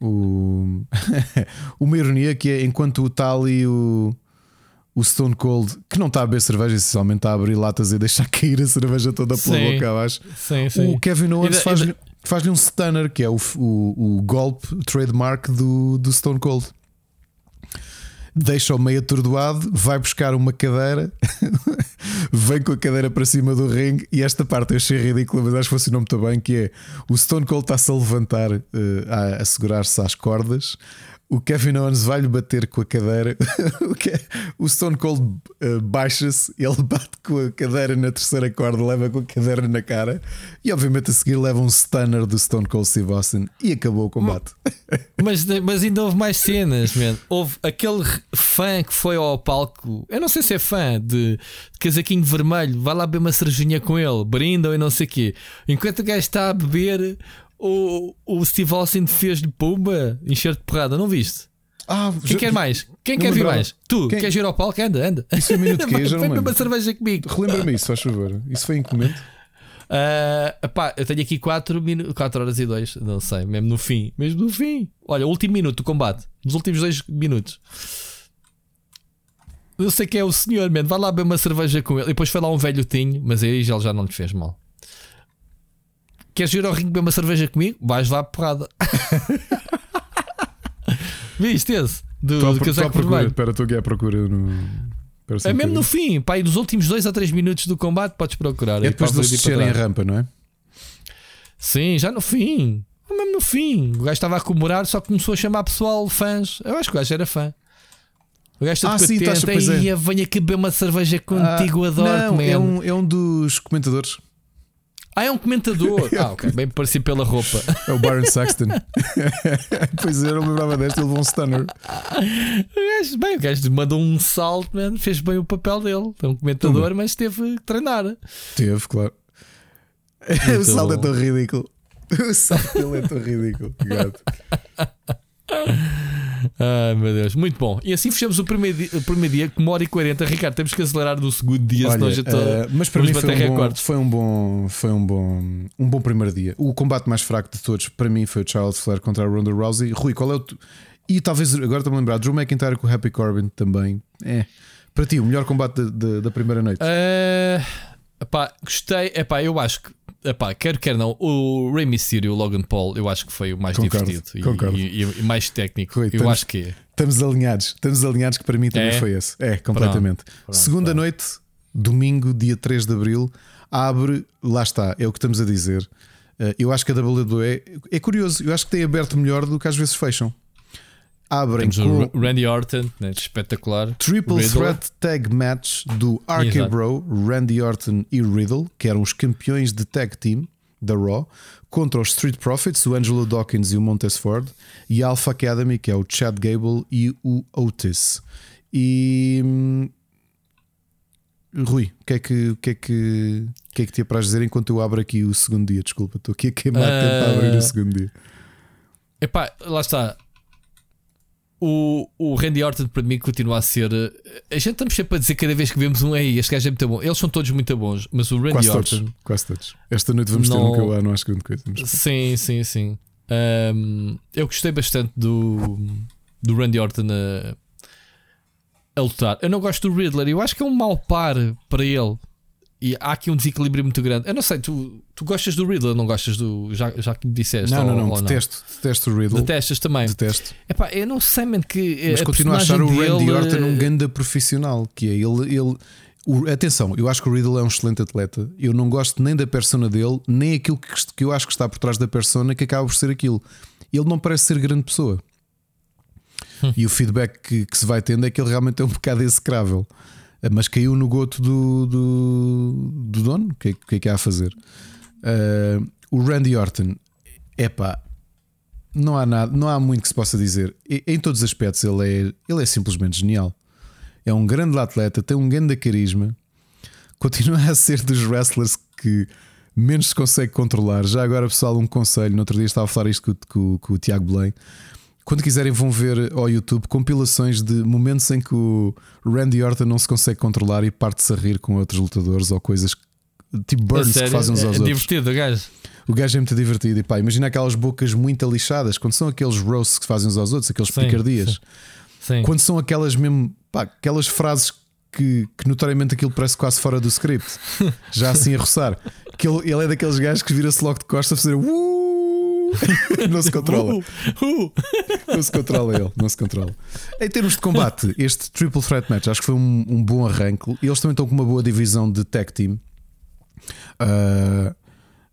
o uma ironia que é enquanto está ali o o Stone Cold, que não está a beber cerveja, essencialmente está a abrir latas e deixar cair a cerveja toda pela sim, boca abaixo. Sim, sim. O Kevin Owens faz-lhe faz um stunner, que é o, o, o golpe trademark do, do Stone Cold. Deixa-o meio atordoado, vai buscar uma cadeira, vem com a cadeira para cima do ringue. E esta parte eu achei ridícula, mas acho que funcionou muito bem: que é o Stone Cold está-se a levantar, uh, a, a segurar-se às cordas o Kevin Owens vai-lhe bater com a cadeira. o Stone Cold uh, baixa-se, ele bate com a cadeira na terceira corda, leva com a cadeira na cara e, obviamente, a seguir leva um stunner do Stone Cold Steve Austin e acabou o combate. Mas, mas ainda houve mais cenas, man. Houve aquele fã que foi ao palco, eu não sei se é fã de, de casaquinho vermelho, vai lá beber uma cervejinha com ele, brinda e não sei o quê. Enquanto o gajo está a beber, o, o Steve Austin fez-lhe pumba, encher de porrada, não viste? Ah, Quem já, quer mais? Quem quer vir mais? Tu, Quem? queres ir ao palco? Anda, anda. Isso é um minuto que já não uma cerveja comigo. Relembra-me isso, faz favor. Isso foi em que momento? Uh, epá, eu tenho aqui 4, 4 horas e 2, não sei, mesmo no fim, mesmo no fim. Olha, o último minuto do combate, nos últimos 2 minutos. Eu sei que é o senhor, man. vai lá beber uma cerveja com ele. E depois foi lá um velho tinho, mas aí ele já não lhe fez mal. Queres ir ao ringue beber uma cerveja comigo? Vais lá porrada. Viste esse? Do, do casaco procura, Espera, estou aqui à procura no. É mesmo no fim, pá, dos últimos 2 a 3 minutos do combate podes procurar. É depois de eles descerem a rampa, não é? Sim, já no fim. Mesmo no fim. O gajo estava a comemorar, só começou a chamar pessoal fãs. Eu acho que o gajo era fã. O gajo está ah, sim, tá, e é. venho aqui beber uma cerveja contigo, ah, adoro. Não, é um, é um dos comentadores. Ah, é um comentador. ah, ok. Bem parecido pela roupa. É o Byron Saxton. pois é, eu não lembrava desta, ele levou um stunner. O gajo, bem, o gajo mandou um salto, man, fez bem o papel dele. É um comentador, mas teve que treinar. Teve, claro. o salto é tão ridículo. O salto dele é tão ridículo. Gato. Ai meu Deus, muito bom. E assim fechamos o primeiro dia, o primeiro dia com uma hora e 40. Ricardo, temos que acelerar no segundo dia, Olha, senão já estou. Uh, mas para mim foi um, bom, foi um, bom, foi um bom, um bom primeiro dia. O combate mais fraco de todos para mim foi o Charles Flair contra a Ronda Rousey. Rui, qual é o. E talvez agora estou-me a lembrar, Drew McIntyre com o Happy Corbin também. É. Para ti, o melhor combate de, de, da primeira noite? Uh, epá, gostei. Epá, eu acho que epá, quero, quero não. O Rey Mysterio, o Logan Paul, eu acho que foi o mais concordo, divertido concordo. E, e, e, mais técnico. Rui, eu estamos, acho que é. Estamos alinhados, estamos alinhados que para mim também é? foi esse. É, completamente. Pronto, pronto, Segunda pronto. noite, domingo, dia 3 de abril, abre, lá está, é o que estamos a dizer. Eh, eu acho que a WWE é curioso, eu acho que tem aberto melhor do que às vezes fecham abrem Temos com Randy Orton, né, espetacular. Triple Riddle. Threat Tag Match do RK Bro, Randy Orton e Riddle, que eram os campeões de tag team da Raw, contra os Street Profits, o Angelo Dawkins e o Montez Ford, e a Alpha Academy, que é o Chad Gable e o Otis. E hum, Rui, o que é que, o que, é que, o que é que te dizer enquanto eu abro aqui o segundo dia? Desculpa, estou aqui a queimar uh... abrir o segundo dia. Epá, lá está o, o Randy Orton para mim continua a ser. Eh, a gente estamos sempre a dizer cada vez que vemos um aí, este gajo é muito bom. Eles são todos muito bons, mas o Randy quase Orton. Todos, quase todos. Esta noite vamos não... ter um que eu lá, não acho grande coisa. Mas... Sim, sim, sim. Um, eu gostei bastante do, do Randy Orton a, a lutar. Eu não gosto do Riddler, eu acho que é um mau par para ele. E há aqui um desequilíbrio muito grande. Eu não sei, tu, tu gostas do Riddler, não gostas do. Já, já que me disseste? Não, não, não, não. Detesto, detesto o Riddler. Detestas também. Detesto. Epá, eu não sei, mano, que. Mas continuo a achar o Randy Orton um ganda profissional. Que é ele. ele o, atenção, eu acho que o Riddle é um excelente atleta. Eu não gosto nem da persona dele, nem aquilo que, que eu acho que está por trás da persona que acaba por ser aquilo. Ele não parece ser grande pessoa. Hum. E o feedback que, que, se vai tendo é que ele realmente é um bocado execrável. Mas caiu no goto do, do, do dono. O que, é, que é que há a fazer? Uh, o Randy Orton, é pá, não há nada, não há muito que se possa dizer. Em todos os aspectos, ele é, ele é simplesmente genial. É um grande atleta, tem um grande carisma, continua a ser dos wrestlers que menos se consegue controlar. Já agora, pessoal, um conselho. No outro dia estava a falar isto com, com, com o Tiago Belém. Quando quiserem, vão ver ao YouTube compilações de momentos em que o Randy Orton não se consegue controlar e parte-se a rir com outros lutadores ou coisas tipo burns que fazem uns aos é, é outros. divertido o gajo. O gajo é muito divertido. E pá, imagina aquelas bocas muito lixadas quando são aqueles roasts que fazem uns aos outros, aqueles sim, picardias. Sim. Sim. Quando são aquelas mesmo, pá, aquelas frases que, que notoriamente aquilo parece quase fora do script, já assim a roçar. Que ele, ele é daqueles gajos que vira-se logo de costas a fazer uh! não se controla. Uh, uh. Não se controla ele, não se controla. Em termos de combate, este Triple Threat Match acho que foi um, um bom arranque. Eles também estão com uma boa divisão de tag team. Uh,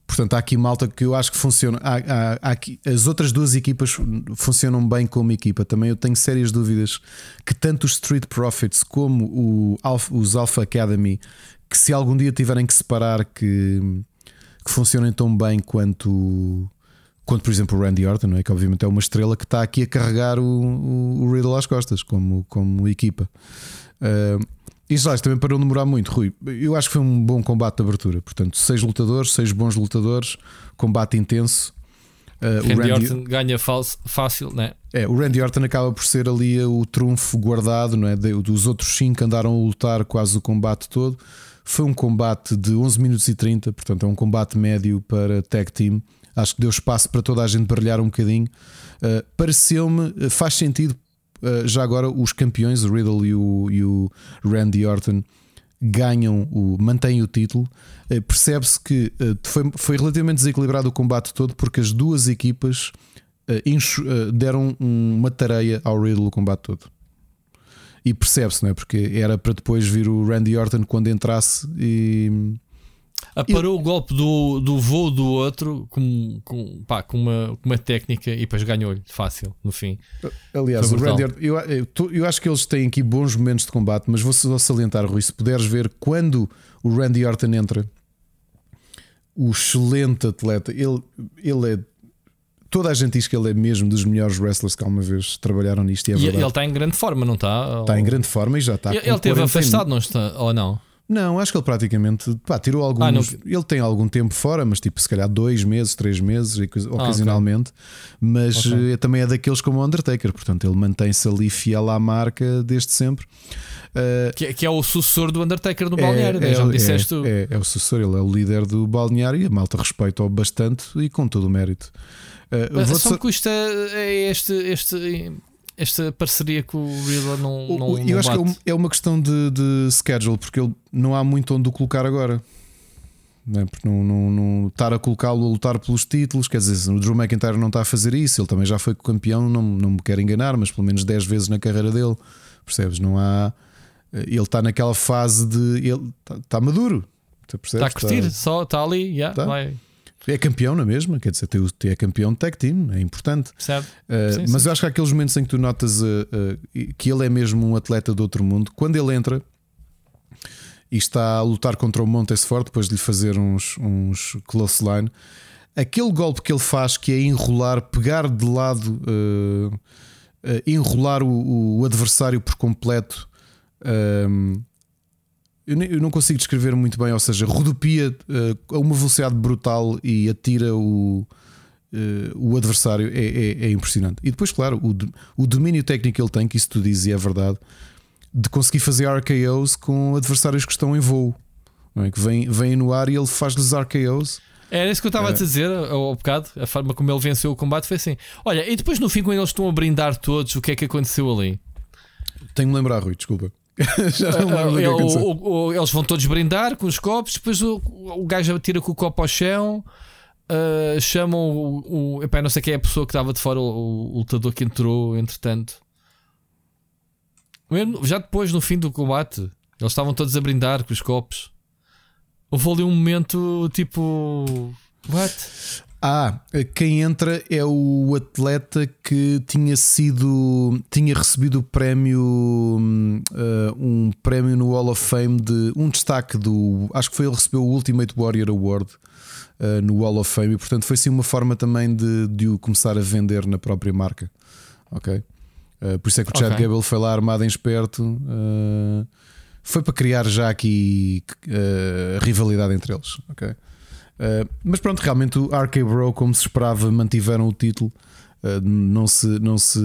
portanto, há aqui malta que eu acho que funciona. Há, há, há aqui, as outras duas equipas funcionam bem como equipa. Também eu tenho sérias dúvidas que tanto os Street Profits como o Alpha, os Alpha Academy, que se algum dia tiverem que separar, que, que funcionem tão bem quanto quanto, por exemplo, o Randy Orton, não é? que obviamente é uma estrela que está aqui a carregar o, o, o Riddle às costas, como, como equipa. Uh, isso lá, também para não demorar muito, Rui. Eu acho que foi um bom combate de abertura. Portanto, seis lutadores, seis bons lutadores, combate intenso. Uh, Randy, o Randy Orton ganha fácil, né? É, o Randy Orton acaba por ser ali o trunfo guardado, não é? Dos outros cinco andaram a lutar quase o combate todo. Foi um combate de 11 minutos e 30, portanto, é um combate médio para tag team. Acho que deu espaço para toda a gente brilhar um bocadinho. Uh, Pareceu-me, eh, faz sentido, uh, já agora os campeões, o Riddle e o, e o Randy Orton, ganham, o, mantêm o título. Uh, Percebe-se que foi, foi relativamente desequilibrado o combate todo porque as duas equipas deram uma tareia ao Riddle o combate todo. E percebe-se, não é? Porque era para depois vir o Randy Orton quando entrasse e Aparou eu... o golpe do, do voo do outro com, com, pá, com, uma, com uma técnica e depois ganhou-lhe fácil no fim. Aliás, o Randy, eu, eu, eu, acho que eles têm aqui bons momentos de combate, mas vou só salientar, Rui, se puderes ver quando o Randy Orton entra, o excelente atleta, ele, ele é. Toda a gente diz que ele é mesmo dos melhores wrestlers que alguma vez trabalharam nisto. E, é e ele está em grande forma, não está? Está em grande forma e já está. Ele, ele teve afastado, não está? Ou não? Não, acho que ele praticamente pá, tirou alguns. Ah, não... Ele tem algum tempo fora, mas tipo, se calhar dois meses, três meses, ocasionalmente. Ah, okay. Mas okay. Eh, também é daqueles como o Undertaker, portanto, ele mantém-se ali fiel à marca desde sempre. Uh, que, é, que, é o sucessor do Undertaker no é, balneário, né? é, já disseste é, é, é, o sucessor, ele é o líder do balneário e a malta respeita-o bastante e com todo o mérito. Uh, Mas só me custa este, este esta parceria com o Riddler não, não Eu não acho bate. que é uma questão de, de schedule, porque ele não há muito onde o colocar agora. Não, porque não, não, não estar a colocá-lo a lutar pelos títulos, quer dizer, o Drew McIntyre não está a fazer isso, ele também já foi campeão, não, não me quero enganar, mas pelo menos 10 vezes na carreira dele, percebes? Não há. Ele está naquela fase de. Ele está, está maduro, Está a curtir, está, só está ali, yeah, tá. vai. É campeão na mesma, quer dizer, é campeão de tag team, é importante. Certo. Uh, sim, mas sim. eu acho que há aqueles momentos em que tu notas uh, uh, que ele é mesmo um atleta de outro mundo. Quando ele entra e está a lutar contra o Montesfort depois de lhe fazer uns, uns close line, aquele golpe que ele faz que é enrolar, pegar de lado, enrolar o, o, adversário por completo. Eu não consigo descrever muito bem, ou seja, rodopia uh, a uma velocidade brutal e atira o, uh, o adversário é, é, é, impressionante. E depois, claro, o, o domínio técnico que ele tem, que isso tu dizes e é verdade, de conseguir fazer RKOs com adversários que estão em voo, é? que vêm, vêm no ar e ele faz-lhes RKOs. Era isso que eu estava é. a dizer ao bocado, a forma como ele venceu o combate foi assim. Olha, e depois no fim, quando eles estão a brindar todos, o que é que aconteceu ali? Tenho-me lembrar, Rui, desculpa. Já não lembro é, o, o, eles vão todos brindar com os copos, depois o, o gajo tira com o copo ao chão. Uh, chamam o, o epá, não sei quem é a pessoa que estava de fora, o, o lutador que entrou, entretanto. Já depois, no fim do combate, eles estavam todos a brindar com os copos. Houve ali um momento tipo. What? Ah, quem entra é o atleta que tinha sido. tinha recebido o prémio. Uh, um prémio no Hall of Fame de. um destaque do. Acho que foi ele recebeu o Ultimate Warrior Award uh, no Hall of Fame e, portanto, foi sim uma forma também de, de o começar a vender na própria marca. Ok? Uh, por isso é que o Chad okay. Gable foi lá armado em esperto. foi para criar já aqui rivalidade entre eles. Ok? Uh, mas pronto, realmente o RK Bro, como se esperava, mantiveram o título. Uh, não se, não se,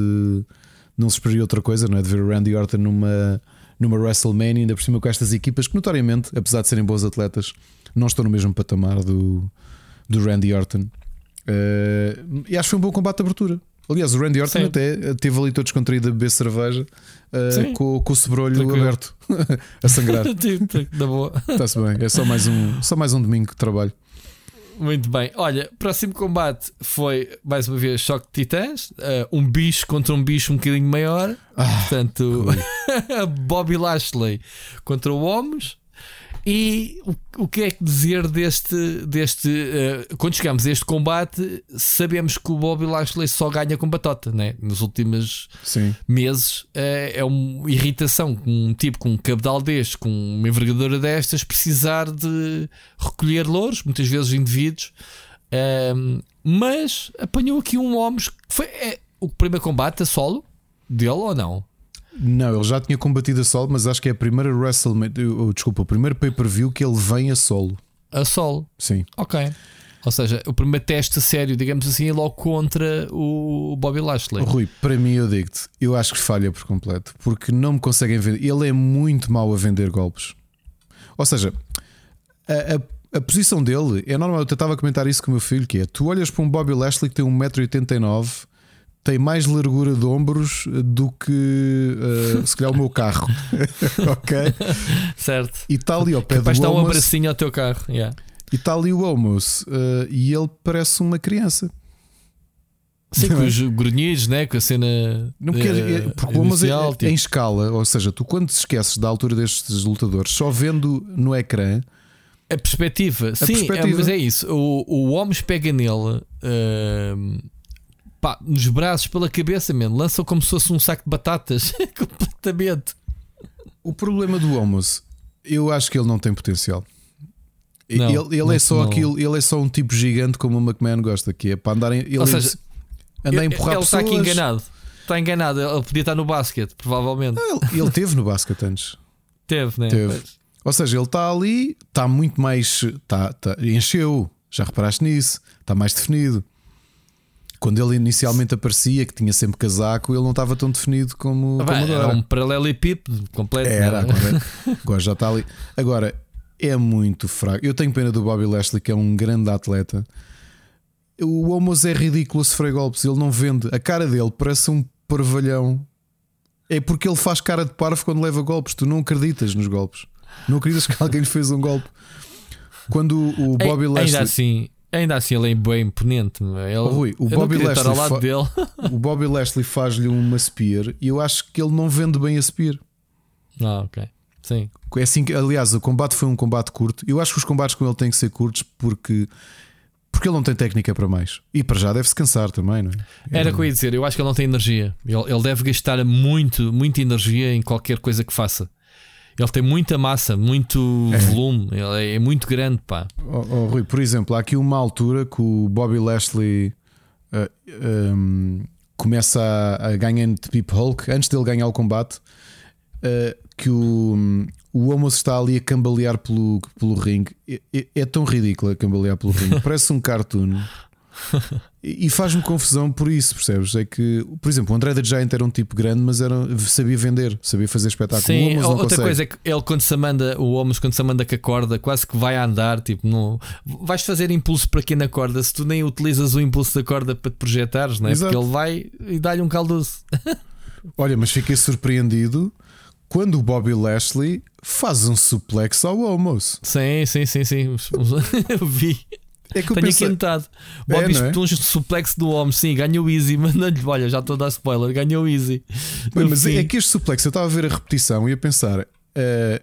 não se esperaria outra coisa, não é? De ver o Randy Orton numa, numa WrestleMania, ainda por cima com estas equipas que, notoriamente, apesar de serem bons atletas, não estão no mesmo patamar do, do Randy Orton. Uh, e acho que foi um bom combate de abertura. Aliás, o Randy Orton Sim. até teve ali todo descontraído a beber cerveja uh, com, com, o sobrolho Tranquilo. aberto a sangrar. Está-se bem, é só mais um, só mais um domingo de trabalho. Muito bem. Olha, próximo combate foi mais uma vez Choque de Titãs. Uh, um bicho contra um bicho um bocadinho maior. Ah, Portanto, Bobby Lashley contra o Homos. E o, o que é que dizer deste. deste uh, quando chegamos a este combate, sabemos que o Bobby Lashley só ganha com batota, né? Nos últimos Sim. meses uh, é uma irritação com um tipo com um cabedal deste, com uma envergadura destas, precisar de recolher louros, muitas vezes indivíduos. Mas apanhou aqui um homem que foi é, o primeiro combate a solo dele ou não? Não, ele já tinha combatido a solo, mas acho que é a primeira WrestleMania. Desculpa, o primeiro pay-per-view que ele vem a solo. A solo? Sim. Ok. Ou seja, o primeiro teste sério, digamos assim, é logo contra o Bobby Lashley. Rui, para mim, eu digo-te, eu acho que falha por completo, porque não me conseguem vender. Ele é muito mau a vender golpes. Ou seja, a, a, a posição dele é normal. Eu tentava comentar isso com o meu filho: que é tu olhas para um Bobby Lashley que tem 1,89m tem mais largura de ombros do que uh, se calhar o meu carro. ok? Certo. E está ali ao pé Capaz do dar um abracinho ao teu carro. Yeah. E está ali o Homos uh, e ele parece uma criança. Sim, com os grunhidos, né? com a cena. Não quer, é, porque o Homos é, tipo... em escala, ou seja, tu quando te esqueces da altura destes lutadores, só vendo no ecrã. A perspectiva, a sim, perspectiva. É, mas é isso. O, o Homos pega nele. Uh, pá, nos braços, pela cabeça, mesmo. Lançam como se fosse um saco de batatas. completamente. O problema do Homos, eu acho que ele não tem potencial. Não, ele, ele não, é só não. aquilo, ele é só um tipo gigante como o McMahon gosta, que é para andar em, ele Ou seja, anda a empurrar ele pessoas. está aqui enganado. Está enganado, ele podia estar no basquete, provavelmente. Ele, ele teve no basquete antes. Teve, né? Teve. Ou seja, ele está ali, está muito mais. Está, está, encheu, já reparaste nisso, está mais definido. Quando ele inicialmente aparecia, que tinha sempre casaco, ele não estava tão definido como, como agora. Era um paralelepípedo completo. Era, agora, agora já está ali. Agora, é muito fraco. Eu tenho pena do Bobby Lashley, que é um grande atleta. O Homos é ridículo a sofrer golpes, ele não vende. A cara dele parece um parvalhão. É porque ele faz cara de parvo quando leva golpes. Tu não acreditas nos golpes. Não acreditas que alguém lhe fez um golpe. quando o Bobby Lashley. Ainda assim, ainda assim ele é bem imponente. meu. Ele, Oh, Rui, o Bobby ao lado fa- dele. O Bobby Lashley faz-lhe uma spear e eu acho que ele não vende bem a spear. Ah, ok. Sim. É assim que, aliás, o combate foi um combate curto. Eu acho que os combates com ele têm que ser curtos porque, porque ele não tem técnica para mais. E para já deve-se cansar também, não é? Era o que eu ia dizer. Eu acho que ele não tem energia. Ele, ele deve gastar muito, muita energia em qualquer coisa que faça. Ele tem muita massa, muito É. volume. Ele é, é muito grande, pá. Oh, oh, Rui, por exemplo, há aqui uma altura que o Bobby Lashley ah, um, começa a, a ganhar de Pip Hulk antes dele ganhar o combate. ah, que o, o Homos está ali a cambalear pelo, pelo ringue. É, é- é tão ridículo a cambalear pelo ringue, parece um cartoon. E faz-me confusão por isso, percebes? É que, por exemplo, o André the Giant era um tipo grande, mas era, sabia vender, sabia fazer espetáculo. Sim, outra consegue. coisa é que ele quando se manda, o Homens quando se manda com a corda, quase que vai a andar, tipo, não vais fazer impulso para quem na corda se tu nem utilizas o impulso da corda para te projetares, não é? Exato. Porque ele vai e dá-lhe um caldoço. Olha, mas fiquei surpreendido quando o Bobby Lashley faz um suplex ao Homos. Sim, sim, sim, sim. Eu vi. É que eu Tenho pensei, aqui anotado. Bobby não é? espetou um suplex do homem, sim, ganhou easy. Mandando-lhe, olha, já estou a dar spoiler, ganhou easy. Bem, mas fim. é que este suplex, eu estava a ver a repetição e a pensar, eh,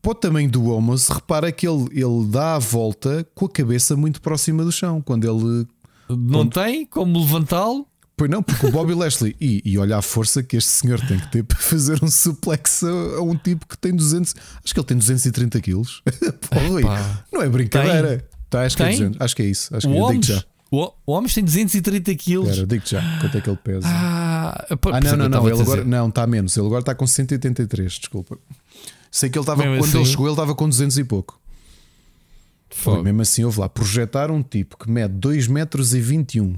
para o tamanho do Homos, repara que ele, ele dá a volta com a cabeça muito próxima do chão. Quando ele. não tem como levantá-lo. Pois não, porque o Bobby Lashley, e, e olha a força que este senhor tem que ter para fazer um suplex a, a um tipo que tem 200. Acho que ele tem 230 quilos. Não é brincadeira. Tá, acho, que é Tem? 200, acho que é isso. Acho O que digo homem, já. o, homem tem 230 quilos. Espera, digo já quanto é que ele pesa. Ah, Ah, não, não, não. Ele agora, não, está menos. Ele agora está com 183, desculpa. Sei que ele estava, Mesmo quando ele assim? chegou, ele estava com 200 e pouco. Foi, mesmo assim, houve lá. Projetar um tipo que mede 2 metros e 21,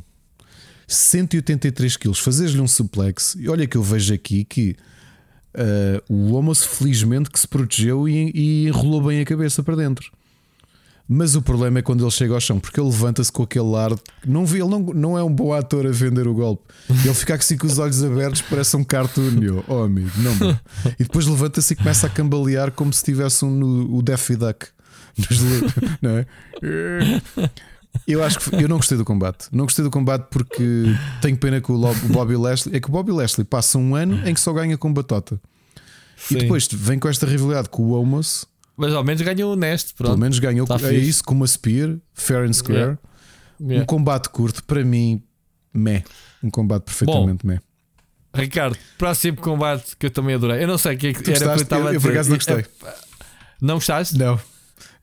183 quilos, fazer-lhe um suplex. E olha que eu vejo aqui que ah, o Homos, felizmente, que se protegeu e, e enrolou bem a cabeça para dentro. Mas o problema é quando ele chega ao chão, porque ele levanta-se com aquele ar. Não ele não, não é um bom ator a vender o golpe. Ele fica assim com os olhos abertos, parece um cartoon. eu, Oh, amigo, não. meu. E depois levanta-se e começa a cambalear como se tivesse um no, o Daffy Duck. Nos não é? Eu acho que eu não gostei do combate. Não gostei do combate porque tenho pena que o Bobby Lashley. É que o Bobby Lashley passa um ano em que só ganha com batota. Sim. E depois vem com esta rivalidade com o Homos. Mas ao menos ganhou honesto. Pronto. Pelo menos ganhou Tá é fixe. isso com uma Spear, fair and square. Yeah. Yeah. Um combate curto, para mim, meh. Um combate perfeitamente meh. Ricardo, próximo combate que eu também adorei. Eu não sei o que é que Tu era que eu estava Eu- a eu dizer. acaso não gostei. É, Não gostaste? Não,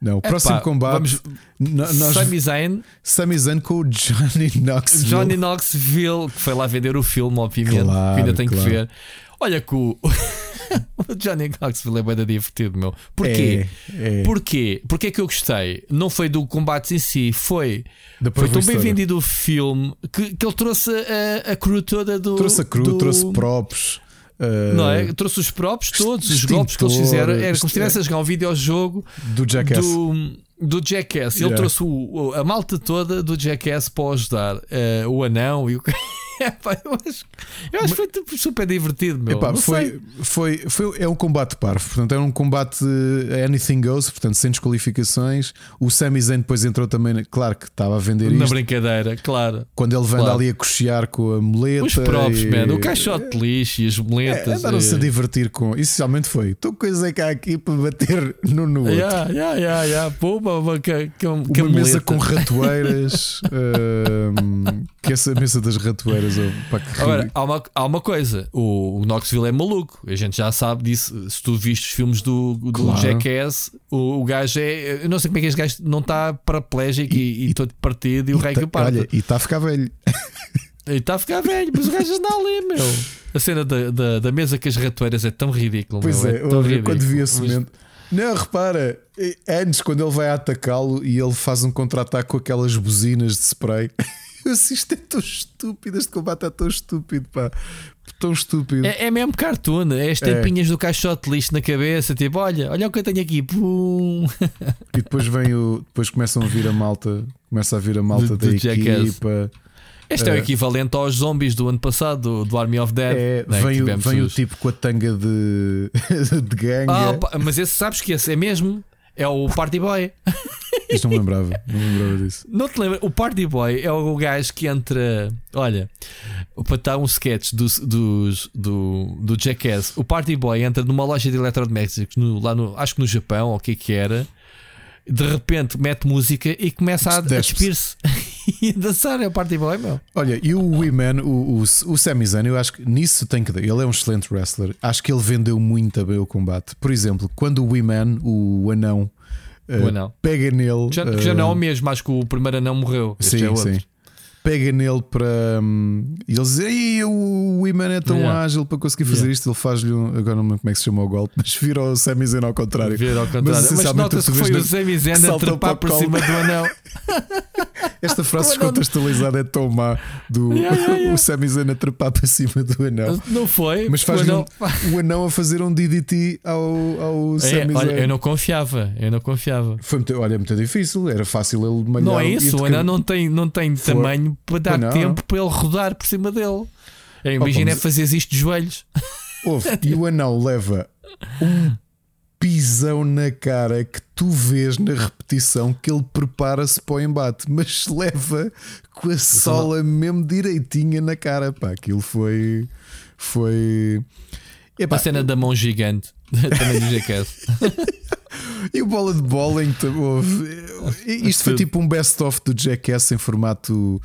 não. Epá, Próximo combate. Vamos, nós, Sami Zayn, Sami Zayn com o Johnny Knoxville. Johnny Knoxville, que foi lá vender o filme, obviamente. Claro, que ainda tem claro. que ver. Olha que o, o Johnny Knoxville é bem divertido, meu. Porquê? É, é. Porquê? Porquê que eu gostei? Não foi do combate em si, foi. Foi tão bem vendido o filme que, que ele trouxe a, a crew toda do. Trouxe a cru, do- trouxe props. uh, Não é? Trouxe os próprios todos, os golpes que eles fizeram. Era como se estivesse a jogar um videojogo do Jackass. do, do Jackass. Ele Yeah. trouxe o- a malta toda do Jackass para ajudar. Eh, o anão e o. Epá, eu acho, eu acho que foi tipo, super divertido, meu. Epá, foi, foi, foi, é um combate parvo, portanto é um combate eh, anything goes, portanto sem desqualificações. O Sami Zayn depois entrou também, claro que estava a vender Na isto. brincadeira, claro. Quando ele anda Claro. ali a coxear com a muleta. Os próprios, e... man. O caixote de lixo e as É, boletas. Andaram-se a eh. divertir com. Essencialmente foi. Estou coisa cá aqui para bater no, no outro. Yeah, yeah, yeah, yeah. Pô, uma, uma, que, Uma que mesa com ratoeiras. ahm, que essa mesa das ratoeiras. oh, pá, que Agora, há uma, há uma coisa: o, o Knoxville é maluco. A gente já sabe disso. Se tu viste os filmes do, do Claro. Jackass, o, o gajo é. Eu não sei como é que este gajo não está paraplégico e, e, todo partido e, o rei que tá- parte. olha, e está a ficar velho. E está a ficar velho, mas o gajo anda ali, meu. A cena da, da, da mesa com as ratoeiras é tão ridículo. Pois meu, é, tão eu- ridículo. quando vi esse Mas- momento. Não, repara, eh, antes quando ele vai atacá-lo e ele faz um contra-ataque com aquelas buzinas de spray. Eu isto é tão estúpido, este combate é tão estúpido, pá. Tão estúpido. É, é mesmo cartoon, é as É. tampinhas do caixote lixo na cabeça, tipo, olha, olha o que eu tenho aqui, pum. E depois vem o. Depois começam a vir a malta. Começa a vir a malta Do- da do equipa. Este é. o É. equivalente aos zombies do ano passado, do, Army of Dead. É, né, vem o, vem o tipo com a tanga de, de gangue. Ah, mas esse sabes que esse é mesmo? É o Party Boy. Isto não me lembrava, não me lembrava disso. Não te lembra? O Party Boy é o gajo que entra. Olha, para estar um sketch do, do, do, do Jackass. O Party Boy entra numa loja de eletrodomésticos, no, lá no, acho que no Japão, ou o que é que era. De repente mete música e começa a, a despir-se e a dançar. É o Party Boy, meu. Olha, e o Wiman, o, o, o Sami Zayn, eu acho que nisso tem que dar. Ele é um excelente wrestler. Acho que ele vendeu muito bem o combate. Por exemplo, quando o Wiman, o anão, o anão. Uh, pega nele. Já, uh, já não é o mesmo, acho que o primeiro anão morreu. Sim, é sim. Pega nele para. Um, e eles dizem: o Wiman é tão Yeah. ágil para conseguir fazer Yeah. isto. Ele faz-lhe. Um, agora não lembro como é que se chama o golpe, mas vira o Sami Zayn ao contrário. Ver ao contrário. Mas, essencialmente, nota-se que foi o Sami que a trepar por cima do anão. Esta frase descontextualizada é tão má do Yeah, yeah, yeah. o Sami Zayn a trepar para cima do anão. Não foi? Mas O faz anão- o anão a fazer um DDT ao, ao É, Sami olha, eu não confiava, eu não confiava. Foi muito, olha, muito difícil, era fácil ele malhar. Não é isso, o anão cabe- não tem, não tem tamanho para dar não. tempo para ele rodar por cima dele. Eu imagino é isto de joelhos. Ouve, e o anão leva um pisão na cara que tu vês na repetição que ele prepara-se para o embate, mas leva com a sola mesmo direitinha na cara. Pá, aquilo foi. Foi. Epá, A cena da mão gigante também do Jackass. E o bola de bowling Isto foi tipo um best-of do Jackass em formato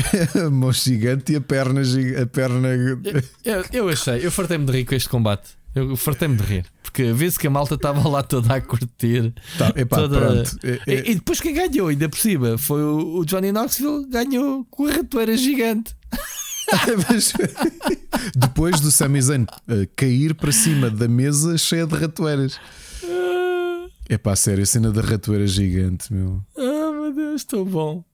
mão gigante e a perna a perna Eu, eu achei, eu fartei-me de rir com este combate. Eu fartei-me de rir. Porque vê-se que a malta estava lá toda a curtir. tá, epá, toda... pronto. É- é- E, e depois quem ganhou, ainda por cima, foi o, Johnny Knoxville, ganhou com a ratoeira gigante. Depois do Sami Zayn eh, cair para cima da mesa cheia de ratoeiras. É pá, sério, a cena da ratoeira gigante, meu. Ah, meu Deus, estou bom.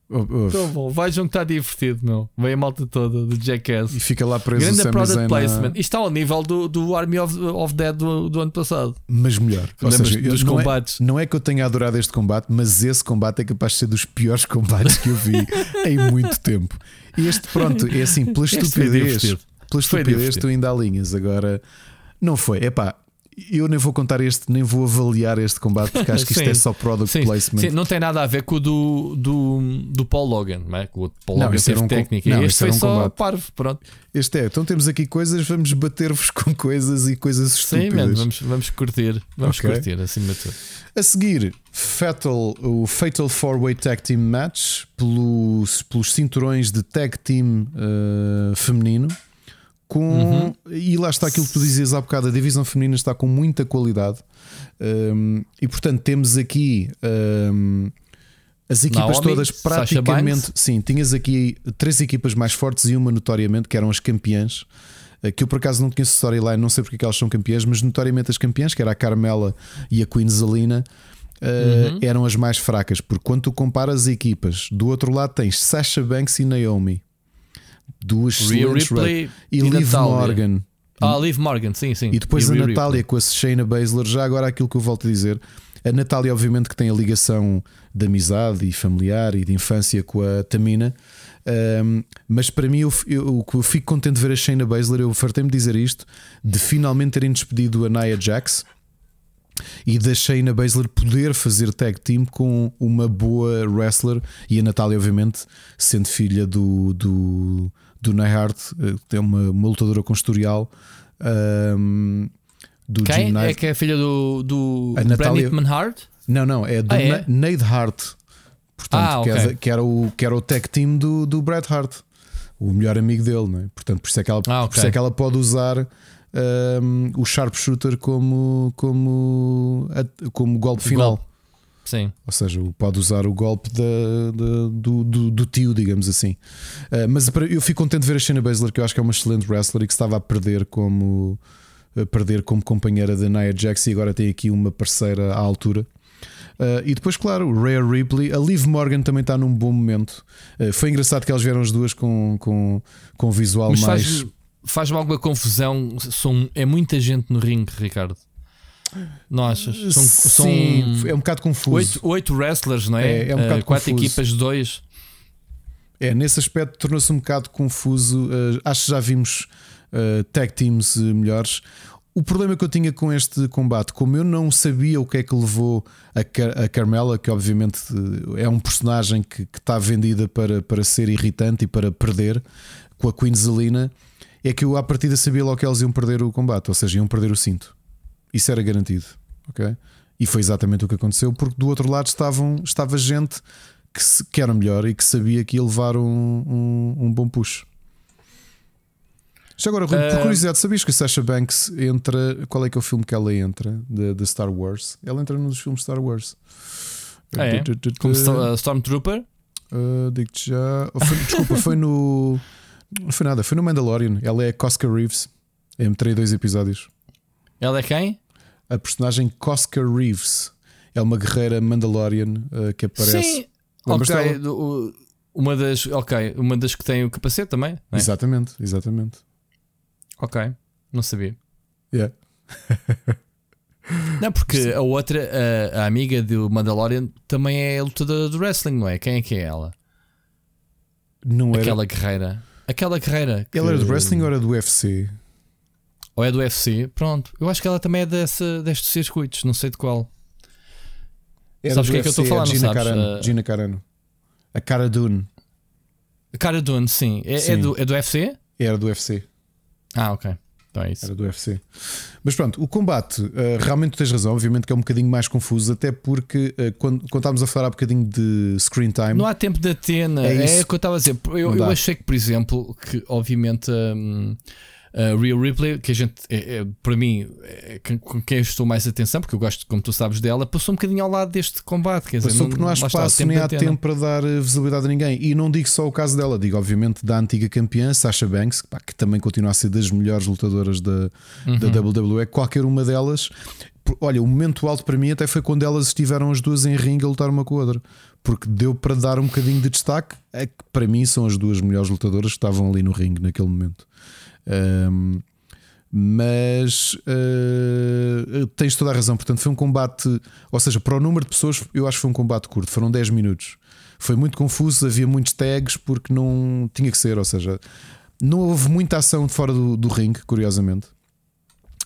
Estou bom. Que está divertido, meu. Vem a malta toda do Jackass. E fica lá preso Grande product Zayn. placement. Isto está ao nível do, do Army of, of Dead do, do ano passado. Mas melhor. Ou seja, dos não, combates? É, não é que eu tenha adorado este combate, mas esse combate é capaz de ser dos piores combates que eu vi em muito tempo. Este, pronto, é assim, pela Este estupidez. Pela estupidez, tu ainda há linhas. Agora, não foi. É pá, eu nem vou contar este, nem vou avaliar este combate, porque acho que isto Sim. é só product Sim, placement. sim, não tem nada a ver com o do, do, do Paul Logan, não é? O Paul Não, Logan teve um com- técnica. não, este esse foi um só combate. parvo. Pronto. Este é, então temos aqui coisas, vamos bater-vos com coisas e coisas Sim, estúpidas. man, vamos, vamos curtir. Vamos Ok. curtir acima de tudo. A seguir, Fatal, o Fatal 4-Way Tag Team Match pelos, pelos cinturões de tag team eh, feminino. Com, E lá está aquilo que tu dizias há bocado: a divisão feminina está com muita qualidade. Um, e portanto, temos aqui um, as equipas Naomi, todas praticamente. Sim, tinhas aqui três equipas mais fortes e uma notoriamente, que eram as campeãs. eh, Que eu por acaso não conheço storyline, não sei porque é que elas são campeãs, mas notoriamente as campeãs, que era a Carmela e a Queen Zelina, eh, Uhum. eram as mais fracas. Porque quando tu comparas as equipas, do outro lado tens Sasha Banks e Naomi, duas excelentes Ripley e, e Liv. Morgan. Ah, Liv Morgan, sim, sim. E depois a Rhea Natália com a Shayna Baszler, já agora aquilo que eu volto a dizer. A Natália, obviamente, que tem a ligação de amizade e familiar e de infância com a Tamina. Um, mas para mim, eu, eu, o que eu fico contente de ver a Shayna Baszler, eu fartei-me dizer isto, de finalmente terem despedido a Nia Jax e da Shayna Baszler poder fazer tag team com uma boa wrestler e a Natália, obviamente, sendo filha do, do, do Neihart, eh, que é uma, uma lutadora com historial. um, do Jim Quem? Neidhart. É que é a filha do, do A Natália- Hart? Não, não, é do Ah, é? Neidhart. Portanto, Ah, que, é ok. da- que era o, que era o tag team do, do Bret Hart, o melhor amigo dele, não é? Portanto, por isso é que ela, Ah, por isso é que ela pode usar um, o sharpshooter como, como, como golpe final. golpe. Sim. Ou seja, pode usar o golpe da, da- do, do, do tio, digamos assim. Uh, mas eu fico contente de ver a Shayna Baszler, que eu acho que é uma excelente wrestler e que estava a perder como, a perder como companheira da Nia Jax e agora tem aqui uma parceira à altura. Uh, e depois, claro, o Rhea Ripley, a Liv Morgan também está num bom momento. Uh, foi engraçado que elas vieram as duas com, com, com visual Mas mais. faz, faz-me alguma confusão. São, é muita gente no ringue, Ricardo. Achas? São, são Sim, é um bocado confuso. oito, oito wrestlers, não é? É, é um bocado Eh, quatro confuso. equipas de dois. É, nesse aspecto tornou-se um bocado confuso. Uh, acho que já vimos uh, tag teams uh, melhores. o problema que eu tinha com este combate, como eu não sabia o que é que levou a, Car a Carmela, que obviamente é um personagem que, que, está vendida para, para ser irritante e para perder, com a Queen Zelina, é que eu à partida sabia logo que eles iam perder o combate, ou seja, iam perder o cinto. Isso era garantido. ok? E foi exatamente o que aconteceu, porque do outro lado estavam, estava gente que, se, que era melhor e que sabia que ia levar um, um, um bom push. Já agora, Rui, por ah, curiosidade, sabias que a Sasha Banks entra. Qual é que é o filme que ela entra? Da Star Wars? Ela entra nos filmes Star Wars. Ah, é? Como Stormtrooper? Uh, Digo-te já. Foi, desculpa, foi no. Não foi nada, foi no Mandalorian. Ela é Cosca Reeves. Entrei dois episódios. Ela é quem? A personagem Cosca Reeves. É uma guerreira Mandalorian uh, que aparece. Sim, ok. Do, uma das, ok, uma das que tem o capacete também. É? Exatamente, exatamente. Ok, não sabia. Yeah. não, porque a outra, a, a, amiga do Mandalorian, também é lutadora do wrestling, não é? Quem é que é ela? Não era. Aquela guerreira. Aquela guerreira. Que... Ela era do wrestling ou era do UFC? Ou é do UFC? Pronto. Eu acho que ela também é dessa, destes circuitos, não sei de qual. Era sabes o que é que eu estou a falar, Gina não sabes? Carano, uh... Gina Carano. A Cara Dune. A Cara Dune, sim. É, é sim. é, do, é do UFC? Era do UFC. Ah, ok. Então é isso. Era do UFC. Mas pronto, o combate, uh, realmente tens razão, obviamente que é um bocadinho mais confuso, até porque uh, quando, quando estávamos a falar um bocadinho de screen time. Não há tempo de Atena, é, é o que eu estava a dizer. Eu, eu achei que, por exemplo, que obviamente. Um, Uh, Real Ripley, que a gente, é, é, para mim, é, com quem eu estou mais atenção, porque eu gosto, como tu sabes, dela, passou um bocadinho ao lado deste combate. Quer passou dizer, porque não, há espaço nem há tempo para dar eh, visibilidade a ninguém. E não digo só o caso dela, digo, obviamente, da antiga campeã, Sasha Banks, pá, que também continua a ser das melhores lutadoras da, uhum. da WWE, qualquer uma delas. Olha, o momento alto para mim até foi quando elas estiveram as duas em ringue a lutar uma com a outra, porque deu para dar um bocadinho de destaque. É que para mim são as duas melhores lutadoras que estavam ali no ringue naquele momento. Um, mas uh, tens toda a razão. Portanto, foi um combate, ou seja, para o número de pessoas, eu acho que foi um combate curto, foram 10 minutos. Foi muito confuso, havia muitos tags porque não tinha que ser, ou seja, não houve muita ação de fora do, do ringue, curiosamente.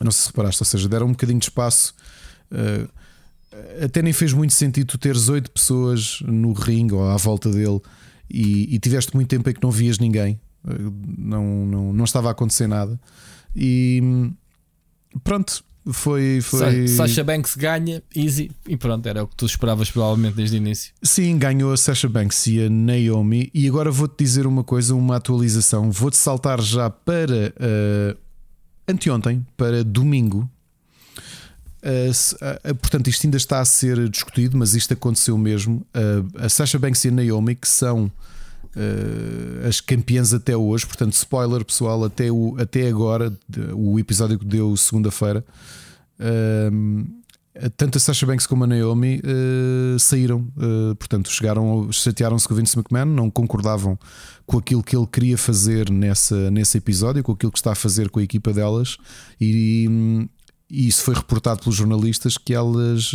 Não sei se reparaste, ou seja, deram um bocadinho de espaço. Uh, até nem fez muito sentido tu teres oito pessoas no ringue ou à volta dele e, e tiveste muito tempo em que não vias ninguém não, não, não estava a acontecer nada. E pronto, foi. foi... Sasha Banks ganha, easy, e pronto, era o que tu esperavas provavelmente desde o início. Sim, ganhou a Sasha Banks e a Naomi. E agora vou-te dizer uma coisa, uma atualização. Vou-te saltar já para uh, anteontem, para domingo. Uh, uh, portanto, isto ainda está a ser discutido, mas isto aconteceu mesmo. a Sasha Banks e a Naomi, que são uh, as campeãs até hoje. Portanto, spoiler pessoal, até, o, até agora, o episódio que deu segunda-feira. Uh, tanto a Sasha Banks como a Naomi uh, saíram, portanto, chegaram, chatearam-se com o Vince McMahon, não concordavam com aquilo que ele queria fazer nessa, nesse episódio, com aquilo que está a fazer com a equipa delas, e, e isso foi reportado pelos jornalistas que elas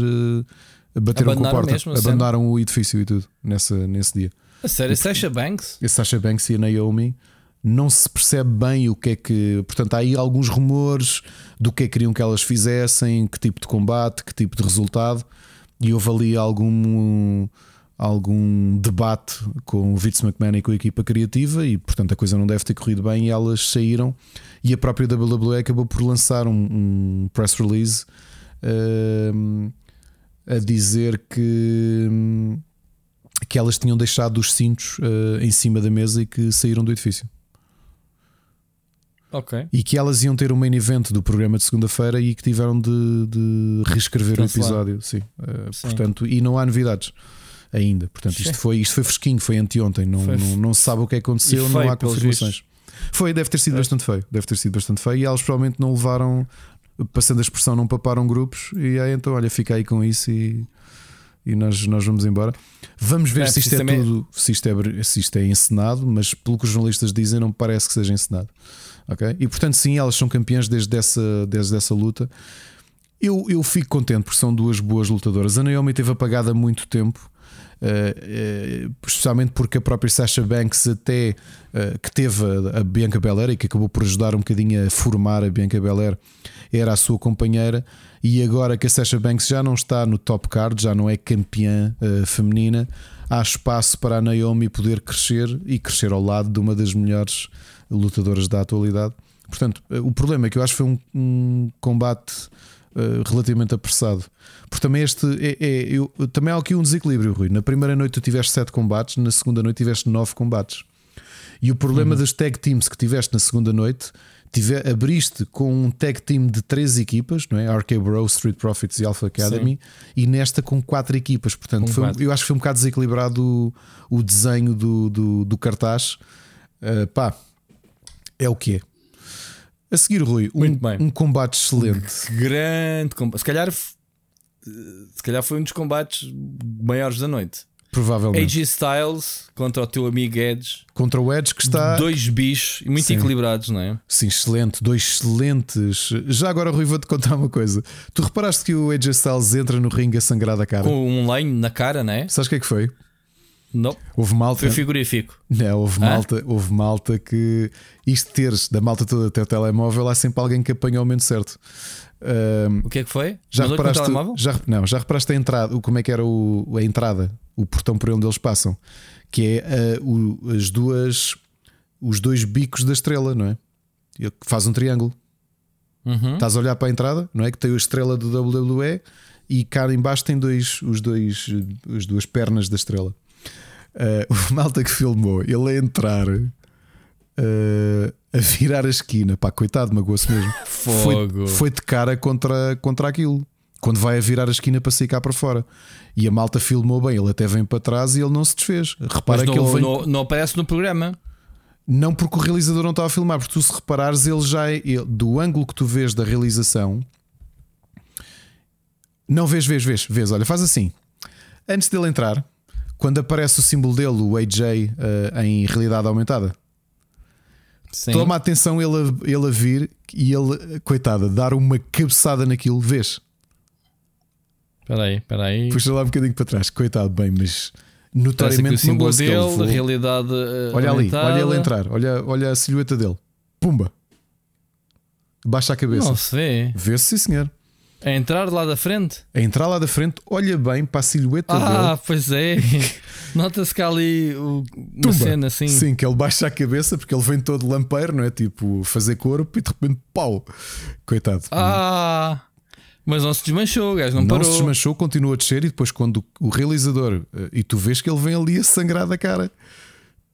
bateram com a porta, mesmo, abandonaram o edifício e tudo nessa, nesse dia. A sério, Sasha Banks? A Sasha Banks e a Naomi não se percebe bem o que é que. Portanto, há aí alguns rumores do que é que queriam que elas fizessem, que tipo de combate, que tipo de resultado, e houve ali algum, algum debate com o Vince McMahon e com a equipa criativa, e portanto a coisa não deve ter corrido bem, e elas saíram. E a própria WWE acabou por lançar um, um press release uh, a dizer que que elas tinham deixado os cintos uh, em cima da mesa e que saíram do edifício. Ok. E que elas iam ter um main event do programa de segunda-feira e que tiveram de, de reescrever o episódio. Sim. Uh, Sim. Portanto, e não há novidades ainda. Portanto, isto foi, isto foi fresquinho, foi anteontem. Não, foi não, não se sabe o que aconteceu, não há confirmações. Foi, deve ter sido é. bastante feio. Deve ter sido bastante feio. E elas provavelmente não levaram, passando a expressão, não paparam grupos. E aí então, olha, fica aí com isso e e nós, nós vamos embora. Vamos ver é, se isto é tudo, se isto é, se isto é encenado, mas pelo que os jornalistas dizem, não parece que seja encenado. Ok? E portanto, sim, elas são campeãs desde essa, desde essa luta. Eu, eu fico contente porque são duas boas lutadoras. A Naomi teve apagada há muito tempo. uh, especialmente porque a própria Sasha Banks, até que teve a, a Bianca Belair e que acabou por ajudar um bocadinho a formar a Bianca Belair, era a sua companheira. E agora que a Sasha Banks já não está no top card, já não é campeã feminina, há espaço para a Naomi poder crescer e crescer ao lado de uma das melhores lutadoras da atualidade. Portanto, o problema é que eu acho que foi um, um combate uh, relativamente apressado. Porque também este é, é eu, também há aqui um desequilíbrio, Rui. Na primeira noite tu tiveste 7 combates, na segunda noite tiveste 9 combates. E o problema uhum. das tag teams que tiveste na segunda noite, tive, abriste com um tag team de 3 equipas, não é? RK Bro, Street Profits e Alpha Academy, Sim. e nesta com 4 equipas. Portanto, foi, eu acho que foi um bocado desequilibrado o, o desenho do, do, do cartaz. Uh, pá, é o que é. A seguir, Rui, um, um combate excelente. Grande combate. Se calhar, se calhar foi um dos combates maiores da noite. Provavelmente. AJ Styles contra o teu amigo Edge. Contra o Edge que está. Dois bichos muito Sim. equilibrados, não é? Sim, excelente. Dois excelentes. Já agora, Rui, vou-te contar uma coisa. Tu reparaste que o AJ Styles entra no ringue a sangrar da cara? Com um lenho na cara, não é? Sabes o que é que foi? Não. Houve malta. Foi frigorífico. Não, houve ah? malta, houve malta que isto teres da malta toda até o telemóvel, há sempre alguém que apanha o momento certo. o que é que foi? Já reparaste, já, não, já reparaste a entrada, como é que era o, a entrada, o portão por onde eles passam, que é uh, o, as duas, os dois bicos da estrela, não é? Que faz um triângulo. Uhum. Estás a olhar para a entrada, não é? Que tem a estrela do WWE e cá embaixo tem dois, os dois, as duas pernas da estrela. Uh, o malta que filmou, ele a entrar uh, a virar a esquina, pá, coitado, magoou-se mesmo. Fogo. Foi, foi de cara contra, contra aquilo. Quando vai a virar a esquina para sair cá para fora. E a malta filmou bem, ele até vem para trás e ele não se desfez. Repara não, que ele vem. Não, não aparece no programa. Não porque o realizador não estava a filmar, porque tu se reparares, ele já é, ele, do ângulo que tu vês da realização. Não vês, vês, vês, vês. Olha, faz assim. Antes dele entrar, quando aparece o símbolo dele, o AJ, uh, eh, em realidade aumentada. Sim. Toma atenção ele a, ele a vir e ele, coitada, dar uma cabeçada naquilo, vês? Espera aí, espera aí. Puxa lá um bocadinho para trás, coitado, bem, mas notoriamente o símbolo dele, a realidade. Uh, olha aumentada. ali, olha ele entrar, olha, olha a silhueta dele, pumba, baixa a cabeça. Não se vê. Vê-se, sim, senhor. A entrar lá da frente? A entrar lá da frente, olha bem para a silhueta ah, dele. Ah, pois é. Nota-se que há ali uma Tumba. cena assim. Sim, que ele baixa a cabeça porque ele vem todo lampeiro, não é? Tipo, fazer corpo e de repente, pau! Coitado. Ah! Mas não se desmanchou, o gajo não, não parou. Não se desmanchou, continua a descer e depois, quando o realizador. Eh, e tu vês que ele vem ali a sangrar da cara.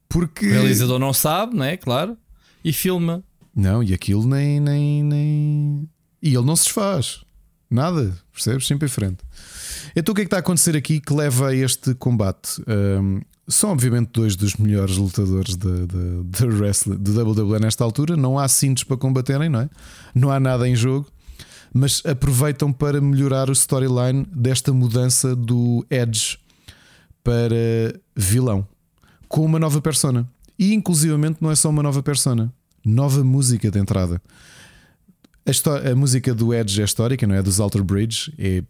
Porque. O realizador não sabe, não é? Claro. E filma. Não, e aquilo nem. nem, nem... E ele não se desfaz. Nada, percebes? Sempre em frente. Então o que é que está a acontecer aqui que leva a este combate? Um, são obviamente dois dos melhores lutadores de, de, de wrestling, de WWE nesta altura. Não há cintos para combaterem, não é? Não há nada em jogo, mas aproveitam para melhorar o storyline desta mudança do Edge para vilão com uma nova persona. E inclusivamente não é só uma nova persona, nova música de entrada. A, a, música do Edge é histórica, não é? Dos Alter Bridge. É,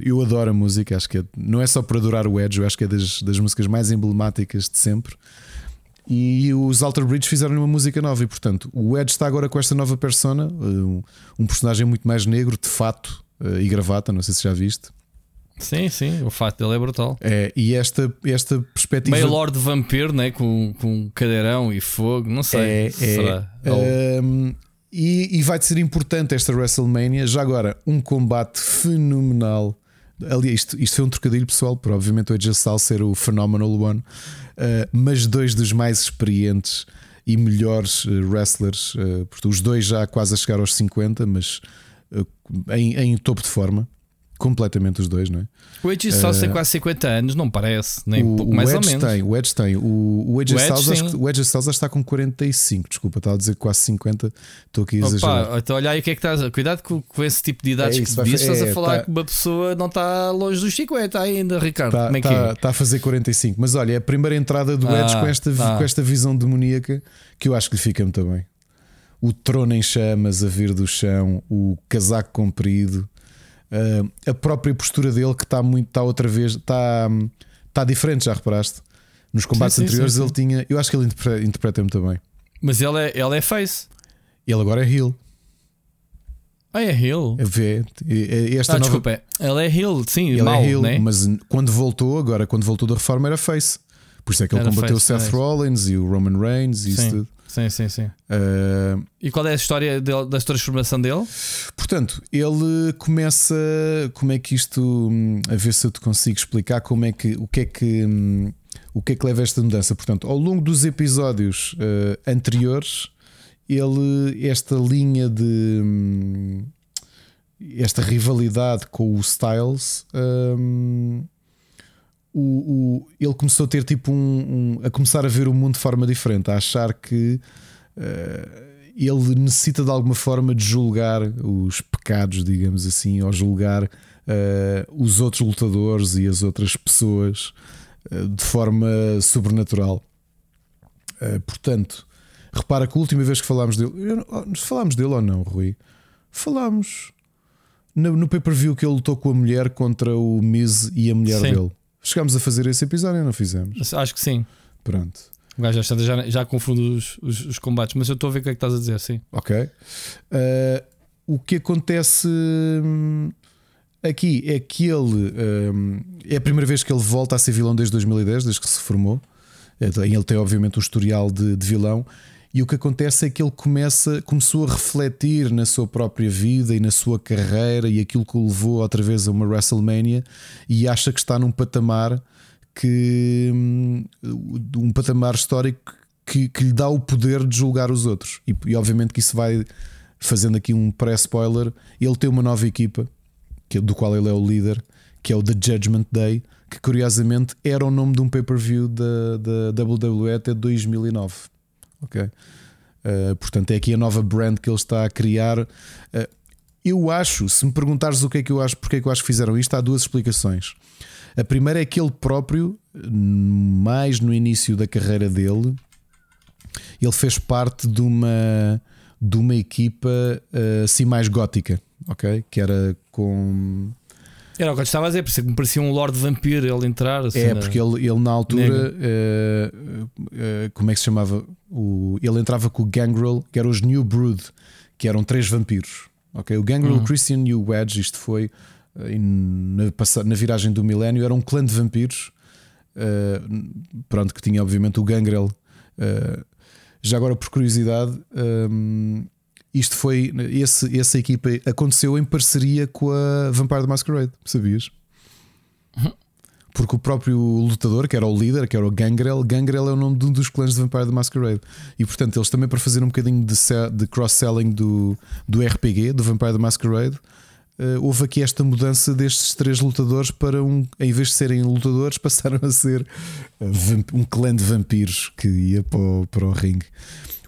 eu adoro a música, acho que é, não é só por adorar o Edge, eu acho que é das, das músicas mais emblemáticas de sempre. E os Alter Bridge fizeram uma música nova, e portanto, o Edge está agora com esta nova persona, um, um personagem muito mais negro, de fato uh, e gravata. Não sei se já viste. Sim, sim, o fato dele é brutal. É, e esta, esta perspectiva. Meio Lord Vampiro, né? com, com cadeirão e fogo, não sei. É, será? É, um, e, e vai-te ser importante esta WrestleMania. Já agora, um combate fenomenal. Aliás, isto, isto foi um trocadilho pessoal, por obviamente o Styles ser o Phenomenal One, uh, mas dois dos mais experientes e melhores uh, wrestlers, uh, os dois já quase a chegar aos 50, mas em, em topo de forma completamente os dois, não é? O Edge Styles uh, tem quase 50 anos, não parece, nem o, pouco mais o Edge ou menos. Tem, o Edge tem. O, o Edge, o Edge Styles está com 45, desculpa, estava a dizer quase 50, estou aqui a exagerar. Opa, então olha aí o que é que estás. Cuidado com, com esse tipo de idades é isso, que dizes, é, estás a falar tá, que uma pessoa não está longe dos 50 ainda, Ricardo. Tá, Como é que tá, é? Está a fazer 45, mas olha, é a primeira entrada do ah, Edge com esta, ah. com esta visão demoníaca que eu acho que lhe fica muito bem. O trono em chamas a vir do chão, o casaco comprido. Uh, a própria postura dele que está muito, está outra vez, está, Está diferente, já reparaste? Nos combates sim, sim, anteriores sim, ele tinha. Eu acho que ele interpreta, interpreta muito bem. Mas ele é, ele é face. Ele agora é heel. Ah, é heel? É, vê, esta ah, nova... desculpa. Ele é heel, sim, ele mal, é heel, né? mas quando voltou, agora quando voltou da reforma era face. Por isso é que ele era combateu o Seth é Rollins e o Roman Reigns e isso tudo. Sim, sim, sim. Uh, e qual é a história dele, da transformação dele? Portanto, ele começa. Como é que isto. Hum, a ver se eu te consigo explicar como é que. O que é que. Hum, o que é que leva a esta mudança? Portanto, ao longo dos episódios uh, anteriores, ele. Esta linha de. Um, esta rivalidade com o Styles. Um, o, o, ele começou a ter tipo um, um, a começar a ver o mundo de forma diferente, a achar que uh, ele necessita de alguma forma de julgar os pecados, digamos assim, ou julgar uh, os outros lutadores e as outras pessoas uh, de forma sobrenatural. portanto, repara que a última vez que falámos dele, falámos dele ou não, Rui? Falámos no, no pay-per-view que ele lutou com a mulher contra o Miz e a mulher Sim. dele. Chegámos a fazer esse episódio não fizemos? Acho que sim. Pronto. O gajo já, já, já confunde os, os, os, combates, mas eu estou a ver o que é que estás a dizer, sim. Ok. Uh, o que acontece hum, aqui é que ele um, é a primeira vez que ele volta a ser vilão desde 2010, desde que se formou. Ele tem, obviamente, um historial de, de vilão e o que acontece é que ele começa, começou a refletir na sua própria vida e na sua carreira e aquilo que o levou outra vez a uma WrestleMania e acha que está num patamar que hum, um patamar histórico que, que lhe dá o poder de julgar os outros. E, e obviamente que isso vai fazendo aqui um pré-spoiler. Ele tem uma nova equipa, que, do qual ele é o líder, que é o The Judgment Day, que curiosamente era o nome de um pay-per-view da, da WWE até 2009 ok? Uh, portanto, é aqui a nova brand que ele está a criar. Uh, eu acho, se me perguntares o que é que eu acho, porque é que eu acho que fizeram isto, há duas explicações. A primeira é que ele próprio, mais no início da carreira dele, ele fez parte de uma, de uma equipa uh, assim mais gótica, ok? Que era com era o que eu estava a dizer, por isso é que me parecia um Lord Vampiro ele entrar. Assim, é, porque ele, ele na altura, uh, uh, como é que se chamava? O, ele entrava com o Gangrel, que eram os New Brood, que eram três vampiros. Okay? O Gangrel, uhum. Christian e o Wedge, isto foi uh, na, na, viragem do milénio, era um clã de vampiros. pronto, que tinha obviamente o Gangrel. já agora, por curiosidade, um, isto foi. Esse, essa equipa aconteceu em parceria com a Vampire the Masquerade, sabias? Porque o próprio lutador, que era o líder, que era o Gangrel, Gangrel é o nome de um dos clãs de Vampire the Masquerade. E portanto, eles também para fazer um bocadinho de, de cross-selling do, do RPG, do Vampire the Masquerade, uh, houve aqui esta mudança destes três lutadores para um, em vez de serem lutadores, passaram a ser uh, um clã de vampiros que ia para o, para o ringue.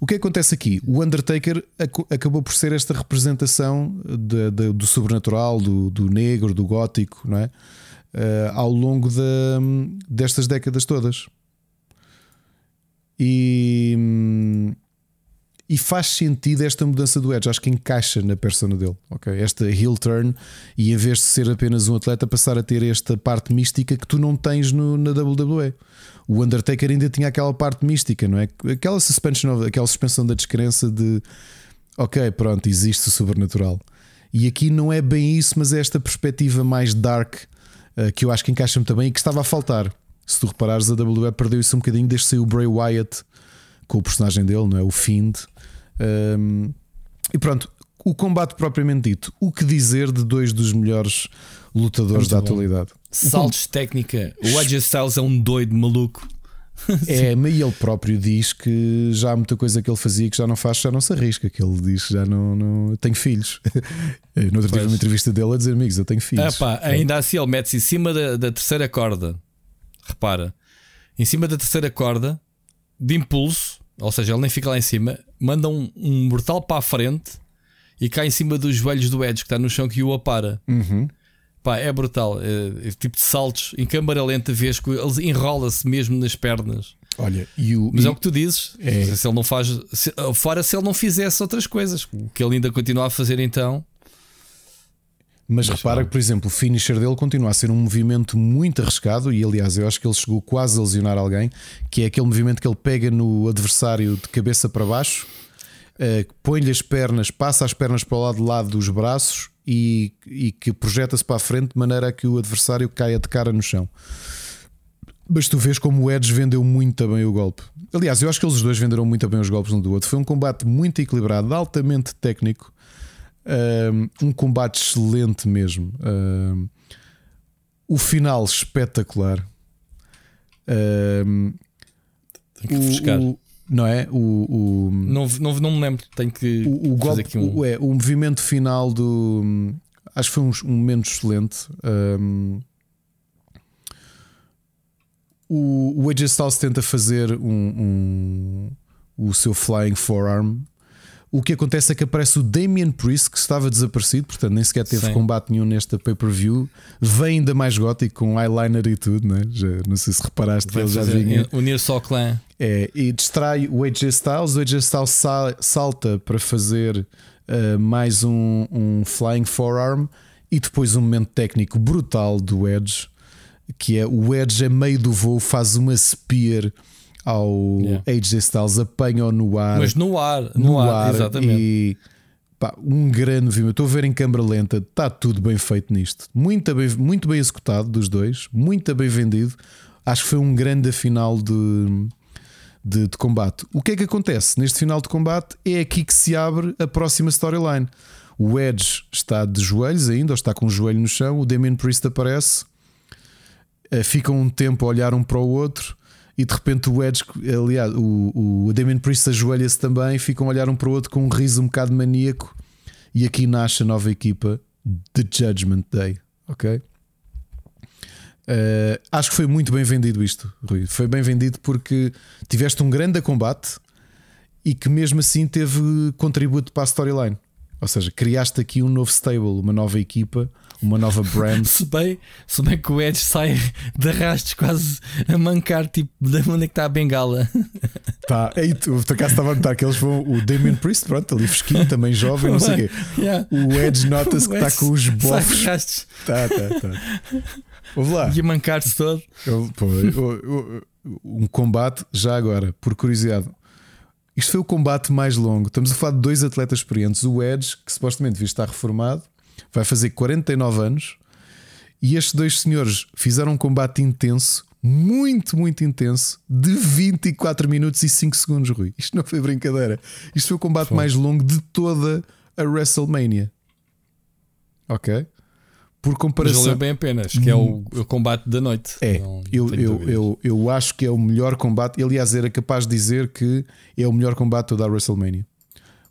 O que acontece aqui? O Undertaker acabou por ser esta representação de, de, do sobrenatural, do, do, negro, do gótico, não é? Uh, ao longo de, destas décadas todas. E, e faz sentido esta mudança do Edge. Acho que encaixa na persona dele. Okay? Esta heel turn, e em vez de ser apenas um atleta, passar a ter esta parte mística que tu não tens no, na WWE o Undertaker ainda tinha aquela parte mística, não é? Aquela suspension, aquela suspensão da descrença de ok, pronto, existe o sobrenatural. E aqui não é bem isso, mas é esta perspectiva mais dark uh, que eu acho que encaixa-me também e que estava a faltar. Se tu reparares, a WWE perdeu isso um bocadinho desde saiu o Bray Wyatt com o personagem dele, não é? O Fiend. Um, e pronto, o combate propriamente dito. O que dizer de dois dos melhores lutadores da bom. atualidade? Saltos técnica. O AJ Styles é um doido maluco. É, mas ele próprio diz que já há muita coisa que ele fazia que já não faz, já não se arrisca. Que ele diz que já não, não tenho filhos. No outro tive uma entrevista dele a dizer: Amigos, eu tenho filhos. Epá, ainda assim, ele mete-se em cima da, da terceira corda. Repara, em cima da terceira corda, de impulso, ou seja, ele nem fica lá em cima, manda um, um mortal para a frente e cai em cima dos joelhos do Edge que está no chão que o apara. Uhum. Pá, é brutal. É, é, tipo de saltos em câmara lenta, vês que ele enrola-se mesmo nas pernas. Olha, o, mas é o que tu dizes. É... Se ele não faz, se, fora se ele não fizesse outras coisas, o que ele ainda continua a fazer então. Mas, Mas repara que, por exemplo, o finisher dele continua a ser um movimento muito arriscado e, aliás, eu acho que ele chegou quase a lesionar alguém, que é aquele movimento que ele pega no adversário de cabeça para baixo, uh, põe-lhe as pernas, passa as pernas para o lado de lado dos braços e, e que projeta-se para a frente de maneira a que o adversário caia de cara no chão. Mas tu vês como o Edge vendeu muito bem o golpe. Aliás, eu acho que eles dois venderam muito bem os golpes um do outro. Foi um combate muito equilibrado, altamente técnico. Um combate excelente mesmo. Um, o final espetacular. Um, Tem que buscar. O, não é? O, o, não, não, não me lembro. Tenho que. O, o golpe, aqui um... o, é, o movimento final do. Acho que foi um, um momento excelente. Um, o, o AJ Styles tenta fazer um, um, o seu Flying Forearm. O que acontece é que aparece o Damian Priest, que estava desaparecido, portanto nem sequer teve Sim. combate nenhum nesta pay-per-view. Vem ainda mais gótico, com eyeliner e tudo, né? já, não sei se reparaste que ele já vinha. Unir-se ao clã. É, e distrai o AJ Styles. O AJ Styles salta para fazer uh, mais um, um Flying Forearm e depois um momento técnico brutal do Edge que é o Edge a meio do voo faz uma spear ao yeah. AJ Styles, apanha-o no ar. Mas no ar, no, no ar, ar, exatamente. E pá, um grande filme. Estou a ver em câmera lenta, está tudo bem feito nisto. Muito bem, muito bem executado dos dois, muito bem vendido. Acho que foi um grande final de, de, de combate. O que é que acontece neste final de combate? É aqui que se abre a próxima storyline. O Edge está de joelhos ainda, ou está com o joelho no chão. O Damien Priest aparece eh, ficam um tempo a olhar um para o outro e de repente o Edge, aliás, o, o Damien Priest ajoelha-se também, ficam a olhar um para o outro com um riso um bocado maníaco. E aqui nasce a nova equipa The Judgment Day, ok? Uh, acho que foi muito bem vendido isto, Rui. Foi bem vendido porque tiveste um grande combate e que mesmo assim teve contributo para a storyline. Ou seja, criaste aqui um novo stable, uma nova equipa uma nova brand. se, bem, se bem que o Edge sai de arrastos quase a mancar, tipo, da maneira que está a bengala. Tá, aí tu, por acaso estava a notar que eles vão. O Damien Priest, pronto, ali fresquinho, também jovem, não sei o quê. Yeah. O Edge nota-se que está com os bofos. Tá, tá, tá. Vamos lá. E a mancar-se todo. Eu, pô, eu, eu, um combate, já agora, por curiosidade. Isto foi o combate mais longo. Estamos a falar de dois atletas experientes. O Edge, que supostamente devia estar reformado, vai fazer 49 anos. E estes dois senhores fizeram um combate intenso, muito, muito intenso, de 24 minutos e 5 segundos, Rui. Isto não foi brincadeira. Isto foi o combate foi. mais longo de toda a WrestleMania. Ok? Por comparação. Mas bem apenas, que é o, o combate da noite. É, não, eu, eu, eu, eu acho que é o melhor combate. Aliás, era capaz de dizer que é o melhor combate da WrestleMania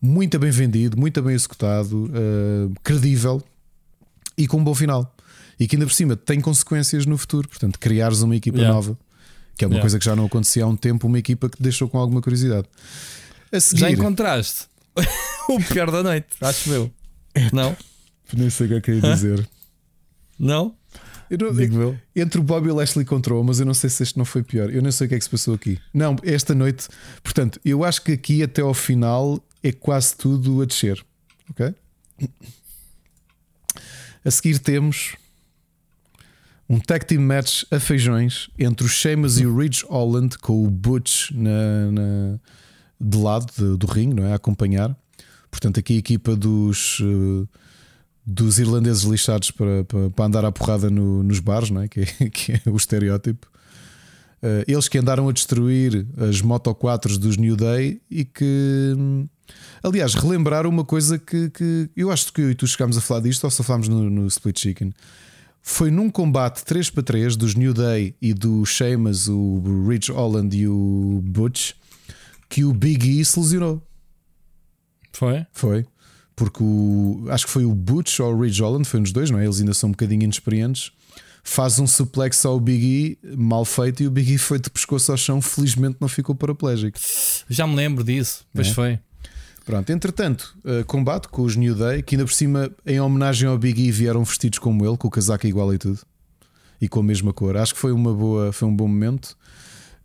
muito bem vendido, muito bem executado, uh, credível e com um bom final. E que ainda por cima tem consequências no futuro. Portanto, criares uma equipa yeah. nova, que é uma yeah. coisa que já não acontecia há um tempo, uma equipa que te deixou com alguma curiosidade. Seguir... Já encontraste o pior da noite, acho eu. Não? Nem sei o que é que ia dizer. Não? Eu não, Digo eu. Entre o Bob e o Leslie control, mas eu não sei se este não foi pior. Eu não sei o que é que se passou aqui. Não, esta noite, portanto, eu acho que aqui até ao final é quase tudo a descer. Ok? A seguir temos um tag team match a feijões entre o Sheamus e o Ridge Holland com o Butch na, na de lado de, do ringue, não é? A acompanhar. Portanto, aqui a equipa dos, uh, dos irlandeses lixados para, para, para, andar à porrada no, nos bares, não é? Que, é? que é o estereótipo. Uh, eles que andaram a destruir as Moto 4 dos New Day e que hum, Aliás, relembrar uma coisa que, que eu acho que eu e tu chegámos a falar disto, ou só falámos no, no Split Chicken. Foi num combate 3 para 3 dos New Day e do Sheamus, o Rich Holland e o Butch que o Big E se lesionou. Foi? Foi. Porque o, acho que foi o Butch ou o Ridge Holland, foi um dos dois, não é? Eles ainda são um bocadinho inexperientes. Faz um suplex ao Big E mal feito e o Big E foi de pescoço ao chão. Felizmente não ficou paraplégico. Já me lembro disso, pois é? foi. Pronto, entretanto, uh, combate com os New Day, que ainda por cima, em homenagem ao Big E, vieram vestidos como ele, com o casaco igual e tudo, e com a mesma cor. Acho que foi uma boa, foi um bom momento.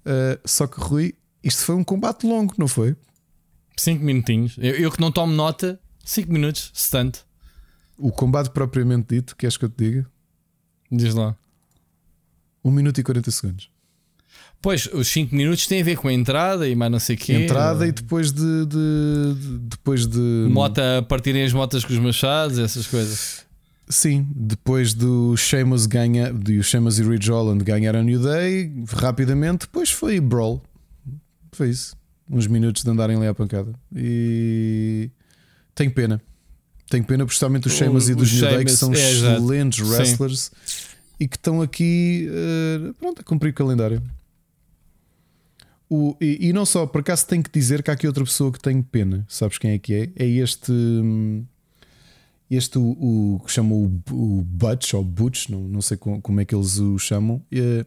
Uh, só que, Rui, isto foi um combate longo, não foi? 5 minutinhos. Eu, eu, que não tomo nota, 5 minutos, stand. o combate propriamente dito, queres que eu te diga? Diz lá. 1 minuto e 40 segundos. Pois, os 5 minutos têm a ver com a entrada e mais não sei o quê. Entrada e depois de, de, de, Depois de. Mota, partirem as motas com os machados, essas coisas. Sim, depois do Sheamus ganha, do Sheamus e Ridge Holland ganharam New Day rapidamente, depois foi Brawl. Foi isso. Uns minutos de andarem ali à pancada. E tenho pena. Tenho pena, justamente os Sheamus e dos New Day, que são é, excelentes wrestlers Sim. e que estão aqui uh, pronto, a cumprir o calendário. O, e, e, não só, por acaso tenho que dizer que há aqui outra pessoa que tenho pena. Sabes quem é que é? É este. Este, o, o que chamam o, o Butch ou Butch, não, não sei como, como é que eles o chamam. Eh,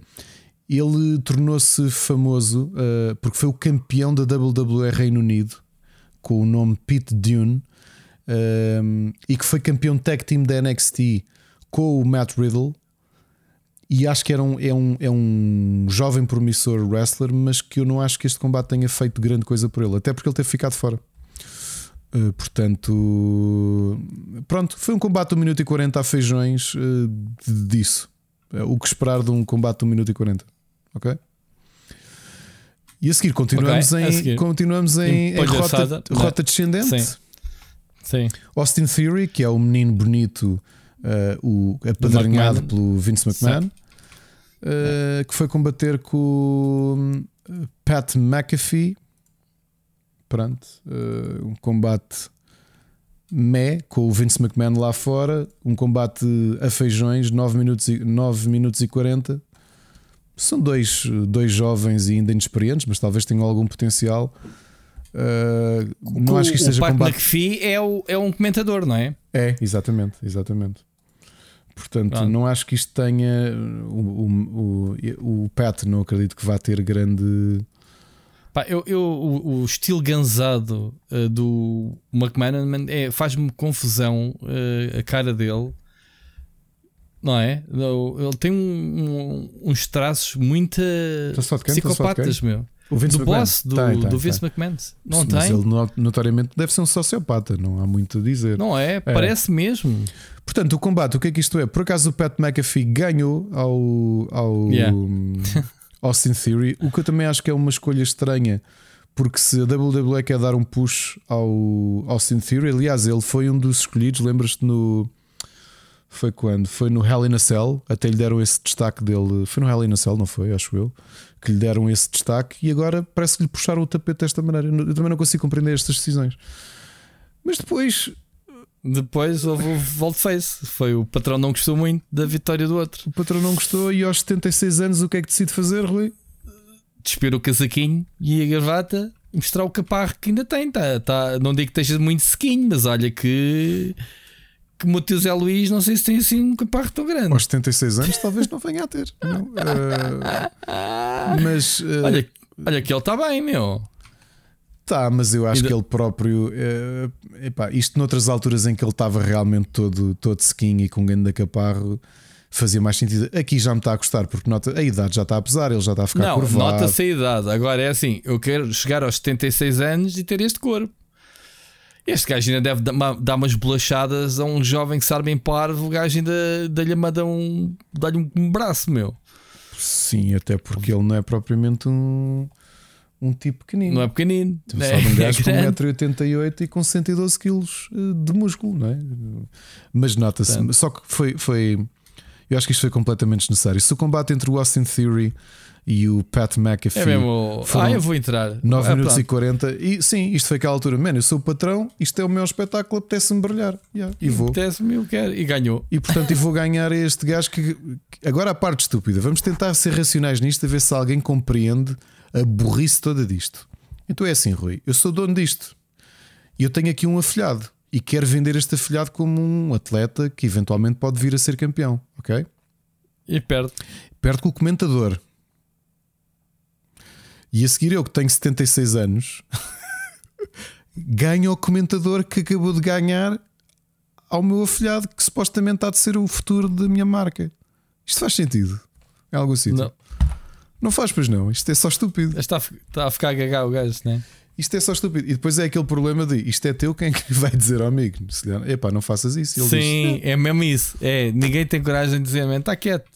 ele tornou-se famoso uh, porque foi o campeão da WWE Reino Unido com o nome Pete Dune uh, e que foi campeão tag team da NXT com o Matt Riddle e acho que era um, é, um, é um jovem promissor wrestler, mas que eu não acho que este combate tenha feito grande coisa por ele, até porque ele teve ficado fora. Uh, portanto, pronto, foi um combate de 1 minuto e 40 a feijões uh, disso. Uh, o que esperar de um combate de 1 minuto e 40, ok? E a seguir continuamos okay, em, seguir. Continuamos em, em rota, rota descendente. Sim. Sim. Austin Theory, que é o menino bonito, o apadrinhado pelo Vince McMahon. Eh, que foi combater com Pat McAfee. Pronto, uh, um combate mé com o Vince McMahon lá fora, um combate a feijões, 9 minutos e, 9 minutos e 40. São dois, dois jovens e ainda inexperientes, mas talvez tenham algum potencial. Uh, não o, acho que isto seja o Pat combate. McAfee é, o, é um comentador, não é? É, exatamente, exatamente. Portanto, não acho que isto tenha. O, o, o, Pat, não acredito que vá ter grande. Pá, eu, eu, o, o estilo ganzado uh, do McMahon é, faz-me confusão uh, a cara dele, não é? Ele tem um, um, uns traços muito psicopatas, meu. O Vince do McMahon. boss do, tem, tem, do Vince tem. McMahon. Não Mas tem. ele notoriamente deve ser um sociopata, não há muito a dizer. Não é? é. Parece mesmo. Portanto, o combate, o que é que isto é? Por acaso o Pat McAfee ganhou ao, ao yeah. Austin Theory, o que eu também acho que é uma escolha estranha, porque se a WWE quer dar um push ao Austin Theory, aliás, ele foi um dos escolhidos, lembras-te no. Foi quando? Foi no Hell in a Cell, até lhe deram esse destaque dele. Foi no Hell in a Cell, não foi? Acho eu. Que lhe deram esse destaque e agora parece que lhe puxaram o tapete desta maneira. Eu também não consigo compreender estas decisões. Mas depois depois houve o volte-face. Foi o patrão não gostou muito da vitória do outro. O patrão não gostou e aos 76 anos o que é que decide fazer, Rui? Despir o casaquinho e a gravata e mostrar o caparro que ainda tem. Tá, tá, não digo que esteja muito sequinho, mas olha que. Que o meu tio Zé Luís, não sei se tem assim um caparro tão grande. Aos 76 anos, talvez não venha a ter. Não. Uh, mas. Uh, olha, olha que ele está bem, meu. Tá, mas eu acho que ele próprio. É, epá, isto noutras alturas em que ele estava realmente todo, todo skin e com grande caparro fazia mais sentido. Aqui já me está a custar, porque nota, a idade já está a pesar, ele já está a ficar Não, curvado. Nota-se a idade. Agora é assim: eu quero chegar aos 76 anos e ter este corpo. Este gajo ainda deve dar umas bolachadas a um jovem que sabe bem parvo. O gajo ainda dá-lhe um, dá um, braço, meu. Sim, até porque ele não é propriamente um um tipo pequenino. Não é pequenino. Tu é, um gajo é com 1,88m e com 112kg eh, de músculo, não é? Mas nota-se, só que foi, foi. Eu acho que isto foi completamente desnecessário. Se o combate entre o Austin Theory e o Pat McAfee. É mesmo. Ah, eu vou entrar. 9 ah, minutos pronto. e 40. E sim, isto foi aquela altura. Mano, eu sou o patrão, isto é o meu espetáculo, apetece-me brilhar. Yeah, e vou. Apetece-me, eu quero. E ganhou. E portanto, eu vou ganhar este gajo que. Agora a parte estúpida. Vamos tentar ser racionais nisto, a ver se alguém compreende a burrice toda disto. Então é assim, Rui, eu sou dono disto e eu tenho aqui um afilhado e quero vender este afilhado como um atleta que eventualmente pode vir a ser campeão, ok? E perde. Perde com o comentador. E a seguir eu que tenho 76 anos ganho o comentador que acabou de ganhar ao meu afilhado que supostamente há de ser o futuro da minha marca. Isto faz sentido? É algo assim? Não. Não faz, pois não. Isto é só estúpido. Está a, está a ficar a gagar o gajo, não é? Isto é só estúpido. E depois é aquele problema de isto é teu, quem é vai dizer ao amigo? Epá, não faças isso. Ele Sim, diz, é mesmo isso. É, ninguém tem coragem de dizer, está quieto.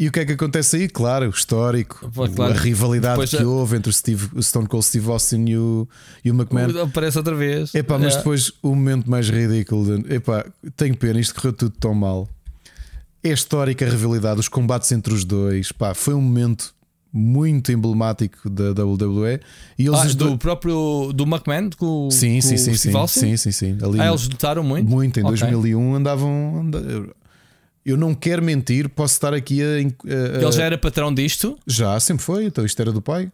E o que é que acontece aí? Claro, o histórico, Pô, claro. a rivalidade depois que já... houve entre o, Steve, o Stone Cold Steve Austin e o, e o McMahon. Aparece outra vez. Epá, mas é. depois o momento mais ridículo. De, epá, tenho pena, isto correu tudo tão mal. É histórica a rivalidade, os combates entre os dois. Pá, foi um momento muito emblemático da WWE. E eles ah, do dois... próprio do McMahon com, sim, com sim, sim, sim, sim, sim, sim. Ali, ah, eles lutaram muito? Muito, em okay. 2001 andavam. Eu não quero mentir, posso estar aqui a, a, Ele já era patrão disto? Já, sempre foi, então isto era do pai.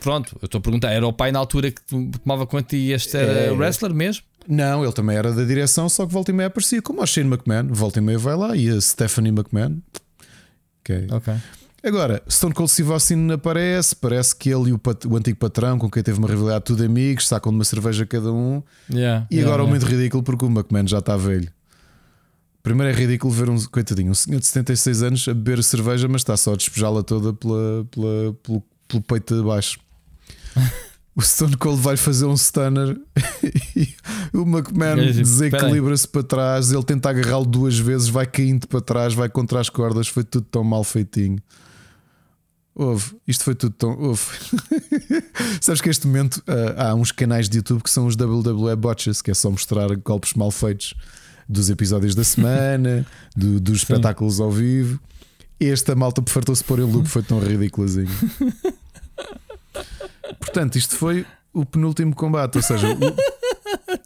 Pronto, eu estou a perguntar, era o pai na altura que tomava conta e este era é... wrestler mesmo? Não, ele também era da direção, só que volta e meia aparecia, como o Shane McMahon, volta e meia vai lá, e a Stephanie McMahon. Ok. okay. Agora, Stone Cold Steve Austin aparece, parece que ele e o, o, antigo patrão, com quem teve uma rivalidade, tudo amigos, sacam de uma cerveja cada um. Yeah, e yeah, agora é muito ridículo porque o McMahon já está velho. Primeiro é ridículo ver um coitadinho, um senhor de 76 anos a beber cerveja, mas está só a despejá-la toda pela, pela, pelo, pelo peito de baixo. o Stone Cold vai fazer um stunner e o McMahon desequilibra-se para trás. Ele tenta agarrá-lo duas vezes, vai caindo para trás, vai contra as cordas. Foi tudo tão mal feitinho. Houve, isto foi tudo tão. Houve. Sabes que este momento uh, há uns canais de YouTube que são os WWE Botches, que é só mostrar golpes mal feitos dos episódios da semana, do, dos espetáculos ao vivo. Esta malta fartou-se pôr em loop, foi tão ridículazinho. Portanto, isto foi o penúltimo combate, ou seja, o...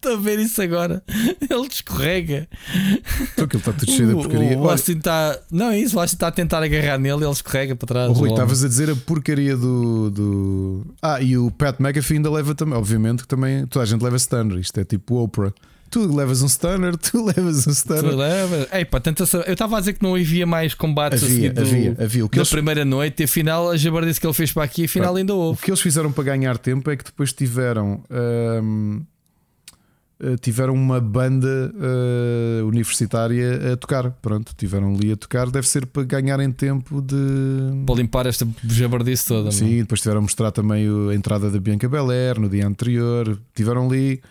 Estou a ver isso agora. Ele escorrega. Então aquilo está tudo cheio de porcaria. O, o Austin está. Não é isso, o Austin está a tentar agarrar nele, ele escorrega para trás. O Rui, estavas a dizer a porcaria do, do. Ah, e o Pat McAfee ainda leva também. Obviamente que também toda a gente leva standard. Isto é tipo Oprah. Tu levas um stunner, tu levas um stunner. Tu levas. Ei, pá, tenta Eu estava a dizer que não havia mais combates havia, do, havia, havia. O que eles... primeira noite e afinal a jabardice que ele fez para aqui, afinal ainda houve. O que eles fizeram para ganhar tempo é que depois tiveram. Hum, eh, tiveram uma banda uh, universitária a tocar. Pronto, tiveram ali a tocar. Deve ser para ganharem tempo de. Para limpar esta jabardice toda. Sim, não? depois tiveram a mostrar também a entrada da Bianca Belair no dia anterior. Tiveram ali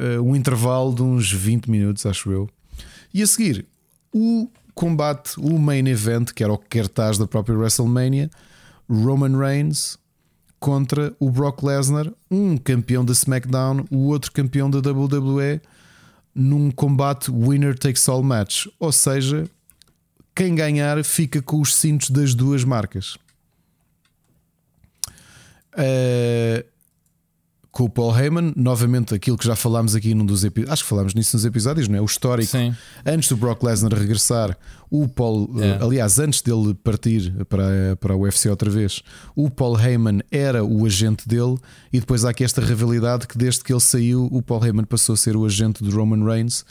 uh, um intervalo de uns 20 minutos, acho eu. E a seguir, o combate, o main event, que era o cartaz da própria WrestleMania, Roman Reigns contra o Brock Lesnar, um campeão da SmackDown, o outro campeão da WWE, num combate winner takes all match. Ou seja, quem ganhar fica com os cintos das duas marcas. Uh, com o Paul Heyman, novamente aquilo que já falámos aqui num dos episódios, acho que falámos nisso nos episódios, não é? O histórico Sim. antes do Brock Lesnar regressar, o Paul, é. aliás, antes dele partir para, para o UFC outra vez, o Paul Heyman era o agente dele, e depois há aqui esta rivalidade que desde que ele saiu, o Paul Heyman passou a ser o agente do Roman Reigns.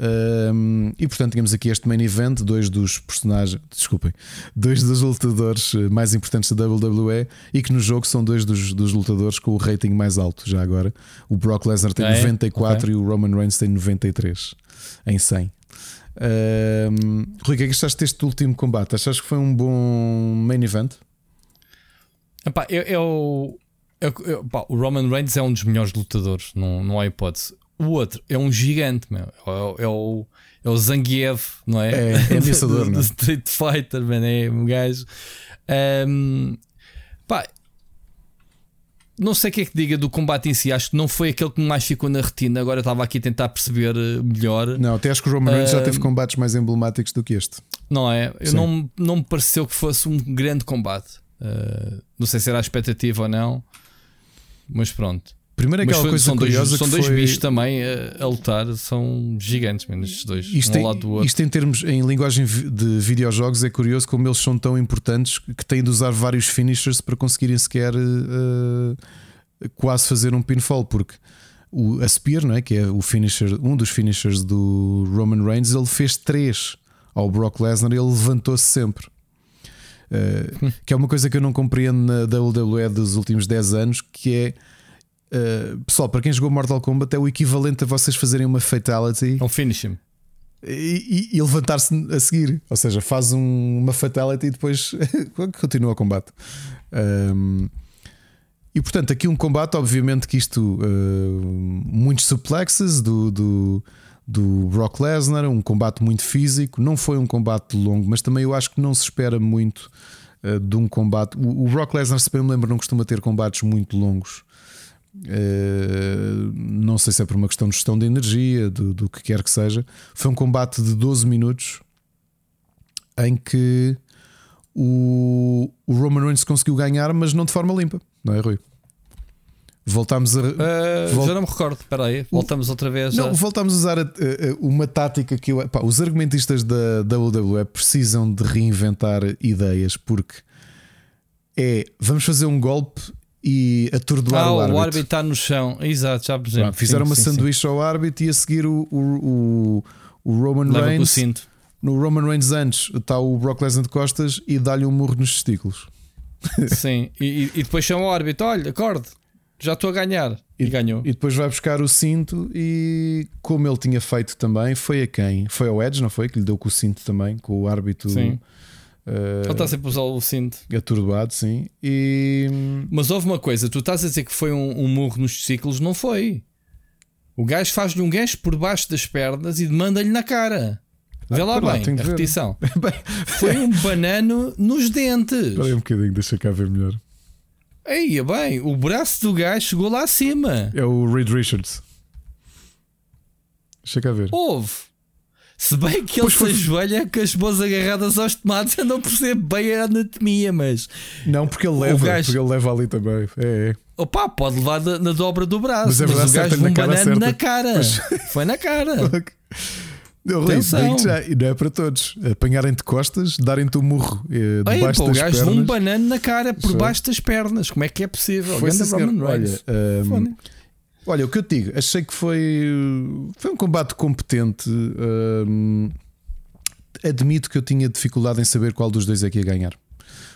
Um, e portanto tínhamos aqui este main event, dois dos personagens, desculpem, dois dos lutadores eh, mais importantes da WWE e que no jogo são dois dos, dos lutadores com o rating mais alto já agora. O Brock Lesnar tem ah, é? 94 okay. e o Roman Reigns tem 93 em 100. Um, Rui, o que é que achaste deste último combate? Achaste que foi um bom main event? Epá, eu, eu, eu, eu pá, o Roman Reigns é um dos melhores lutadores, não, não há hipótese. O outro é um gigante, meu. É, é o, é o Zangief, não é? É, é ameaçador, do, do Street Fighter, man, é um gajo. Um, pá, não sei o que é que diga do combate em si, acho que não foi aquele que mais ficou na retina. Agora estava aqui a tentar perceber eh, melhor. Não, até acho que o Roman Reigns uh, já teve combates mais emblemáticos do que este. Não é? Eu não, não me pareceu que fosse um grande combate. Uh, não sei se era a expectativa ou não, mas pronto. Primeiro aquela coisa são curiosa dois, São dois foi... bichos também a, a, lutar, são gigantes, mesmo estes dois. Isto, um em, lado do outro. isto em termos, em linguagem de videojogos, é curioso como eles são tão importantes que têm de usar vários finishers para conseguirem sequer uh, quase fazer um pinfall, porque o, a Spear, não é? que é o finisher, um dos finishers do Roman Reigns, ele fez três ao Brock Lesnar e ele levantou-se sempre. Uh, que é uma coisa que eu não compreendo na WWE dos últimos 10 anos, que é Uh, pessoal, para quem jogou Mortal Kombat, é o equivalente a vocês fazerem uma fatality. Um finish him. E, e, e levantar-se a seguir. Ou seja, faz um, uma fatality e depois continua o combate. Um, E portanto, aqui um combate, obviamente que isto, uh, muitos suplexes do, do, do Brock Lesnar, um combate muito físico. Não foi um combate longo, mas também eu acho que não se espera muito uh, de um combate. O, o Brock Lesnar, se bem me lembro, não costuma ter combates muito longos. Uh, não sei se é por uma questão de gestão de energia, do, do que quer que seja. Foi um combate de 12 minutos em que o, o Roman Reigns conseguiu ganhar, mas não de forma limpa, não é, Rui? Voltámos a. Uh, Vol... Já não me recordo, espera aí, voltamos outra vez. Não, a... voltámos a usar a, a, uma tática que eu. Pá, os argumentistas da WWE precisam de reinventar ideias porque é vamos fazer um golpe e atordoar ah, o árbitro. O árbitro está no chão, exato, já por exemplo. Fizeram sim, uma sim, sanduíche sim. ao árbitro e a seguir o, o, o, o Roman Leva Reigns. No Roman Reigns antes está o Brock Lesnar de costas e dá-lhe um murro nos testículos. Sim, e, e depois chama o árbitro: olha, acorde, já estou a ganhar. E, e, ganhou. E depois vai buscar o cinto. E como ele tinha feito também, foi a quem? Foi ao Edge, não foi? Que lhe deu com o cinto também, com o árbitro. Sim. Uh, ele está sempre a usar o cinto. Atordoado, sim. E... Mas houve uma coisa: tu estás a dizer que foi um, um murro nos testículos, não foi. O gajo faz-lhe um gancho por baixo das pernas e manda-lhe na cara. Vê lá lá, bem, a repetição. Foi um banano nos dentes. Espera aí um bocadinho, deixa cá ver melhor. Aí, bem, o braço do gajo chegou lá acima. É o Reed Richards. Deixa cá ver. Houve. Se bem que ele Pois se foi- ajoelha com as mãos agarradas aos tomates, eu não percebo bem a anatomia, mas Não, porque ele leva, gajo- porque ele leva ali também. É, é. opá, pode levar da- na dobra do braço. Mas Mas, é verdade, o gajo levou um na cara, banano na cara. Foi na cara. Não, Atenção. já, e não é para todos. Apanharem-te de costas, darem-te um murro eh, debaixo das gajo levou um pernas. banano na cara por Foi. baixo das pernas. Como é que é possível? Foi, Ganda. Roman. Olha, hum, Foda. Olha, o que eu te digo, achei que foi, foi um combate competente. hum, admito que eu tinha dificuldade em saber qual dos dois é que ia ganhar,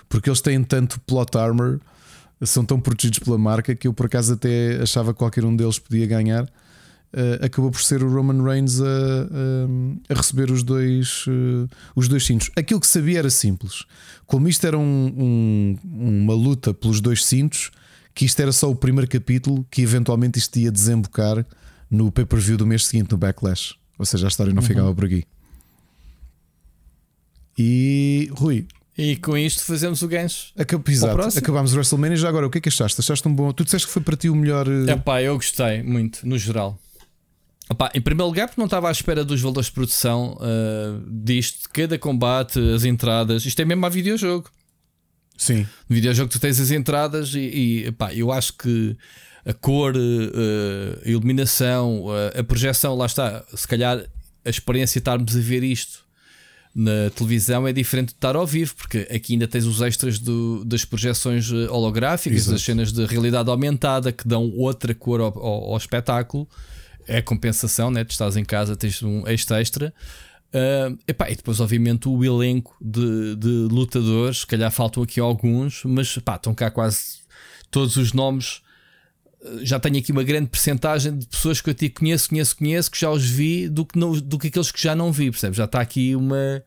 porque eles têm tanto plot armor, são tão protegidos pela marca que eu por acaso até achava que qualquer um deles podia ganhar. Uh, acabou por ser o Roman Reigns a, a- a receber os dois, uh, os dois cintos. Aquilo que sabia era simples. Como isto era um- um- uma luta pelos dois cintos, que isto era só o primeiro capítulo, que eventualmente isto ia desembocar no pay-per-view do mês seguinte, no Backlash. Ou seja, a história não ficava por aqui. E Rui, E com isto fazemos o gancho. acab exato, acabámos o WrestleMania. Já agora, o que é que achaste? Achaste um bom. Tu disseste que foi para ti o melhor. uh, Epá, eu gostei muito, no geral. Epá, em primeiro lugar, porque não estava à espera dos valores de produção ah, disto, cada combate, as entradas. Isto é mesmo a videojogo. Sim, No videojogo tu tens as entradas e, e epá, eu acho que a cor, eh, a iluminação, a, a projeção, lá está. Se calhar a experiência de estarmos a ver isto na televisão é diferente de estar ao vivo, porque aqui ainda tens os extras do- das projeções eh, holográficas, Exato. das cenas de realidade aumentada que dão outra cor ao, ao- ao espetáculo. É compensação, né? Tu estás em casa, tens um extra extra. Ah, epá, e depois, obviamente, o elenco de, de lutadores, se calhar faltam aqui alguns, mas pá, estão cá quase todos os nomes. Ah, Já tenho aqui uma grande percentagem de pessoas que eu te conheço, conheço, conheço, que já os vi do que, não- do que aqueles que já não vi, percebes? Já está aqui uma.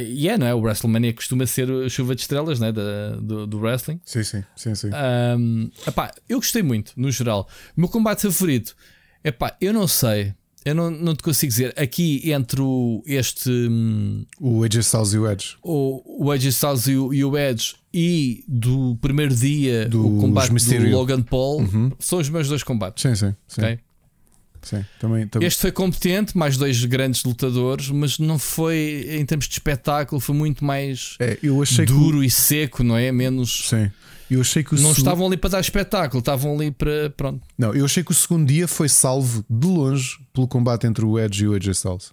E é, não é? O WrestleMania costuma ser a chuva de estrelas né? da, do, do wrestling. sim, sim, sim, sim. Um, epá, eu gostei muito, no geral. O meu combate favorito, epá, eu não sei, eu não, não te consigo dizer. Aqui entre o, este hum, O AJ Styles e o Edge. o, o AJ Styles e o, e o Edge e do primeiro dia Dos o combate do Logan Paul são os meus dois combates. Sim, sim, sim. ok? sim. Também, também. Este foi competente, mais dois grandes lutadores, mas não foi em termos de espetáculo, foi muito mais É, eu achei que. duro e seco, não é? Menos. Sim. Eu achei que Não estavam ali para dar espetáculo, estavam ali para. Pronto. Não, eu achei que o segundo dia foi salvo de longe pelo combate entre o Edge e o AJ Styles.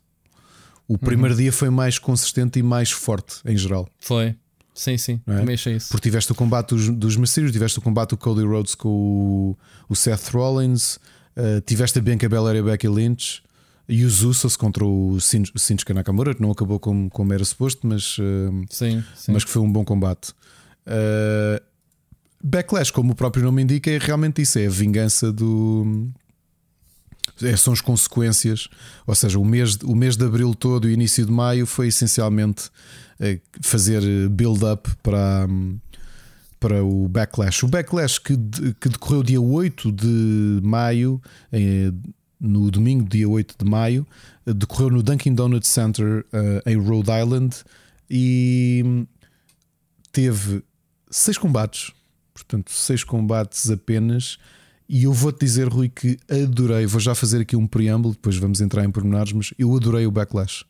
O primeiro dia foi mais consistente e mais forte em geral. Foi. Sim, sim. Não é? Também achei isso. Porque tiveste o combate dos, dos Mysterios, tiveste o combate do Cody Rhodes com o, o Seth Rollins, uh, tiveste a Bianca Belair e a Becky Lynch e os Usos contra o Shin- o Shinsuke Nakamura, que não acabou como, como era suposto, mas, uh, Sim, sim. mas que foi um bom combate. Uh, Backlash, como o próprio nome indica, é realmente isso: é a vingança do. é, são as consequências, ou seja, o mês, o mês de abril todo e o início de maio foi essencialmente eh, fazer build-up para, para o Backlash. O Backlash que, que decorreu dia 8 de maio, eh, no domingo, dia 8 de maio, decorreu no Dunkin' Donuts Center em Rhode Island e teve seis combates, portanto, seis combates apenas. E eu vou-te dizer, Rui, que adorei. Vou já fazer aqui um preâmbulo, depois vamos entrar em pormenores, mas eu adorei o backlash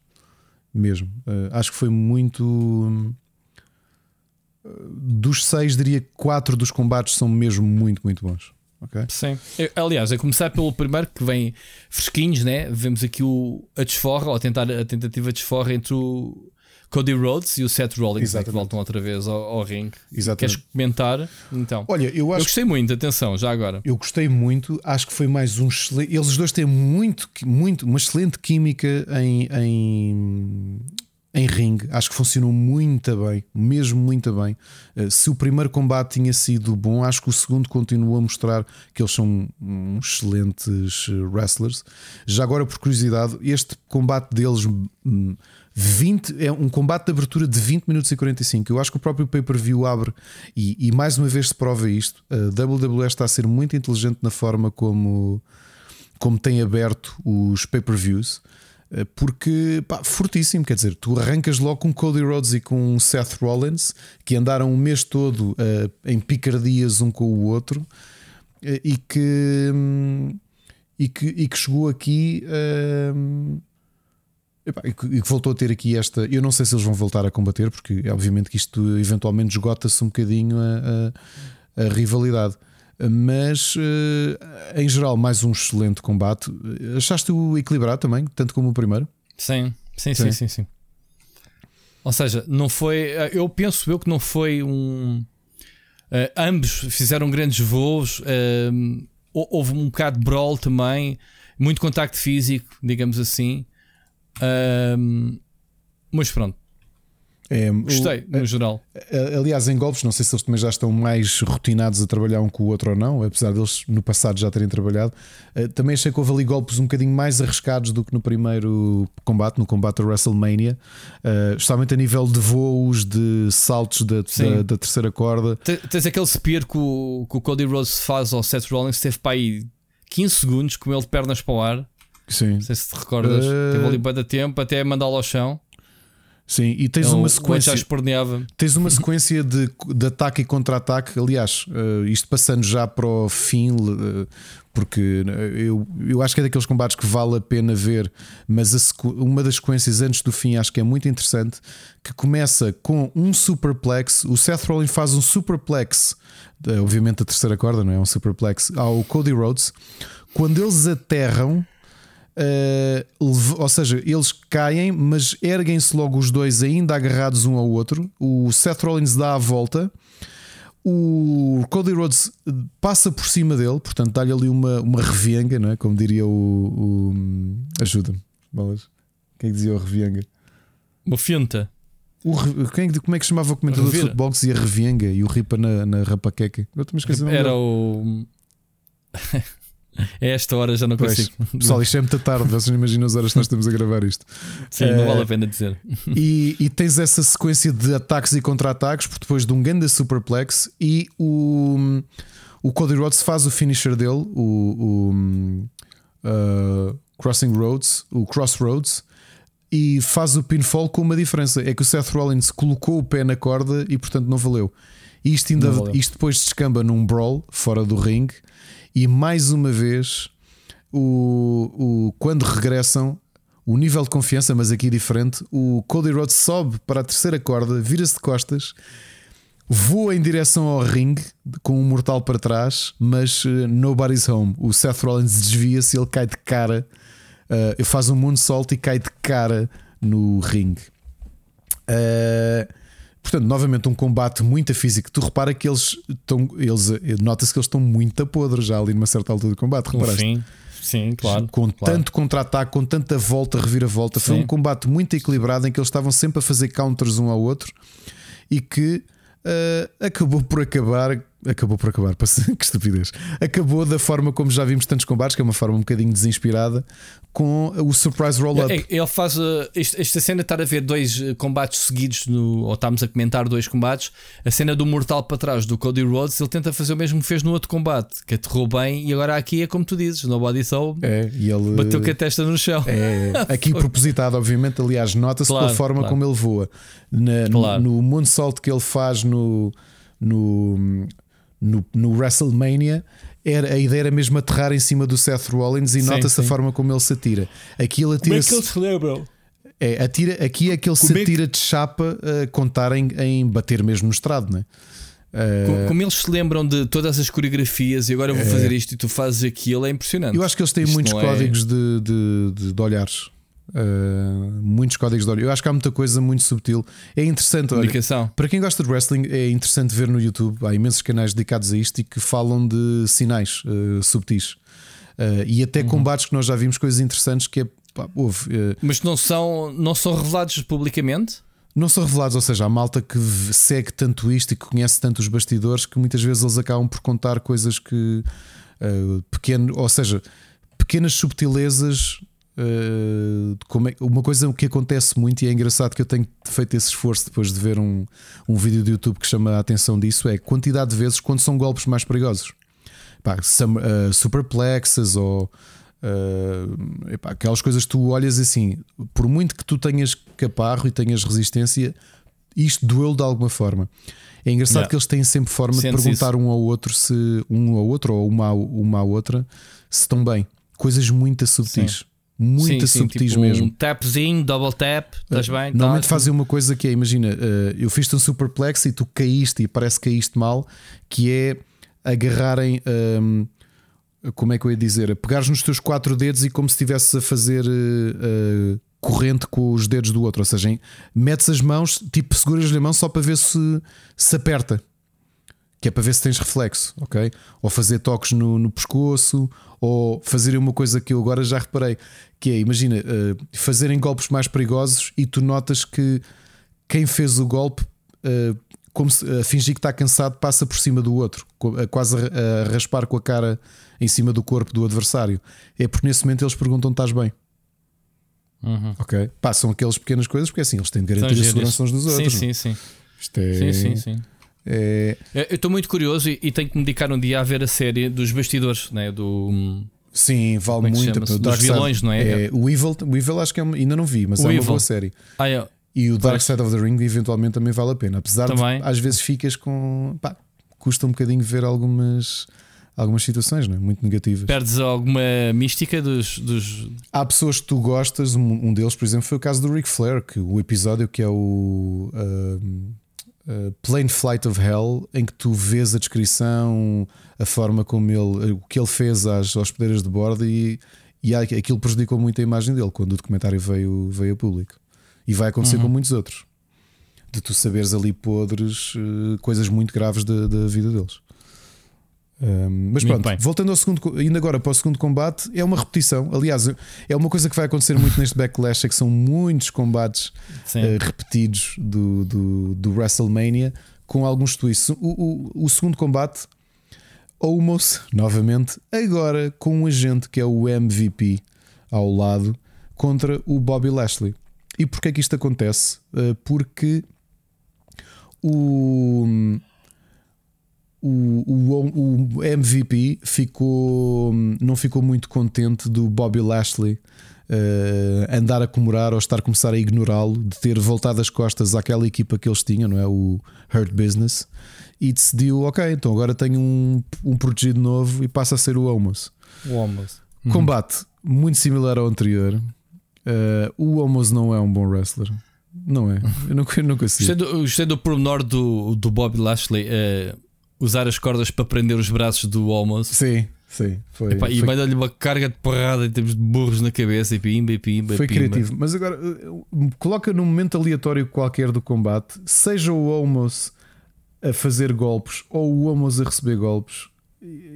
mesmo. Uh, acho que foi muito. Dos seis, diria que quatro dos combates são mesmo muito, muito bons. Okay? Sim. Eu, aliás, a começar pelo primeiro que vem fresquinhos, né? Vemos aqui o, a desforra, ou a, tentar, a tentativa de desforra entre o Cody Rhodes e o Seth Rollins, né, que voltam outra vez ao, ao ringue. Queres comentar? Então, olha, eu, acho eu gostei muito, atenção, já agora. Eu gostei muito, acho que foi mais um excelente. Eles dois têm muito, muito, uma excelente química em, em em ringue, acho que funcionou muito bem, mesmo muito bem. Eh, se o primeiro combate tinha sido bom, acho que o segundo continua a mostrar que eles são excelentes eh, wrestlers. Já agora, por curiosidade, este combate deles 20, hum, é um combate de abertura de 20 minutos e 45. Eu acho que o próprio pay-per-view abre e, e, mais uma vez se prova isto. A WWE está a ser muito inteligente na forma como, como tem aberto os pay-per-views. Eh, porque pá, fortíssimo, quer dizer, tu arrancas logo com Cody Rhodes e com Seth Rollins, que andaram o mês todo uh, em picardias um com o outro, uh, e, que, um, e, que, e que chegou aqui. Uh, e que voltou a ter aqui esta. Eu não sei se eles vão voltar a combater, porque obviamente que isto eventualmente esgota-se um bocadinho a, a, a rivalidade mas eh, em geral, mais um excelente combate. Achaste-o equilibrado também, tanto como o primeiro? Sim, sim, sim, sim, sim. sim. Ou seja, não foi. Eh, eu penso eu que não foi um. Uh, ambos fizeram grandes voos. Uh, houve um bocado de brawl também, muito contacto físico, digamos assim. Uh, mas pronto, é, Gostei, o, no geral. Aliás, em golpes, não sei se eles também já estão mais rotinados a trabalhar um com o outro ou não, apesar deles no passado já terem trabalhado. Eh, também achei que houve ali golpes um bocadinho mais arriscados do que no primeiro combate, no combate a WrestleMania, uh, especialmente a nível de voos, de saltos da, da, da, terceira corda. Tens aquele spear que o, que o Cody Rhodes faz ao Seth Rollins, teve para aí 15 segundos com ele de pernas para o ar. Sim. Não sei se te recordas, uh... teve ali para tempo até mandá-lo ao chão. Sim, e tens é uma sequência. Tens uma sequência de, de ataque e contra-ataque. Aliás, uh, isto passando já para o fim, uh, porque eu, eu acho que é daqueles combates que vale a pena ver, mas a, uma das sequências antes do fim acho que é muito interessante. Que começa com um superplex. O Seth Rollins faz um superplex, obviamente a terceira corda, não é? Um superplex ao Cody Rhodes. Quando eles aterram Uh, ou seja, eles caem, mas erguem-se logo os dois, ainda agarrados um ao outro. O Seth Rollins dá a volta, o Cody Rhodes passa por cima dele, portanto, dá-lhe ali uma, uma revienga, não é? como diria o. o Ajuda-me, balas. Quem é que dizia o revienga? Uma finta. O, quem, como é que chamava o comentador de futebol que dizia revienga e o ripa na, na rapaqueca? Eu Era o. É esta hora já não pois, consigo. Pessoal, isto é muito tarde, vocês não imaginam as horas que nós estamos a gravar isto. Sim, não vale a pena dizer. E, e tens essa sequência de ataques e contra-ataques, porque depois de um grande superplex e o, o Cody Rhodes faz o finisher dele, o, o uh, Crossing Roads, o Crossroads, e faz o pinfall com uma diferença: é que o Seth Rollins colocou o pé na corda e portanto não valeu. Isto, ainda, isto depois descamba num brawl fora do ringue e mais uma vez, o, o, quando regressam, o nível de confiança, mas aqui diferente, o Cody Rhodes sobe para a terceira corda, vira-se de costas, voa em direção ao ringue com um mortal para trás, mas uh, nobody's home. O Seth Rollins desvia-se, ele cai de cara, uh, faz um moonsault e cai de cara no ringue. Uh, Portanto, novamente, um combate muito físico. Tu repara que eles estão. Eles, Nota-se que eles estão muito a podre já ali numa certa altura do combate. Reparaste? Sim, sim, claro. Com claro. tanto contra-ataque, com tanta volta, reviravolta. Foi um combate muito equilibrado em que eles estavam sempre a fazer counters um ao outro e que uh, acabou por acabar acabou por acabar. que estupidez. Acabou da forma como já vimos tantos combates, que é uma forma um bocadinho desinspirada, com o surprise roll-up. Ele faz uh, esta cena estar a ver dois uh, combates seguidos, no, ou estamos a comentar dois combates. A cena do mortal para trás do Cody Rhodes, ele tenta fazer o mesmo que fez no outro combate, que aterrou bem, e agora aqui é como tu dizes, no body soul, é, e ele bateu com a testa no chão. É, aqui propositado, obviamente. Aliás, nota-se claro, pela forma claro. como ele voa. Na, claro. no, no moonsault que ele faz no, no, no, no WrestleMania era, a ideia era mesmo aterrar em cima do Seth Rollins e nota-se a forma como ele se atira. Aqui ele atira. Como é que ele se lembra? É, atira, aqui é que ele como se atira é que... de chapa a contar em, em, bater mesmo no estrado, não é? Uh, como eles se lembram de todas as coreografias e agora eu vou é, fazer isto e tu fazes aquilo, é impressionante. Eu acho que eles têm Isto muitos é- códigos é... de, de, de, de olhares. Uh, muitos códigos de olho. Eu acho que há muita coisa muito subtil. É interessante. Olha, para quem gosta de wrestling, é interessante ver no YouTube. Há imensos canais dedicados a isto e que falam de sinais uh, subtis. Uh, e até uhum. combates que nós já vimos coisas interessantes que é. Pá, houve, Mas não são, não são revelados publicamente? Não são revelados, ou seja, há malta que segue tanto isto e que conhece tanto os bastidores que muitas vezes eles acabam por contar coisas que. pequeno, ou seja, pequenas subtilezas Uh, como é, uma coisa que acontece muito e é engraçado que eu tenho feito esse esforço depois de ver um, um vídeo do YouTube que chama a atenção disso é a quantidade de vezes quando são golpes mais perigosos. Pá, some, uh, superplexes ou uh, epá, aquelas coisas que tu olhas assim, por muito que tu tenhas caparro e tenhas resistência, isto doeu de alguma forma. É engraçado yeah. que eles têm sempre forma Sentes de perguntar isso. um ao outro se um ao outro ou uma, uma à outra se estão bem. Coisas muito subtis. Sim muito sim, subtis tipo mesmo. Um tapzinho, double tap, estás bem? Normalmente tá, fazem uma coisa que é: imagina, uh, eu fiz-te um superplex e tu caíste e parece que caíste mal, que é agarrarem. Um, ehm, como é que eu ia dizer? Pegares nos teus quatro dedos e como se estivesse a fazer uh, corrente com os dedos do outro. Ou seja, metes as mãos, tipo, seguras a mão só para ver se se aperta que é para ver se tens reflexo, ok? Ou fazer toques no, no pescoço, ou fazer uma coisa que eu agora já reparei, que é, imagina, uh, fazerem golpes mais perigosos e tu notas que quem fez o golpe, uh, como se, a fingir que está cansado, passa por cima do outro, quase a, a, raspar com a cara em cima do corpo do adversário. É porque nesse momento eles perguntam: estás bem? Uhum. Ok? Passam aquelas pequenas coisas porque assim eles têm de garantir a segurança uns dos outros. Sim, sim, sim. Isto é... Sim, sim, sim. É... Eu estou muito curioso e, e, tenho que me dedicar um dia a ver a série dos bastidores, né? do. Sim, vale é muito. Dos Dark vilões, Side, não é? é? o, Evil, o Evil acho que é uma, ainda não vi, mas o é Evil. uma boa série. Ah, é. E o Dark Side of the Ring eventualmente também vale a pena. Apesar também. de às vezes ficas com. Pá, custa um bocadinho ver algumas algumas situações não é? muito negativas. Perdes alguma mística dos, dos. Há pessoas que tu gostas, um deles, por exemplo, foi o caso do Ric Flair, que o episódio que é o. Uh, uh, Plane Flight of Hell, em que tu vês a descrição, a forma como ele, o que ele fez às hospedeiras de bordo e, e aquilo prejudicou muito a imagem dele quando o documentário veio, veio a público. E vai acontecer uhum. com muitos outros. De tu saberes ali podres uh, coisas muito graves da, da vida deles. Um, mas muito pronto, bem. voltando ao segundo, indo agora para o segundo combate, é uma repetição. Aliás, é uma coisa que vai acontecer muito neste backlash: é que são muitos combates uh, repetidos do, do, do, WrestleMania com alguns twists. O, o, o segundo combate, Almost, novamente, agora com um agente que é o MVP ao lado contra o Bobby Lashley. E porquê é que isto acontece? Uh, porque o o, o, o, MVP ficou, não ficou muito contente do Bobby Lashley uh, andar a comemorar ou estar a começar a ignorá-lo, de ter voltado as costas àquela equipa que eles tinham, não é? O Hurt Business, e decidiu: ok, então agora tenho um, um protegido novo e passa a ser o Homos. O Homos. Uhum. Combate muito similar ao anterior. Uh, o Homos não é um bom wrestler. Não é, eu não, eu não consigo. Gostei do, gostei do pormenor do, do Bobby Lashley. Uh, usar as cordas para prender os braços do almoço. Sim, sim. Foi, Epá, foi... E vai dar-lhe uma carga de porrada em termos de burros na cabeça e pimba e pimba. Foi pimba. criativo. Mas agora eh, coloca num momento aleatório qualquer do combate, seja o almoço a fazer golpes ou o almoço a receber golpes.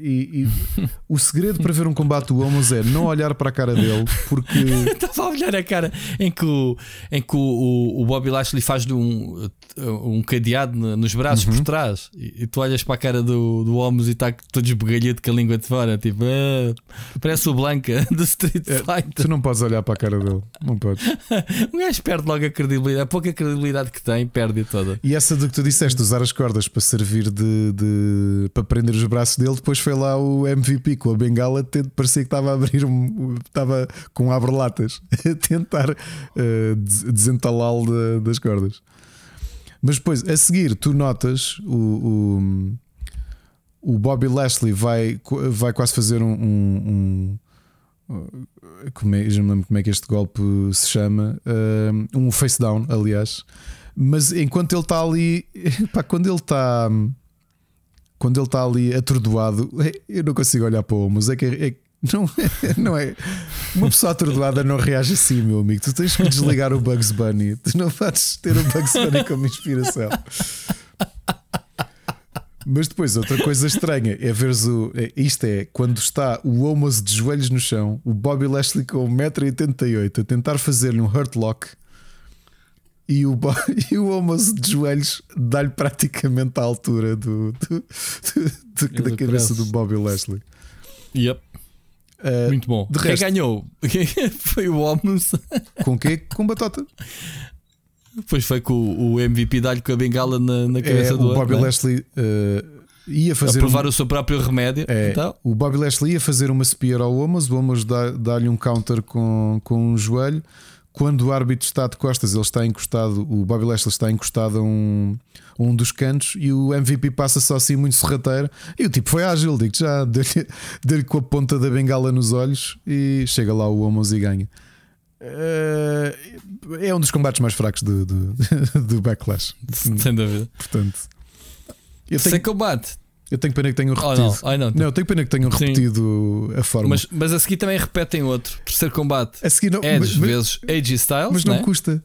E, e o segredo para ver um combate do Homos é não olhar para a cara dele, porque. Estava a olhar a cara em que o, em que o, o Bobby Lashley faz um, um cadeado nos braços uhum. por trás e, e, tu olhas para a cara do, do Homos e está todo esbugalhado com a língua de fora, tipo, ah, parece o Blanca do Street é, Fighter. tu não podes olhar para a cara dele, não podes. um gajo perde logo a credibilidade, a pouca credibilidade que tem, perde toda. E essa do que tu disseste, usar as cordas para servir de, de para prender os braços dele, depois foi lá o MVP com a bengala, parecia que estava a abrir um, estava com abre-latas a tentar uh, desentalá-lo de, das cordas. Mas depois, a seguir, tu notas o, o, o Bobby Lashley vai, vai quase fazer um. um, um como é, já me lembro como é que este golpe se chama. Uh, um face down, aliás. Mas enquanto ele está ali, pá, quando ele está quando ele está ali atordoado, é, eu não consigo olhar para o Homos. É que é, não, é, não é. Uma pessoa atordoada não reage assim, meu amigo. Tu tens que desligar o Bugs Bunny. Tu não podes ter o Bugs Bunny como inspiração. Mas depois, outra coisa estranha é ver o. É, isto é quando está o Homos de joelhos no chão, o Bobby Lashley com 1,88m a tentar fazer-lhe um hurt lock e o, e o almoço de joelhos dá-lhe praticamente à altura do, do, do, do da cabeça do Bobby Lashley. Yep. Uh, Muito bom. De Quem resto, ganhou? foi o Homos. Com quê? Com batota. Pois foi com o, MVP dar-lhe com a bengala na, na cabeça é, do O Bobby é? Lashley uh, ia fazer. A provar um, o seu próprio remédio. É, então. O Bobby Lashley ia fazer uma spear ao Homos. O Homos dá-lhe dá um counter com, com um joelho quando o árbitro está de costas, ele está encostado, o Bobby Lashley está encostado a um, a um dos cantos e o MVP passa só assim muito sorrateiro. E o tipo foi ágil, digo já, deu-lhe deu com a ponta da bengala nos olhos e chega lá o Homos e ganha. Eh, é um dos combates mais fracos do, do, do Backlash. Sem dúvida. Portanto, eu tenho... Sem combate. Eu tenho pena que tenham repetido. Oh, não. Não. não, eu tenho pena que tenham Sim. repetido a forma. Mas, mas a seguir também repetem outro. Terceiro combate. A seguir não. Edge mas, vezes AG Styles. Mas não, não é? custa.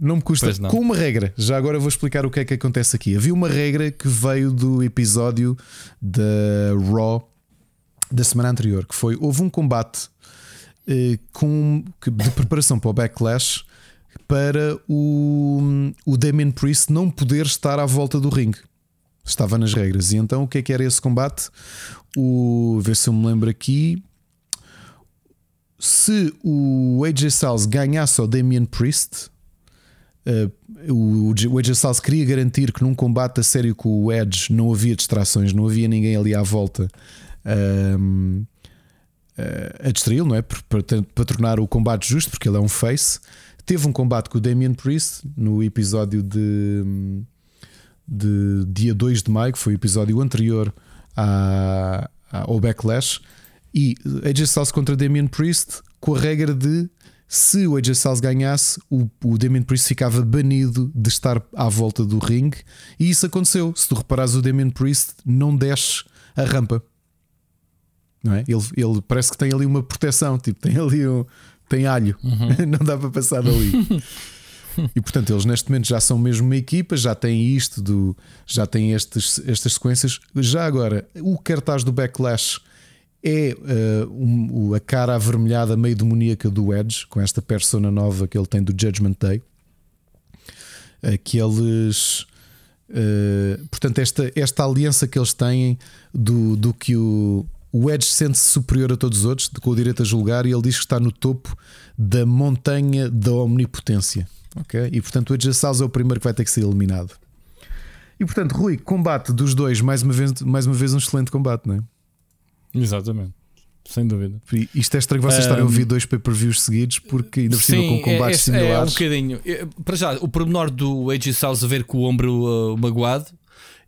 Não me custa. Não. Com uma regra. Já agora vou explicar o que é que acontece aqui. Havia uma regra que veio do episódio da Raw da semana anterior. Que foi: houve um combate eh, com, de preparação para o Backlash para o, o Damien Priest não poder estar à volta do ringue. Estava nas regras. E então o que é que era esse combate? O, ver se eu me lembro aqui. Se o AJ Styles ganhasse ao Damian Priest, uh, o, o AJ Styles queria garantir que num combate a sério com o Edge não havia distrações, não havia ninguém ali à volta uh, a distraí-lo, não é? Para, para, tornar o combate justo, porque ele é um face. Teve um combate com o Damian Priest no episódio de de dia 2 de maio, que foi o episódio anterior à, ao Backlash, e AJ Styles contra Damian Priest, com a regra de se o AJ Styles ganhasse, o, o Damien Priest ficava banido de estar à volta do ringue, e isso aconteceu. Se tu reparares, o Damien Priest não desce a rampa, não é? Ele, ele parece que tem ali uma proteção, tipo, tem ali um, tem alho, uhum. não dá para passar dali. e portanto, eles neste momento já são mesmo uma equipa, já têm isto, do, já têm estes, estas sequências. Já agora, o cartaz do Backlash é uh, um, a cara avermelhada, meio demoníaca do Edge, com esta persona nova que ele tem do Judgment Day. Uh, que eles. Uh, portanto, esta, esta aliança que eles têm do, do que o, o Edge sente-se superior a todos os outros, com o direito a julgar, e ele diz que está no topo da montanha da omnipotência. Ok? E portanto o Styles é o primeiro que vai ter que ser eliminado. E portanto, Rui, combate dos dois, mais uma vez, mais uma vez um excelente combate, não é? Exatamente. Sem dúvida. E isto é estranho vocês um, estarem a ouvir dois pay-per-views seguidos porque ainda por com combates é, é, similares. É um bocadinho. Para já, o pormenor do AJ Styles a ver com o ombro uh, magoado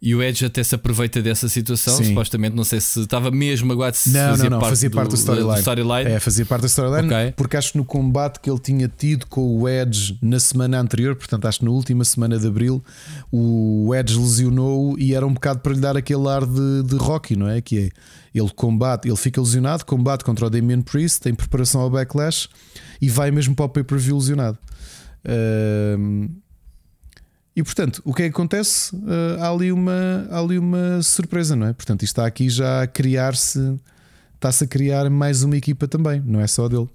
e o Edge até se aproveita dessa situação, Sim. supostamente. Não sei se estava mesmo magoado se não, fazia não, não, parte fazia do, parte do storyline. storyline. É, fazia parte da storyline. Okay. Porque acho que no combate que ele tinha tido com o Edge na semana anterior, portanto, acho que na última semana de abril, o Edge lesionou e era um bocado para lhe dar aquele ar de, de Rocky, não é? Que é ele combate, ele fica lesionado, combate contra o Damian Priest em preparação ao backlash e vai mesmo para o pay-per-view lesionado. Uh, e portanto, o que é que acontece? Uh, há, ali uma, há ali uma surpresa, não é? Portanto, isto está aqui já a criar-se, está-se a criar mais uma equipa também, não é só dele.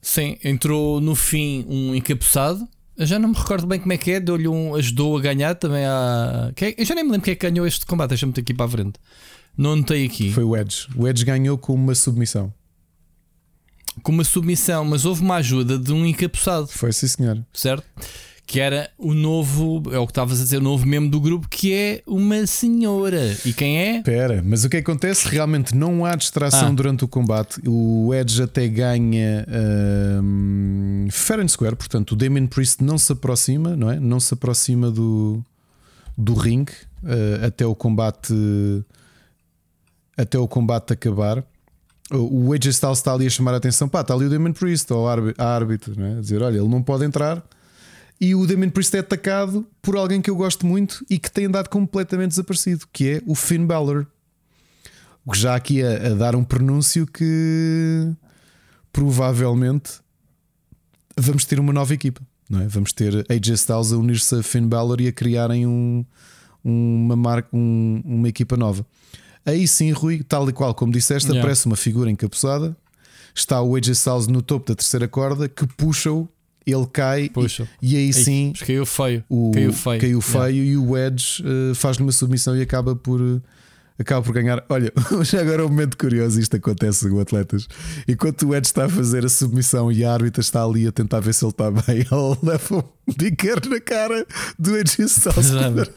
Sim, entrou no fim um encapuçado. Eu já não me recordo bem como é que é, deu-lhe um, ajudou a ganhar também a. É, eu já nem me lembro quem é que ganhou este combate, deixa-me aqui para a frente. Não notei aqui. Foi o Edge. O Edge ganhou com uma submissão. Com uma submissão, mas houve uma ajuda de um encapuçado. Foi, sim, senhor. Certo? Que era o novo, é o que estavas a dizer, o novo membro do grupo, que é uma senhora. E quem é? Espera, mas o que acontece? Realmente não há distração ah. durante o combate. O Edge até ganha um, fair and square, portanto, o Damien Priest não se aproxima, não é? Não se aproxima do, do ring uh, até o combate até o combate acabar. O AJ Styles está ali a chamar a atenção, pá, está ali o Damien Priest, ou a árbitro, não é? a dizer: olha, ele não pode entrar e o Damien Priest é atacado por alguém que eu gosto muito e que tem andado completamente desaparecido, que é o Finn Balor. O que já aqui a, a dar um pronúncio que provavelmente vamos ter uma nova equipa. Não é? Vamos ter AJ Styles a unir-se a Finn Balor e a criarem um, uma, marca, um, uma equipa nova. Aí sim, Rui, tal e qual como disseste, yeah. aparece uma figura encapuçada. Está o AJ Styles no topo da terceira corda que puxa-o ele cai Puxa. E, e aí sim Ei, caiu feio. O, caiu feio, caiu feio yeah. e o Edge uh, faz-lhe uma submissão e acaba por. Uh, acaba por ganhar. Olha, já agora é um momento curioso. Isto acontece com atletas. Enquanto o Edge está a fazer a submissão e a árbitra está ali a tentar ver se ele está bem, ele leva um biqueiro na cara do Edge. Mas leva.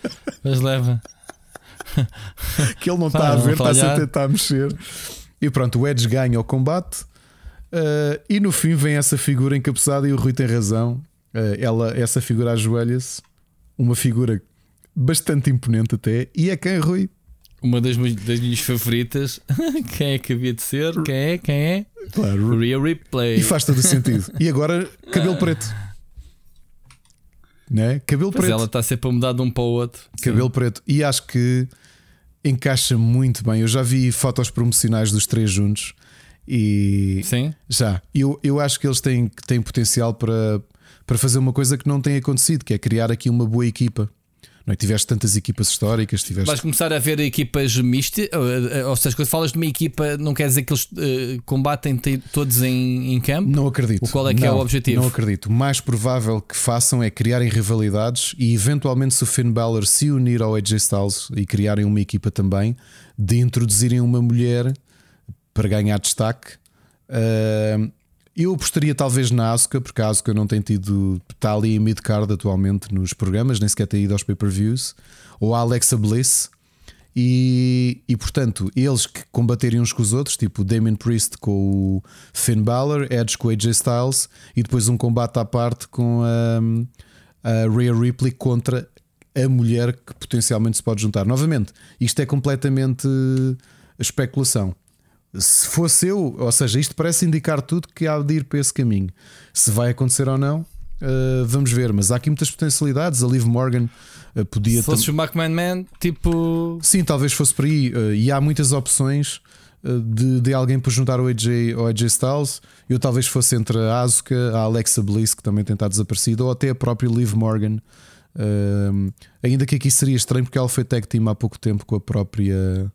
Mas leva. que ele não está a ver, está-se a tentar mexer. E pronto, o Edge ganha o combate. Uh, e no fim vem essa figura encabeçada e o Rui tem razão. Uh, ela, essa figura ajoelha-se, uma figura bastante imponente até. E é quem, Rui? Uma das, das minhas favoritas. quem é que havia de ser? Quem é? Quem é? Claro. Real Replay. E faz todo o sentido. E agora, cabelo preto. Né? Cabelo pois preto. Ela está sempre a mudar de um para o outro. Cabelo Sim. preto. E acho que encaixa muito bem. Eu já vi fotos promocionais dos três juntos e Sim. já. Eu, eu acho que eles têm, têm potencial para, para fazer uma coisa que não tem acontecido, que é criar aqui uma boa equipa. Não é? Tiveste tantas equipas históricas, tiveste... Vais começar a ver equipas mistas, ou, ou seja, quando falas de uma equipa, não quer dizer que eles uh, combatem todos em, em campo? Não acredito. O qual é que não, é o objetivo? Não acredito. O mais provável que façam é criarem rivalidades e eventualmente se o Finn Balor se unir ao AJ Styles e criarem uma equipa também, de introduzirem uma mulher para ganhar destaque. Uh, eu apostaria talvez na Asuka, porque a Asuka não tem tido. está ali em mid-card atualmente nos programas, nem sequer tem ido aos pay-per-views. Ou a Alexa Bliss. E, e portanto, eles que combaterem uns com os outros, tipo Damien Priest com o Finn Balor, Edge com o AJ Styles, e depois um combate à parte com a, a Rhea Ripley contra a mulher que potencialmente se pode juntar. Novamente, isto é completamente especulação. Se fosse eu, ou seja, isto parece indicar tudo que há de ir para esse caminho. Se vai acontecer ou não, uh, vamos ver. Mas há aqui muitas potencialidades. A Liv Morgan uh, podia. Se fosse o McMahon Man, tipo. Sim, talvez fosse por aí. Uh, e há muitas opções de, de alguém para juntar o AJ, o AJ Styles. Eu talvez fosse entre a Asuka, a Alexa Bliss, que também tem estado desaparecida, ou até a própria Liv Morgan. ainda que aqui seria estranho porque ela foi tag team há pouco tempo com a própria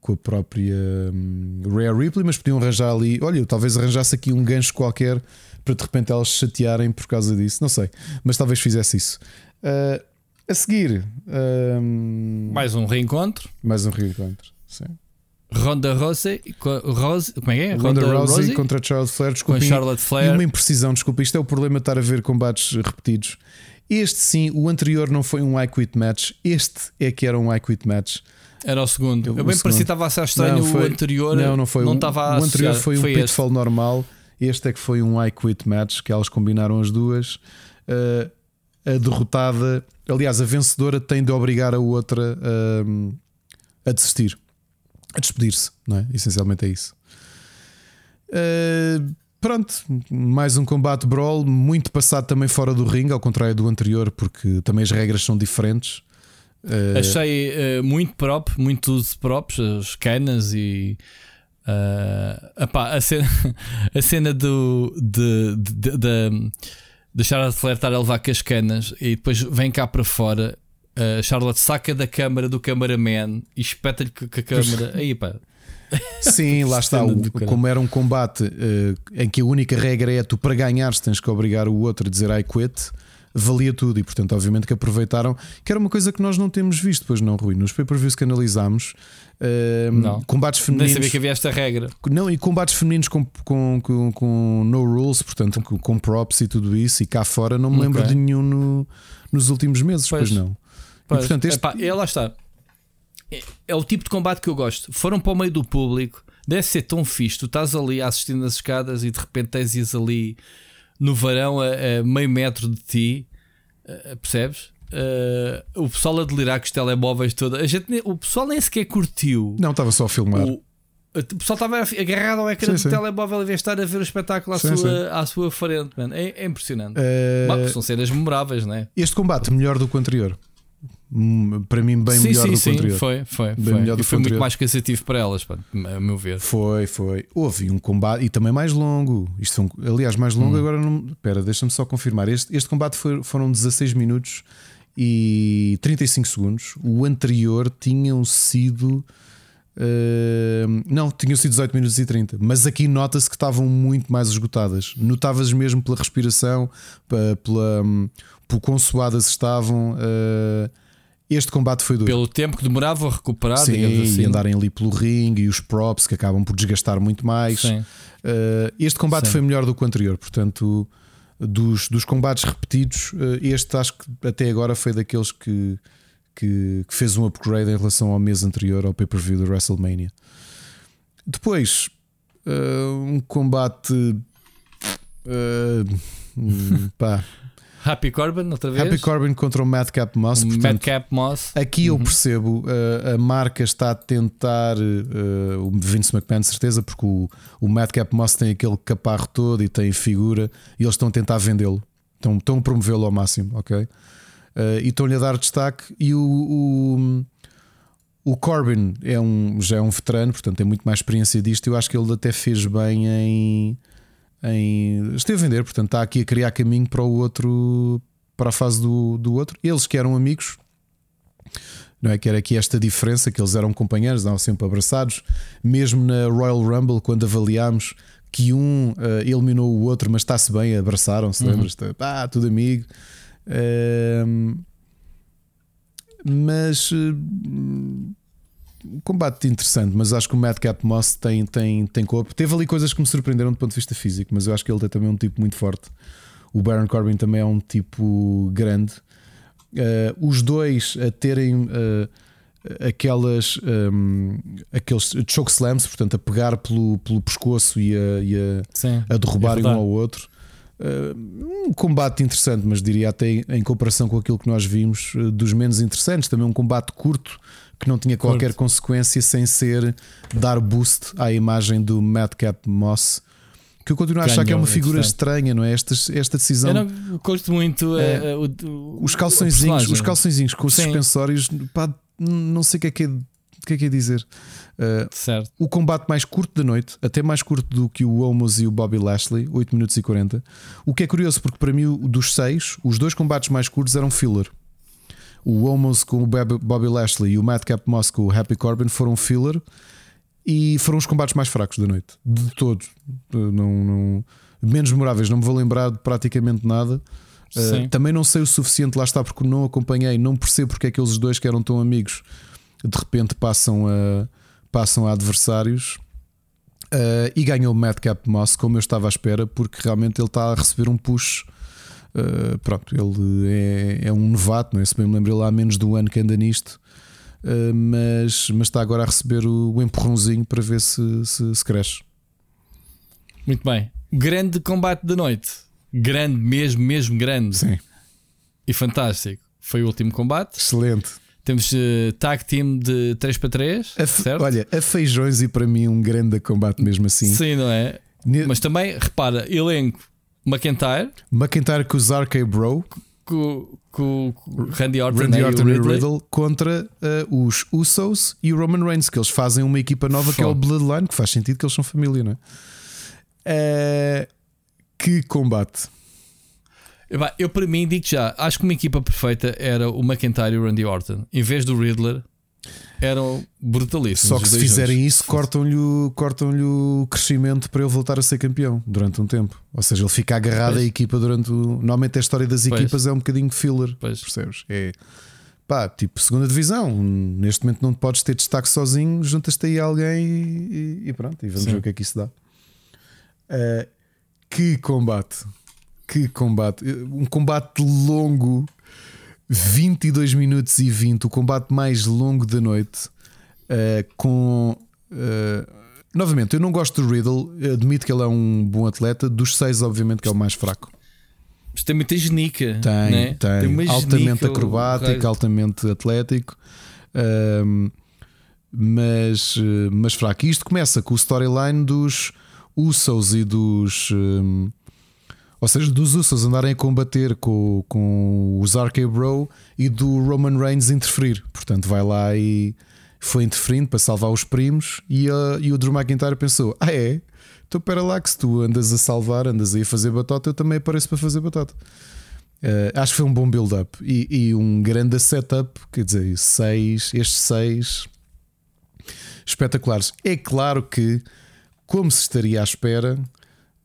com a própria um, Rare Ripley, mas podiam arranjar ali. Olha, talvez arranjasse aqui um gancho qualquer para de repente elas se chatearem por causa disso. Não sei, mas talvez fizesse isso. Uh, a seguir, um, mais um reencontro. Mais um reencontro, sim. Ronda Rousey, Rose, como é que é? Ronda, Ronda Rousey, Rousey contra Charlotte Flair, desculpa, com Charlotte Flair. E uma imprecisão, desculpa, isto é o problema de estar a ver combates repetidos. Este sim, o anterior não foi um I Quit Match, este é que era um I Quit Match. Era o segundo. Eu, bem parecia que estava a achar estranho não, foi, o anterior. Não, não foi. Não estava o anterior foi, foi um este. pitfall normal. Este é que foi um I quit match que elas combinaram as duas. Uh, a derrotada, aliás, a vencedora tem de obrigar a outra uh, a desistir, a despedir-se, não é? Essencialmente é isso. Uh, pronto, mais um combate brawl, muito passado também fora do ringue, ao contrário do anterior, porque também as regras são diferentes. Uh... Achei uh, muito próprio, muito uso próprio, as canas e. Uh, epá, a, cena, a cena do. De, de, de, de deixar a Flair estar a levar com as canas e depois vem cá para fora. A Charlotte saca da câmara do cameraman e espeta-lhe com a câmara. Aí pá. Sim, lá está. O, como era um combate uh, em que a única regra é tu para ganhares tens que obrigar o outro a dizer I quit valia tudo e, portanto, obviamente que aproveitaram, que era uma coisa que nós não temos visto, pois não, Rui. Nos pay-per-views que analisámos, uh, não. combates femininos. Nem sabia que havia esta regra. Não, e combates femininos com, com, com, com no rules, portanto, com, com, props e tudo isso, e cá fora não me okay. lembro de nenhum no, nos últimos meses, pois, pois não. Pois. E, portanto, este... Epá, é, lá está. É, é o tipo de combate que eu gosto. Foram para o meio do público, deve ser tão fixe. Tu estás ali assistindo as escadas e de repente tens ali no varão a, a meio metro de ti, uh, percebes? Uh, o pessoal a delirar com os telemóveis toda. A gente, o pessoal nem sequer curtiu. Não, estava só a filmar. O, o pessoal estava agarrado ao ecrã sim, do sim. telemóvel a ver estar a ver o espetáculo à, sim, sua, à sua frente, man. É, é impressionante. Uh... são cenas memoráveis, não é? Este combate melhor do que o anterior. Hum, para mim, bem sim, melhor sim, do que o anterior. Foi, foi. Bem foi. Melhor do e foi muito mais cansativo para elas, pá, a meu ver. Foi, foi. Houve um combate e também mais longo. Isto foi, aliás, mais longo. Hum. Agora, não. Espera, deixa-me só confirmar. Este, este combate foi, foram 16 minutos e 35 segundos. O anterior tinham sido. Uh, não, tinham sido 18 minutos e 30, mas aqui nota-se que estavam muito mais esgotadas. Notavas mesmo pela respiração, pela, hum, pelo quão suadas estavam. Uh, este combate foi duro. Pelo tempo que demorava a recuperar, Sim, assim. e andarem ali pelo ringue e os props que acabam por desgastar muito mais. Uh, este combate Sim. foi melhor do que o anterior, portanto, dos, dos combates repetidos, uh, este acho que até agora foi daqueles que, que, que fez um upgrade em relação ao mês anterior, ao pay-per-view do WrestleMania. Depois, uh, um combate. pá. Happy Corbin, outra vez. Happy Corbin contra o Madcap Moss. Portanto, Madcap Moss. Aqui uhum. eu percebo, uh, a marca está a tentar, uh, o Vince McMahon, certeza, porque o, o Madcap Moss tem aquele caparro todo e tem figura, e eles estão a tentar vendê-lo, estão, estão a promovê-lo ao máximo, ok? Uh, e estão-lhe a dar destaque. E o, o, o, Corbin é um, já é um veterano, portanto tem muito mais experiência disto. Eu acho que ele até fez bem em em. Esteve a vender, portanto está aqui a criar caminho para o outro, para a fase do, do outro. Eles que eram amigos, não é? Que era aqui esta diferença, que eles eram companheiros, estavam sempre abraçados, mesmo na Royal Rumble, quando avaliámos que um uh, eliminou o outro, mas está-se bem, abraçaram-se, uhum. lembras? Ah, tudo amigo. Uh, mas uh, um combate interessante, mas acho que o Madcap Moss tem, tem, tem corpo. Teve ali coisas que me surpreenderam do ponto de vista físico, mas eu acho que ele tem também um tipo muito forte. O Baron Corbin também é um tipo grande. Uh, os dois a terem uh, aquelas um, aqueles choke slams, portanto, a pegar pelo, pelo pescoço e a, e a, a derrubarem é um ao outro. Uh, um combate interessante, mas diria até em comparação com aquilo que nós vimos, dos menos interessantes. Também um combate curto que não tinha qualquer Corto. consequência sem ser dar boost à imagem do Madcap Moss. Que eu continuo a achar que é uma figura estranha, não é? Esta, esta decisão. Eu não gosto muito é, uh, o, os calçõezinhos, os calçõezinhos com os Sim. suspensórios, pá, não sei o que é que é, que é, que é dizer. Uh, certo. O combate mais curto da noite, até mais curto do que o Omos e o Bobby Lashley, 8 minutos e 40. O que é curioso, porque para mim, dos seis, os dois combates mais curtos eram filler. O Omos com o Bobby Lashley e o Madcap Moss com o Happy Corbin foram filler e foram os combates mais fracos da noite, de todos. Não, não, menos memoráveis, não me vou lembrar de praticamente nada. Uh, também não sei o suficiente, lá está, porque não acompanhei, não percebo porque é que eles dois que eram tão amigos de repente passam a, passam a adversários. Uh, e ganhou o Madcap Moss como eu estava à espera, porque realmente ele está a receber um push Uh, pronto, ele é, é, um novato, não é? Se bem me lembro, ele há menos de um ano que anda nisto, uh, mas, mas está agora a receber o, o empurrãozinho para ver se, se, se, cresce. Muito bem. Grande combate da noite, grande mesmo, mesmo grande. Sim. E fantástico. Foi o último combate. Excelente. Temos uh, tag team de 3 para 3. A certo? Olha, a feijões e para mim um grande combate mesmo assim. Sim, não é? Mas também, repara, elenco McIntyre. McIntyre com o Zarkey Bro. Com, com, com Randy Orton, Randy Orton e, Riddle. Riddle contra uh, os Usos e o Roman Reigns, que eles fazem uma equipa nova que é o Bloodline, que faz sentido que eles são família, não é? Uh, que combate! Eu para mim digo já, acho que uma equipa perfeita era o McIntyre e o Randy Orton. Em vez do Riddler, eram brutalíssimos. Só que se fizerem juntos. isso, cortam-lhe cortam o crescimento para ele voltar a ser campeão durante um tempo. Ou seja, ele fica agarrado pois. à equipa durante o. Normalmente a história das equipas pois. é um bocadinho filler. Pois. Percebes? É pá, tipo segunda divisão. Neste momento não podes ter destaque sozinho, juntas-te aí alguém e, e, pronto, e vamos Sim. ver o que é que isso dá. Uh, que combate! Que combate! Um combate longo, 22 minutos e 20, o combate mais longo da noite. Uh, com uh, novamente, eu não gosto do Riddle, admito que ele é um bom atleta. Dos seis, obviamente, que é o mais fraco. Mas tem muita genica. Tem, né? tem. tem altamente acrobático, altamente atlético. Um, mas, mas fraco. E isto começa com o storyline dos Usos e dos. Um, ou seja, dos Usos andarem a combater com, com os RK Bro e do Roman Reigns interferir. Portanto, vai lá e foi interferindo para salvar os primos. E, a, e o Drew McIntyre pensou: Ah, é? Então, para lá que se tu andas a salvar, andas aí a fazer batota, eu também apareço para fazer batota. Uh, acho que foi um bom build-up e, e, um grande setup. Quer dizer, seis, estes seis espetaculares. É claro que, como se estaria à espera,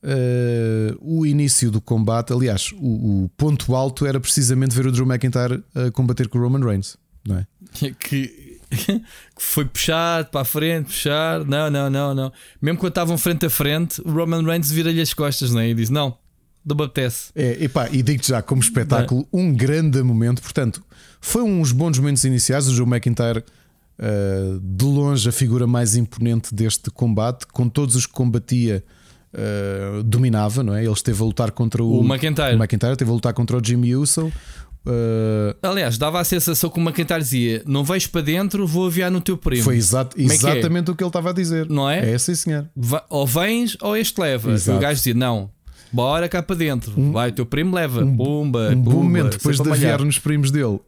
uh, o início do combate, aliás, o, o, ponto alto era precisamente ver o Drew McIntyre a combater com o Roman Reigns, não é? Que que foi puxar para a frente, puxar. Não, não, não, não. Mesmo quando estavam frente a frente, o Roman Reigns vira-lhe as costas né? e diz: Não, não me apetece. É, epá, e digo-te já, como espetáculo, um grande momento. Portanto, foi uns bons momentos iniciais. O Joe McIntyre, uh, de longe, a figura mais imponente deste combate, com todos os que combatia. Uh, dominava, não é? Ele esteve a lutar contra o, o McIntyre. O McIntyre esteve a lutar contra o Jimmy Uso. Uh... Aliás, dava a sensação que o McIntyre dizia: Não vais para dentro, vou aviar no teu primo. Foi exato, é exatamente é? o que ele estava a dizer. Não é? É sim, senhor. ou vens ou este leva. Exato. E o gajo dizia: Não, bora cá para dentro. Um, Vai, o teu primo leva. Um, Pumba, um bom momento depois de aviar nos primos dele.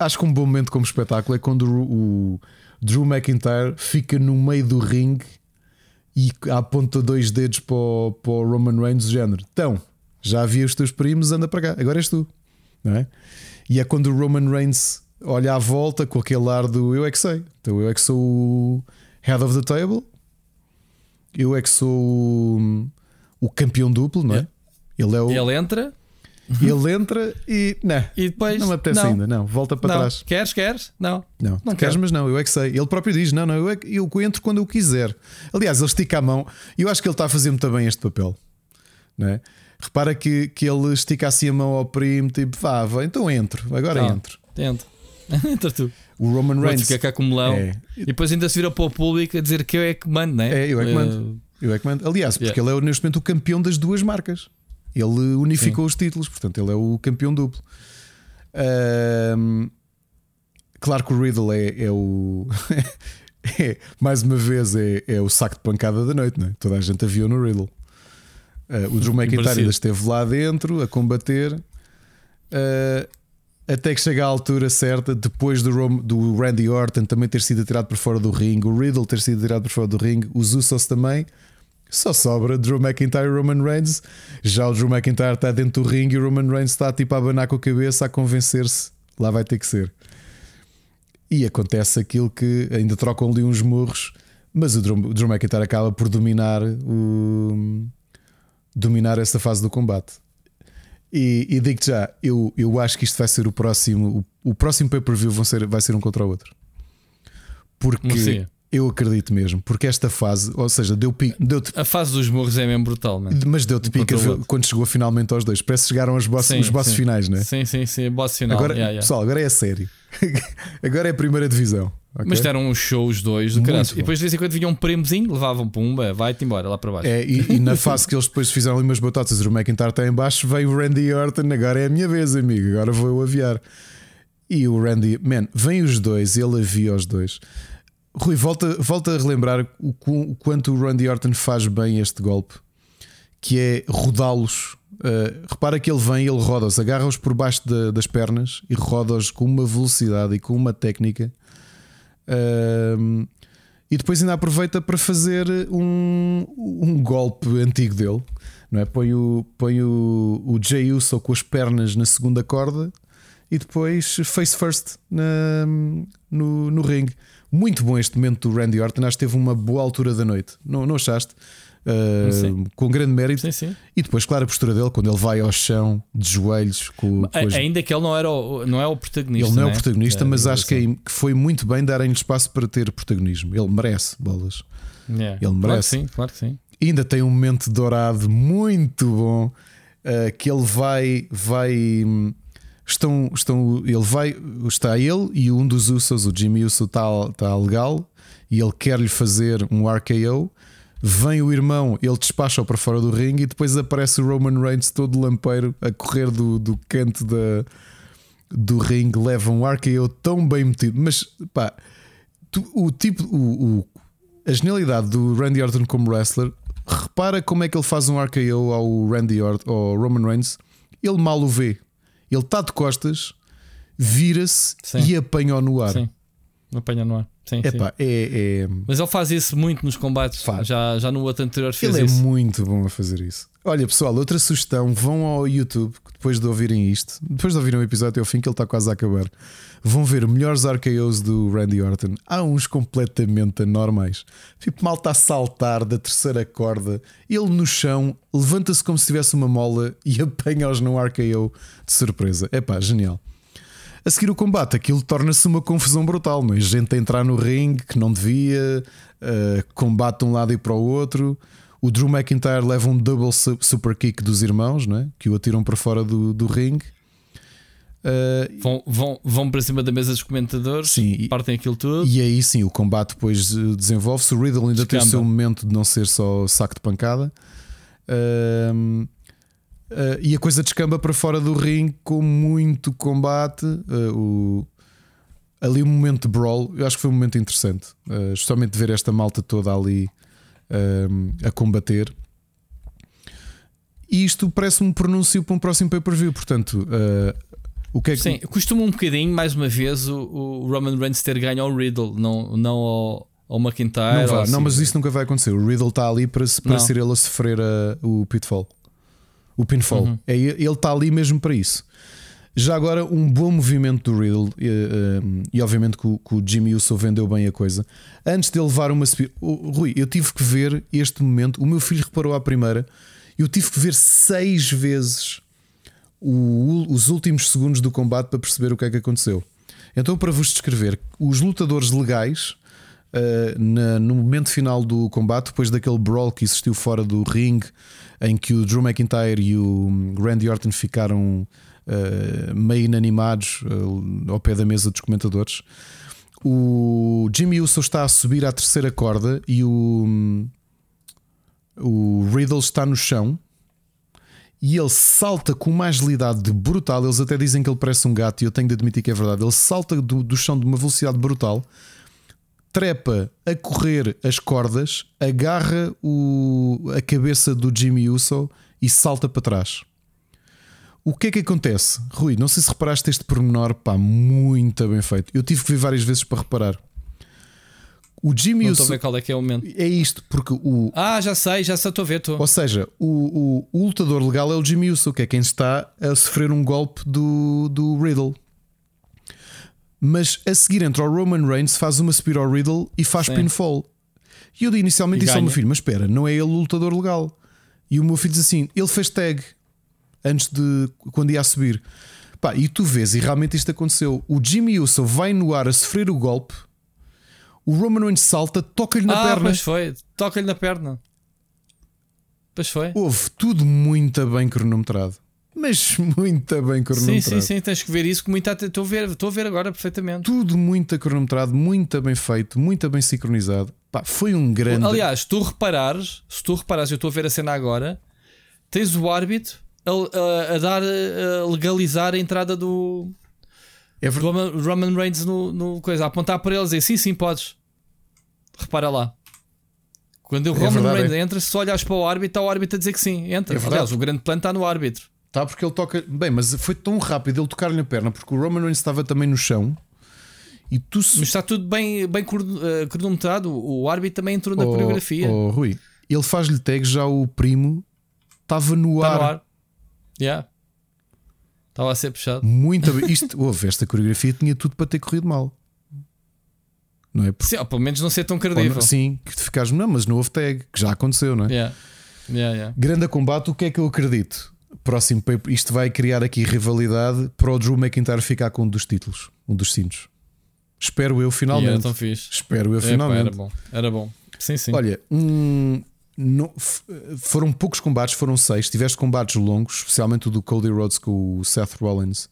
Acho que um bom momento como espetáculo é quando o, o Drew McIntyre fica no meio do ringue e aponta dois dedos para o, para o Roman Reigns, do género. Então, já havia os teus primos, anda para cá, agora és tu. Não é? E é quando o Roman Reigns olha à volta com aquele ar do eu é que sei. Então eu é que sou o head of the table, eu é que sou o, o campeão duplo, não é? Ele é o. Ele entra. Ele entra e. Não, e depois. Não me apetece não. ainda, não. Volta para não. trás. Queres, queres? Não. Não, não queres, mas não. Eu é que sei. Ele próprio diz: não, não, eu, é eu entro quando eu quiser. Aliás, ele estica a mão e eu acho que ele está a fazer muito bem este papel. Não é? Repara que, que ele estica assim a mão ao primo, tipo, vá, vá então entro, agora Não, entro. Entro. Entra tu. O Roman Reigns. Fica cá como melão. É. E depois ainda se vira para o público a dizer que eu é que mando, não é? É, eu é que mando. Uh... Eu é que mando. Aliás, porque yeah. ele é neste momento o campeão das duas marcas. Ele unificou Sim. os títulos, portanto, ele é o campeão duplo. Um, claro que o Riddle é, é o. é, mais uma vez, é, é o saco de pancada da noite, não é? Toda a gente a viu no Riddle. Uh, o Drew McIntyre ainda esteve lá dentro a combater. Uh, até que chega à altura certa, depois do, do Randy Orton também ter sido atirado por fora do ringue, o Riddle ter sido atirado por fora do ringue, os Usos também. Só sobra Drew McIntyre e Roman Reigns. Já o Drew McIntyre está dentro do ringue e o Roman Reigns está tipo a abanar com a cabeça a convencer-se. Lá vai ter que ser. E acontece aquilo que ainda trocam ali uns murros, mas o Drew, Drew McIntyre acaba por dominar o dominar essa fase do combate. E, e digo-te já, eu, eu acho que isto vai ser o próximo. O, o próximo pay-per-view vai ser um contra o outro. Porque Sim. Eu acredito mesmo. Porque esta fase, ou seja, deu. Deu a fase dos morros é mesmo brutal, man. mas deu-te pico quando chegou finalmente aos dois. Parece que chegaram aos boss, sim, os bosses finais, não é? Sim, sim, sim. Boss final. Agora, yeah, yeah. Pessoal, agora é a série. agora é a primeira divisão. Okay? Mas deram uns shows dois do caralho. E depois de vez em quando vinha um prêmiozinho, levavam pumba, vai-te embora lá para baixo. É, e, e, na fase que eles depois fizeram ali umas batatas, o McIntyre está em baixo, veio o Randy Orton, agora é a minha vez, amigo, agora vou eu aviar. E o Randy, man, vem os dois, ele avia os dois. Rui, volta, volta a relembrar o, o quanto o Randy Orton faz bem este golpe, que é rodá-los. Uh, repara que ele vem, ele roda-os, agarra-os por baixo de, das pernas e roda-os com uma velocidade e com uma técnica e depois ainda aproveita para fazer um, um golpe antigo dele não é? Põe o, põe o, o Jay Uso com as pernas na segunda corda e depois face first na, no, no ringue. Muito bom este momento do Randy Orton. Acho que teve uma boa altura da noite. Não, não achaste? Uh, com grande mérito. Sim, sim. E depois, claro, a postura dele quando ele vai ao chão de joelhos. Com, com as... Ainda que ele não, era o, não é o protagonista. Ele não é, o né? protagonista, é, mas acho assim. que foi muito bem darem-lhe espaço para ter protagonismo. Ele merece bolas. Yeah. Ele merece. Claro que sim, claro que sim. Ainda tem um momento dourado muito bom uh, que ele vai. vai estão, estão, ele vai, está ele e um dos Usos, o Jimmy Uso, está, está legal e ele quer-lhe fazer um RKO. Vem o irmão, ele despacha-o para fora do ringue e depois aparece o Roman Reigns todo lampeiro a correr do, do canto da, do ringue, leva um RKO tão bem metido. Mas pá, tu, o tipo, o, o, a genialidade do Randy Orton como wrestler, repara como é que ele faz um RKO ao Randy Orton, ao Roman Reigns, ele mal o vê. Ele está de costas, vira-se e apanha-o no ar. Sim, apanha no ar. Sim, Epá, sim. É, é... Mas ele faz isso muito nos combates. Faz. Já, já no outro anterior fez ele isso. Ele é muito bom a fazer isso. Olha, pessoal, outra sugestão: vão ao YouTube depois de ouvirem isto, depois de ouvirem o episódio até ao fim, que ele está quase a acabar. Vão ver melhores RKOs do Randy Orton. Há uns completamente anormais. Tipo, mal está a saltar da terceira corda, ele no chão, levanta-se como se tivesse uma mola e apanha-os num RKO de surpresa. É pá, genial. A seguir o combate, aquilo torna-se uma confusão brutal, não é? Gente a entrar no ringue que não devia, uh, combate de um lado e para o outro. O Drew McIntyre leva um double super kick dos irmãos, não é? que o atiram para fora do, do ringue. Uh, vão, vão, vão para cima da mesa dos comentadores, sim, partem aquilo tudo. E aí sim, o combate depois eh, desenvolve-se. O Riddle ainda Descamba. tem o seu momento de não ser só saco de pancada. Uh, Uh, e a coisa descamba para fora do ringue com muito combate. O, ali um momento de brawl, eu acho que foi um momento interessante. Justamente ver esta malta toda ali a combater. E isto parece um pronúncio para um próximo pay-per-view. Portanto, o que é que. Sim, costuma um bocadinho, mais uma vez, o, o Roman Reigns ter ganho ao Riddle, não, não ao, ao McIntyre. Não, vai, assim. não, mas isso nunca vai acontecer. O Riddle está ali para, para ser ele a sofrer a, o pitfall o pinfall. Uhum. É, ele está ali mesmo para isso. Já agora, um bom movimento do Riddle, e, e obviamente que o, que o, Jimmy Uso vendeu bem a coisa. Antes de levar uma. Oh, Rui, eu tive que ver este momento. O meu filho reparou à primeira. Eu tive que ver seis vezes o, os últimos segundos do combate para perceber o que é que aconteceu. Então, para vos descrever, os lutadores legais. Uh, na, no momento final do combate, depois daquele brawl que existiu fora do ringue, em que o Drew McIntyre e o Randy Orton ficaram uh, meio inanimados uh, ao pé da mesa dos comentadores. O Jimmy Uso está a subir à terceira corda e o, o Riddle está no chão e ele salta com uma agilidade brutal. Eles até dizem que ele parece um gato, e eu tenho de admitir que é verdade. Ele salta do, do chão de uma velocidade brutal trepa a correr as cordas, agarra o, a cabeça do Jimmy Uso e salta para trás. O que é que acontece? Rui, não sei se reparaste este pormenor, pá, muito bem feito. Eu tive que ver várias vezes para reparar. O Jimmy não. Estou a ver qual é que é o momento. É isto, porque o. Ah, já sei, já sei, estou a ver. Tô. Ou seja, o, o, o lutador legal é o Jimmy Uso, que é quem está a sofrer um golpe do, do Riddle. Mas a seguir entra o Roman Reigns, faz uma spear ao Riddle e faz Sim. pinfall. E eu inicialmente e disse ganha. ao meu filho: Mas espera, não é ele o lutador legal. E o meu filho diz assim: Ele fez tag antes de quando ia a subir. Pá, e tu vês, e realmente isto aconteceu. O Jimmy Uso vai no ar a sofrer o golpe. O Roman Reigns salta, toca-lhe na ah, perna. Pois foi, toca-lhe na perna. Pois foi. Houve tudo muito bem cronometrado mas muito bem cronometrado. Sim, sim, sim, tens que ver isso com muita estou a ver, estou a ver agora perfeitamente. Tudo muito cronometrado, muito bem feito, muito bem sincronizado. Pá, foi um grande. Aliás, se tu reparares, se tu reparares, eu estou a ver a cena agora, tens o árbitro a, a, a dar a legalizar a entrada do, é do Roman, Roman Reigns no, no coisa, a apontar para eles e dizer sim, sim, podes. Repara lá. Quando o é Roman verdade, Reigns é. entra, se olhas para o árbitro, está o árbitro a dizer que sim, entra. É Aliás, o grande plano está no árbitro. Tá, porque ele toca. Bem, mas foi tão rápido ele tocar-lhe na perna, porque o Roman Reigns estava também no chão. E tu... Mas está tudo bem, bem eh, cronometrado. O árbitro também entrou na oh, coreografia. Oh, Rui, ele faz-lhe tag já o primo estava no, Está ar. no ar. Yeah. Estava a ser puxado. Muito bem. Isto, houve, esta coreografia tinha tudo para ter corrido mal. Não é? Porque, Sim, ou pelo menos não ser tão credível. não- sim, que ficares, não, mas não houve tag, que já aconteceu, não é? Yeah. Yeah, yeah. Grande combate, o que é que eu acredito? Próximo paper, isto vai criar aqui rivalidade para o Drew McIntyre ficar com um dos títulos, um dos cintos. Espero eu finalmente. tão fixe. Espero eu Epá, finalmente. era bom. Era bom. Sim, sim. Olha, um, não- foram poucos combates, foram seis. Tiveste combates longos, especialmente o do Cody Rhodes com o Seth Rollins.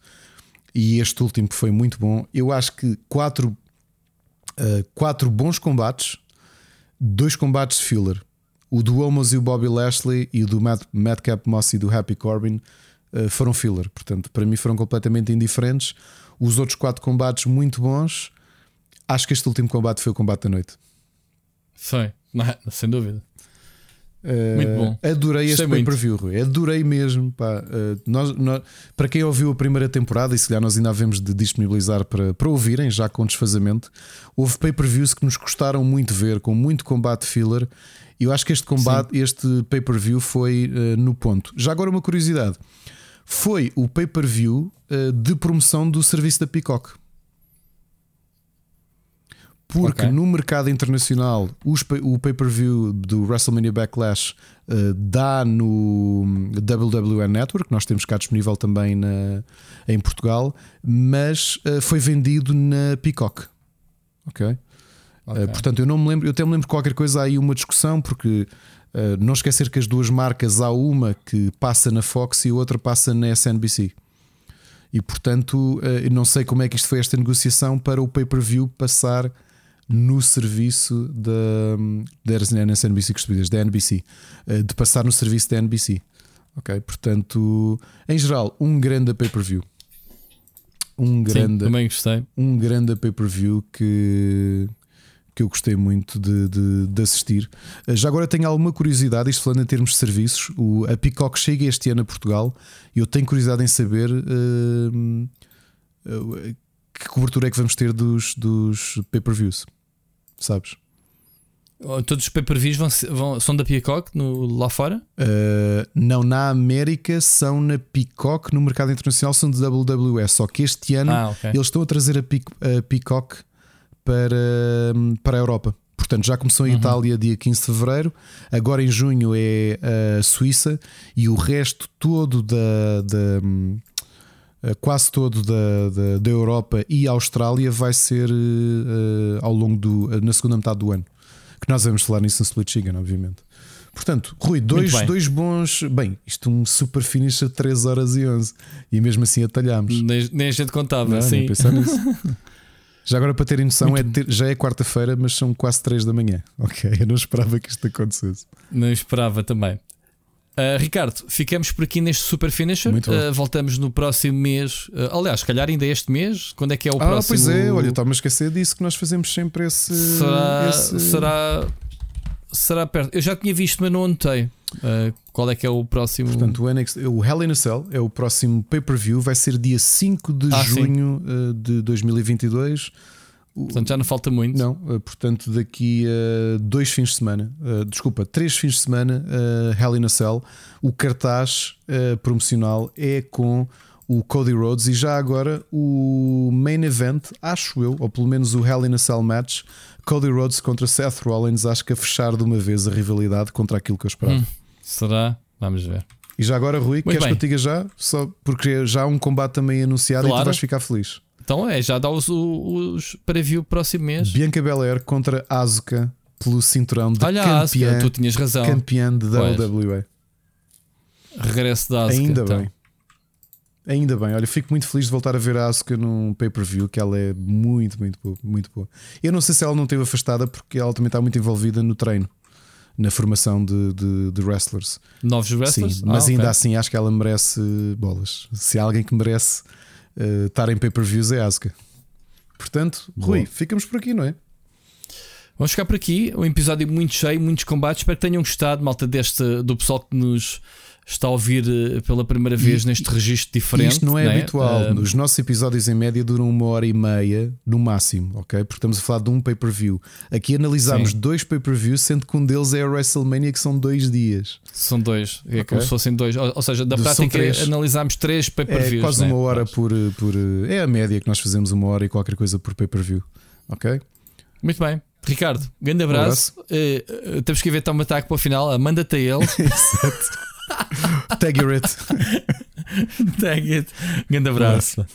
E este último foi muito bom. Eu acho que quatro, uh, quatro bons combates, dois combates filler. O do Omos e o Bobby Lashley e o do Matt, Madcap Moss e do Happy Corbin uh, foram filler. Portanto, para mim foram completamente indiferentes. Os outros quatro combates muito bons. Acho que este último combate foi o combate da noite. Não, sem dúvida. Uh, Muito bom. Adorei este pay-per-view, Rui. Adorei mesmo. Uh, nós, nós- para quem ouviu a primeira temporada, e se calhar nós ainda havemos de disponibilizar para, para ouvirem, já com desfazamento, houve pay-per-views que nos custaram muito ver, com muito combate filler. E eu acho que este combate, este pay-per-view foi uh, no ponto. Já agora, uma curiosidade: foi o pay-per-view de promoção do serviço da Peacock. Porque Ok. no mercado internacional os o pay-per-view do WrestleMania Backlash eh, dá no WWE Network, nós temos cá disponível também na, em Portugal, mas eh, foi vendido na Peacock. Ok? Ok. Uh, portanto, eu não me lembro, eu até me lembro de qualquer coisa há aí uma discussão, porque uh, não esquecer que as duas marcas há uma que passa na Fox e a outra passa na SNBC. E portanto, uh, não sei como é que isto foi esta negociação para o pay-per-view passar no serviço da, da que estupidez, da NBC, de passar no serviço da NBC. Ok, portanto, em geral, um grande pay-per-view. Um Sim, grande também gostei. um grande pay-per-view que, que eu gostei muito de, de- de assistir. Uh, Já agora tenho alguma curiosidade, isto falando em termos de serviços, o, a Peacock chega este ano a Portugal e eu tenho curiosidade em saber uh, uh, que cobertura é que vamos ter dos, dos pay-per-views. Sabes? Oh, Todos os pay-per-views vão, vão- são da Peacock no, lá fora? Uh, não, na América são na Peacock, no mercado internacional são de WWE. Só que este ano Ah, ok. eles estão a trazer a, Peac- a Peacock para, para a Europa. Portanto, já começou em Itália dia 15 de fevereiro, agora em junho é a Suíça e o resto todo da. da hum, eh, quase todo da, da, da Europa e Austrália vai ser eh, ao longo do. eh, na segunda metade do ano. Que nós vamos falar nisso no Split Chicken, obviamente. Portanto, Rui, dois, dois bons. Bem, isto um super finish a 3 horas e 11 e mesmo assim atalhámos. Nem, nem a gente contava. Não, sim. nem pensar nisso. Já agora para terem noção, é ter- já é quarta-feira, mas são quase 3 da manhã. Ok, eu não esperava que isto acontecesse. Não esperava também. Uh, Ricardo, ficamos por aqui neste Super Finisher. Uh, voltamos no próximo mês. Uh, aliás, se calhar ainda este mês. Quando é que é o ah, próximo? pois é, olha, estava-me a esquecer disso que nós fazemos sempre esse. será, esse- será, será perto. Eu já tinha visto, mas não anotei. Uh, qual é que é o próximo? Portanto, o, NXT, o Hell in a Cell é o próximo pay-per-view, vai ser dia 5 de Ah, sim. junho eh, de 2022. Portanto, já não falta muito. Não, eh, portanto, daqui a dois fins de semana, eh, desculpa, três fins de semana, eh, Hell in a Cell. O cartaz promocional é com o Cody Rhodes e já agora o main event, acho eu, ou pelo menos o Hell in a Cell match, Cody Rhodes contra Seth Rollins, acho que a fechar de uma vez a rivalidade contra aquilo que eu esperava. Hum. Será? Vamos ver. E já agora, Rui, queres bem. que eu diga já? Só porque já há um combate também anunciado e Claro. tu vais ficar feliz. Então é, já dá os, os preview próximo mês. Bianca Belair contra Asuka pelo cinturão de Olha, a Asuka, campeã, tu tinhas razão. campeã de Pois. WWE. Regresso da Asuka. Ainda então. bem. Ainda bem, olha, fico muito feliz de voltar a ver a Asuka num pay-per-view, que ela é muito, muito boa, muito boa. Eu não sei se ela não esteve afastada porque ela também está muito envolvida no treino, na formação de, de, de wrestlers. Novos wrestlers? Sim, mas Ah, ainda ok. assim acho que ela merece bolas. Se há alguém que merece eh, estar em pay-per-views é a Asuka. Portanto, Boa. Rui, ficamos por aqui, não é? Vamos ficar por aqui. Um episódio muito cheio, muitos combates. Espero que tenham gostado, malta, deste do pessoal que nos está a ouvir eh, pela primeira vez e, neste registro diferente. Isto não é, habitual. Uh, Os nossos episódios em média duram uma hora e meia no máximo, ok? Porque estamos a falar de um pay-per-view. Aqui analisámos sim. dois pay-per-views, sendo que um deles é a WrestleMania, que são dois dias. São dois, é okay. como se fossem dois. Ou, seja, da prática analisámos três pay-per-views. É quase né? uma hora por, por. É a média que nós fazemos uma hora e qualquer coisa por pay-per-view, ok? Muito bem. Ricardo, grande abraço. Um abraço. Uh, temos que ver um ataque para o final. Manda-te a ele. Exato. Tag it. Tag it. Grande abraço.